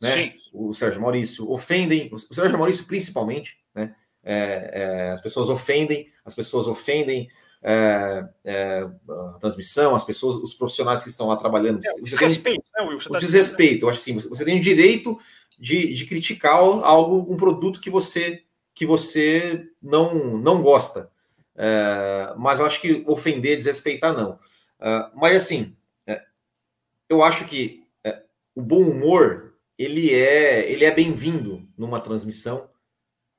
né, o Sérgio Maurício, ofendem, o Sérgio Maurício principalmente, né? É, é, as pessoas ofendem, as pessoas ofendem é, é a transmissão, as pessoas, os profissionais que estão lá trabalhando. É, o desrespeito, tem, né, Will? o tá desrespeito, eu acho assim, você, você tem o direito de, de criticar algo, um produto que você que você não, não gosta. É, mas eu acho que ofender, desrespeitar, não. É, mas assim, é, eu acho que é, o bom humor ele é ele é bem-vindo numa transmissão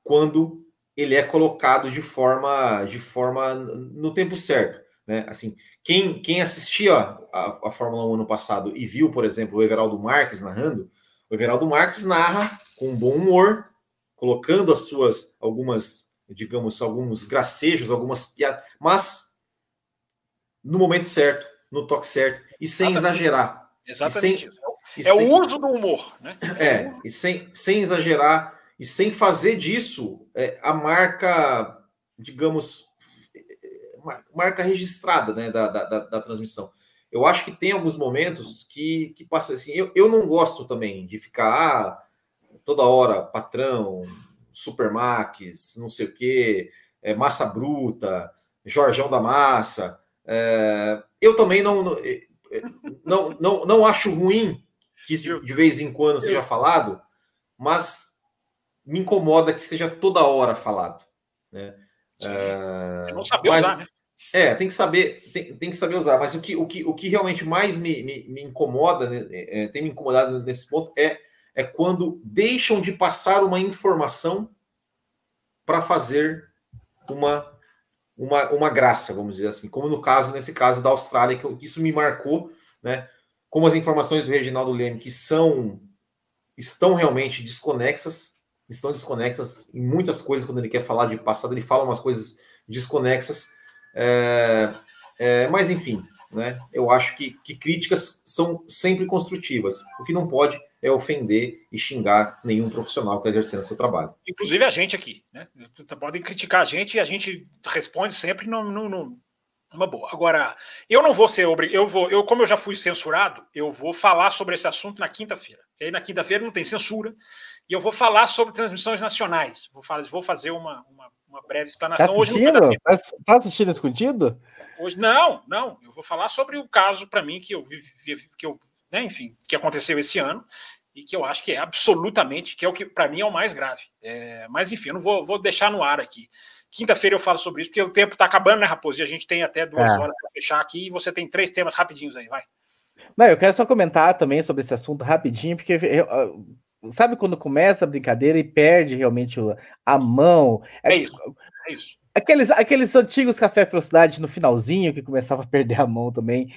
quando ele é colocado de forma de forma no tempo certo, né? Assim, quem quem assistia a, a Fórmula 1 no passado e viu, por exemplo, o Everaldo Marques narrando, o Everaldo Marques narra com bom humor, colocando as suas algumas, digamos, alguns gracejos, algumas piadas, mas no momento certo, no toque certo e sem Exatamente. exagerar. Exatamente. E sem, é o uso do humor, né? É, e sem, sem exagerar e sem fazer disso é, a marca, digamos, marca registrada né, da, da, da, transmissão. Eu acho que tem alguns momentos que, que passa assim. Eu, eu não gosto também de ficar. Ah, toda hora patrão, Supermax, não sei o quê, é, massa bruta, Jorjão da Massa. É, eu também não, é, não, não, não acho ruim que de vez em quando seja falado, mas me incomoda que seja toda hora falado. Né? É, não saber mas, usar, né? É, tem que saber, tem, tem que saber usar. Mas o que, o que, o que realmente mais me, me, me incomoda, né, é, tem me incomodado nesse ponto, é é quando deixam de passar uma informação para fazer uma, uma, uma graça, vamos dizer assim, como no caso, nesse caso da Austrália, que isso me marcou, né? Como as informações do Reginaldo Leme, que são estão realmente desconexas, estão desconexas em muitas coisas quando ele quer falar de passado, ele fala umas coisas desconexas. É, é, mas enfim, né? Eu acho que, que críticas são sempre construtivas. O que não pode é ofender e xingar nenhum profissional que está exercendo seu trabalho. Inclusive a gente aqui, né? Podem criticar a gente e a gente responde sempre no, no, no uma boa. Agora, eu não vou ser obrigado. Eu vou, eu, como eu já fui censurado, eu vou falar sobre esse assunto na quinta-feira. E aí na quinta-feira não tem censura. E eu vou falar sobre transmissões nacionais. Vou, fazer, vou fazer uma, uma, uma breve explanação. Tá assistindo? Hoje tá, tá assistindo escondido? Hoje, não, não. Eu vou falar sobre o caso, para mim, que eu vivi, que eu, né, enfim, que aconteceu esse ano e que eu acho que é absolutamente, que é o que para mim é o mais grave. É, mas enfim, eu não vou, vou deixar no ar aqui. Quinta-feira eu falo sobre isso, porque o tempo está acabando, né, Raposo? E a gente tem até duas é. horas para fechar aqui e você tem três temas rapidinhos aí, vai. Não, eu quero só comentar também sobre esse assunto rapidinho, porque eu, sabe quando começa a brincadeira e perde realmente a mão? É, é isso, é isso. Aqueles, aqueles antigos café velocidade no finalzinho que começava a perder a mão também.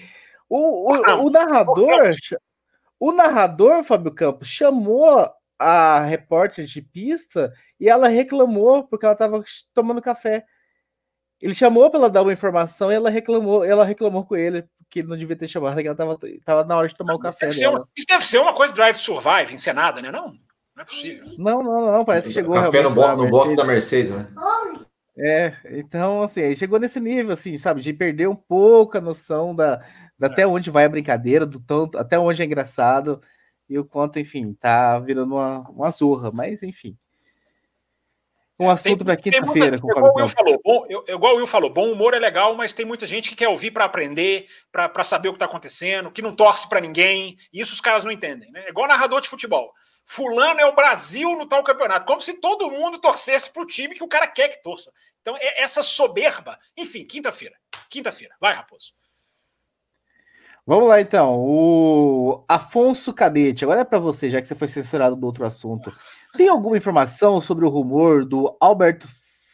O, o, o narrador, o narrador, Fábio Campos, chamou a repórter de pista e ela reclamou porque ela estava tomando café. Ele chamou para ela dar uma informação e ela reclamou, ela reclamou com ele que ele não devia ter chamado, que ela estava tava na hora de tomar o café. Deve uma, isso deve ser uma coisa Drive Survive encenada, né? Não, não é possível. Não, não, não, parece que chegou. Café no, bo no box da Mercedes, né? É, então, assim, chegou nesse nível, assim, sabe, de perder um pouco a noção da, da é. até onde vai a brincadeira, do tanto, até onde é engraçado e o quanto, enfim, tá virando uma, uma zorra, mas enfim. Um é, assunto para quinta-feira. Igual, o Will falou, bom, eu, igual o Will falou, bom humor é legal, mas tem muita gente que quer ouvir para aprender, para saber o que está acontecendo, que não torce para ninguém, e isso os caras não entendem. Né? É igual narrador de futebol. Fulano é o Brasil no tal campeonato, como se todo mundo torcesse para o time que o cara quer que torça. Então, é essa soberba. Enfim, quinta-feira. Quinta-feira. Vai, Raposo. Vamos lá então. O Afonso Cadete, agora é para você, já que você foi censurado do outro assunto. Tem alguma informação sobre o rumor do Alberto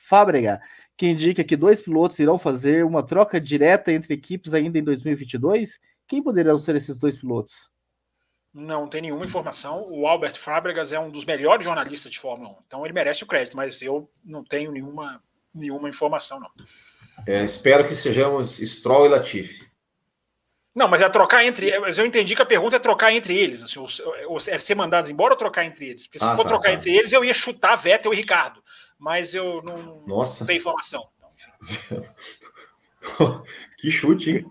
Fábrega que indica que dois pilotos irão fazer uma troca direta entre equipes ainda em 2022? Quem poderão ser esses dois pilotos? Não tem nenhuma informação. O Albert Fábregas é um dos melhores jornalistas de Fórmula 1, então ele merece o crédito, mas eu não tenho nenhuma, nenhuma informação, não. É, espero que sejamos Stroll e Latifi. Não, mas é trocar entre. Mas eu entendi que a pergunta é trocar entre eles. Assim, ou, ou, é ser mandados embora ou trocar entre eles? Porque se ah, for tá, trocar tá. entre eles, eu ia chutar Vettel e Ricardo. Mas eu não, Nossa. não tenho informação. que chute, hein?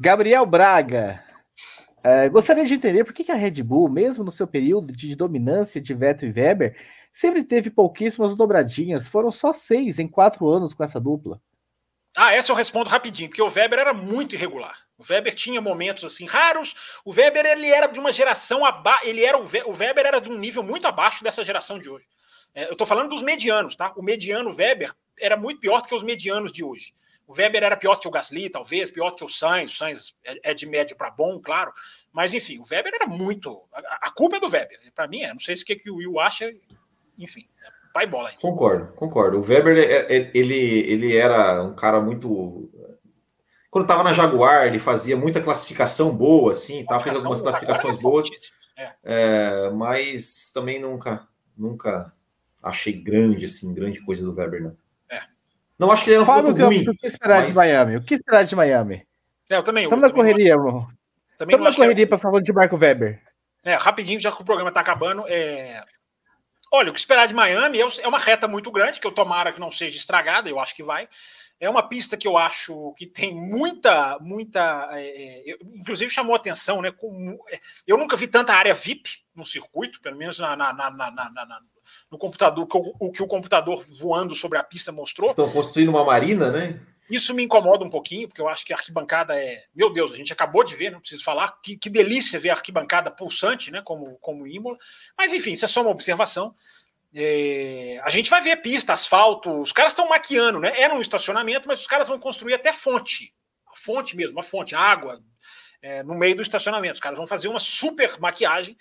Gabriel Braga. Uh, gostaria de entender por que, que a Red Bull, mesmo no seu período de dominância de Vettel e Weber, sempre teve pouquíssimas dobradinhas. Foram só seis em quatro anos com essa dupla. Ah, essa eu respondo rapidinho, porque o Weber era muito irregular. O Weber tinha momentos assim raros. O Weber ele era de uma geração abaixo. Ele era o, o Weber era de um nível muito abaixo dessa geração de hoje. É, eu estou falando dos medianos, tá? O mediano Weber era muito pior do que os medianos de hoje. O Weber era pior que o Gasly, talvez, pior que o Sainz. O Sainz é, é de médio para bom, claro. Mas enfim, o Weber era muito. A, culpa é do Weber. Para mim, é. Não sei se o que, que o Will acha. Enfim, pai bola. Ainda. Concordo, concordo. O Weber, é, é, ele, ele era um cara muito. Quando estava na Jaguar, ele fazia muita classificação boa, assim, tá? fez algumas classificações é boas, é. É, mas também nunca, nunca achei grande, assim, grande coisa do Weber, não. É. Não acho que ele era um Fala ponto ruim. O que esperar mas... de Miami? O que esperar de Miami? É, eu também. Estamos na correria, irmão. Estamos na correria para falar de Marco Weber. É, rapidinho, já que o programa está acabando, é... Olha, o que esperar de Miami é, é uma reta muito grande, que eu tomara que não seja estragada, eu acho que vai. É uma pista que eu acho que tem muita, muita. É, é inclusive chamou atenção, né? Com, é, eu nunca vi tanta área VIP no circuito, pelo menos na, na, na, na no computador, o que o computador voando sobre a pista mostrou. Estão construindo uma marina, né? Isso me incomoda um pouquinho, porque eu acho que a arquibancada é. Meu Deus, a gente acabou de ver, não preciso falar. Que, que delícia ver a arquibancada pulsante, né? Como, como Imola. Mas, enfim, isso é só uma observação. É... a gente vai ver pista, asfalto. Os caras estão maquiando, né? Era um estacionamento, mas os caras vão construir até fonte. A fonte mesmo, uma fonte, água, é, no meio do estacionamento. Os caras vão fazer uma super maquiagem.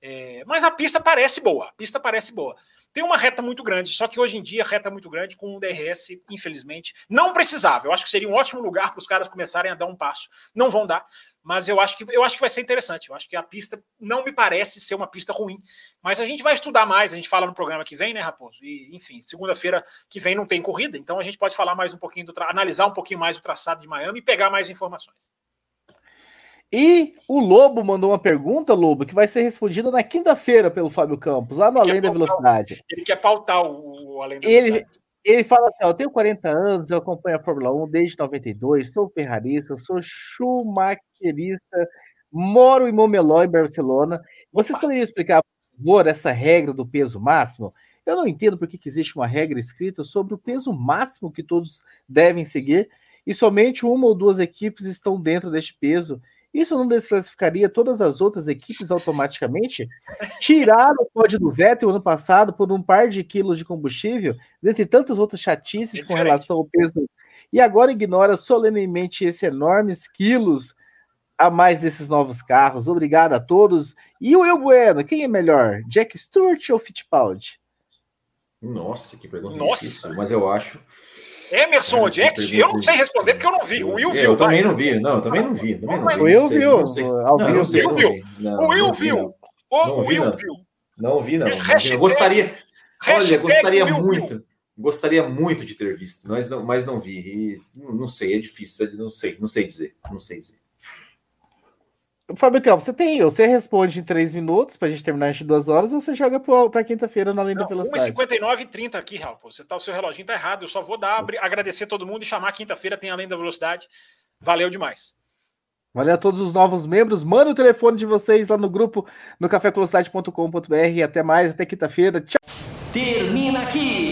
É... mas a pista parece boa. A pista parece boa. Tem uma reta muito grande, só que hoje em dia, reta muito grande com um DRS, infelizmente, não precisava. Eu acho que seria um ótimo lugar para os caras começarem a dar um passo. Não vão dar, mas eu acho que eu acho que vai ser interessante. Eu acho que a pista não me parece ser uma pista ruim. Mas a gente vai estudar mais, a gente fala no programa que vem, né, Raposo? E, enfim, segunda-feira que vem não tem corrida, então a gente pode falar mais um pouquinho do analisar um pouquinho mais o traçado de Miami e pegar mais informações. E o Lobo mandou uma pergunta, Lobo, que vai ser respondida na quinta-feira pelo Fábio Campos, lá no Além da Velocidade. Ele quer pautar o, o Além da ele, Velocidade. Ele fala assim: ó, eu tenho 40 anos, eu acompanho a Fórmula 1 desde 92, sou ferrarista, sou schumacherista, moro em Momeló, em Barcelona. Vocês poderiam explicar, por favor, essa regra do peso máximo? Eu não entendo por que existe uma regra escrita sobre o peso máximo que todos devem seguir e somente uma ou duas equipes estão dentro deste peso. Isso não desclassificaria todas as outras equipes automaticamente? Tiraram o pódio do Vettel ano passado por um par de quilos de combustível, dentre tantas outras chatices com relação ao peso, e agora ignora solenemente esses enormes quilos a mais desses novos carros. Obrigado a todos. E o Will Bueno, quem é melhor, Jack Stewart ou Fittipaldi? Nossa, que pergunta Nossa. difícil, mas eu acho. Emerson ou Jack? Eu não sei responder porque eu não vi. O Will viu. Eu também não vi. Não, eu também não vi. Também não vi. O Will viu. O Will viu. O Will viu. O Will viu. Não vi, não. Eu gostaria. Olha, gostaria muito. Gostaria muito de ter visto, mas não, mas não vi. E não sei, é difícil. Não sei, não sei dizer. Não sei dizer. Fábio Campos, você tem, você responde em três minutos para a gente terminar em duas horas, ou você joga para quinta-feira na Além da Velocidade? 1h59 e 30 aqui, Raul. Você tá, o seu reloginho tá errado. Eu só vou dar, agradecer todo mundo e chamar quinta-feira tem Além da Velocidade. Valeu demais. Valeu a todos os novos membros. Manda o telefone de vocês lá no grupo no cafévelocidade.com.br. Até mais, até quinta-feira. Tchau. Termina aqui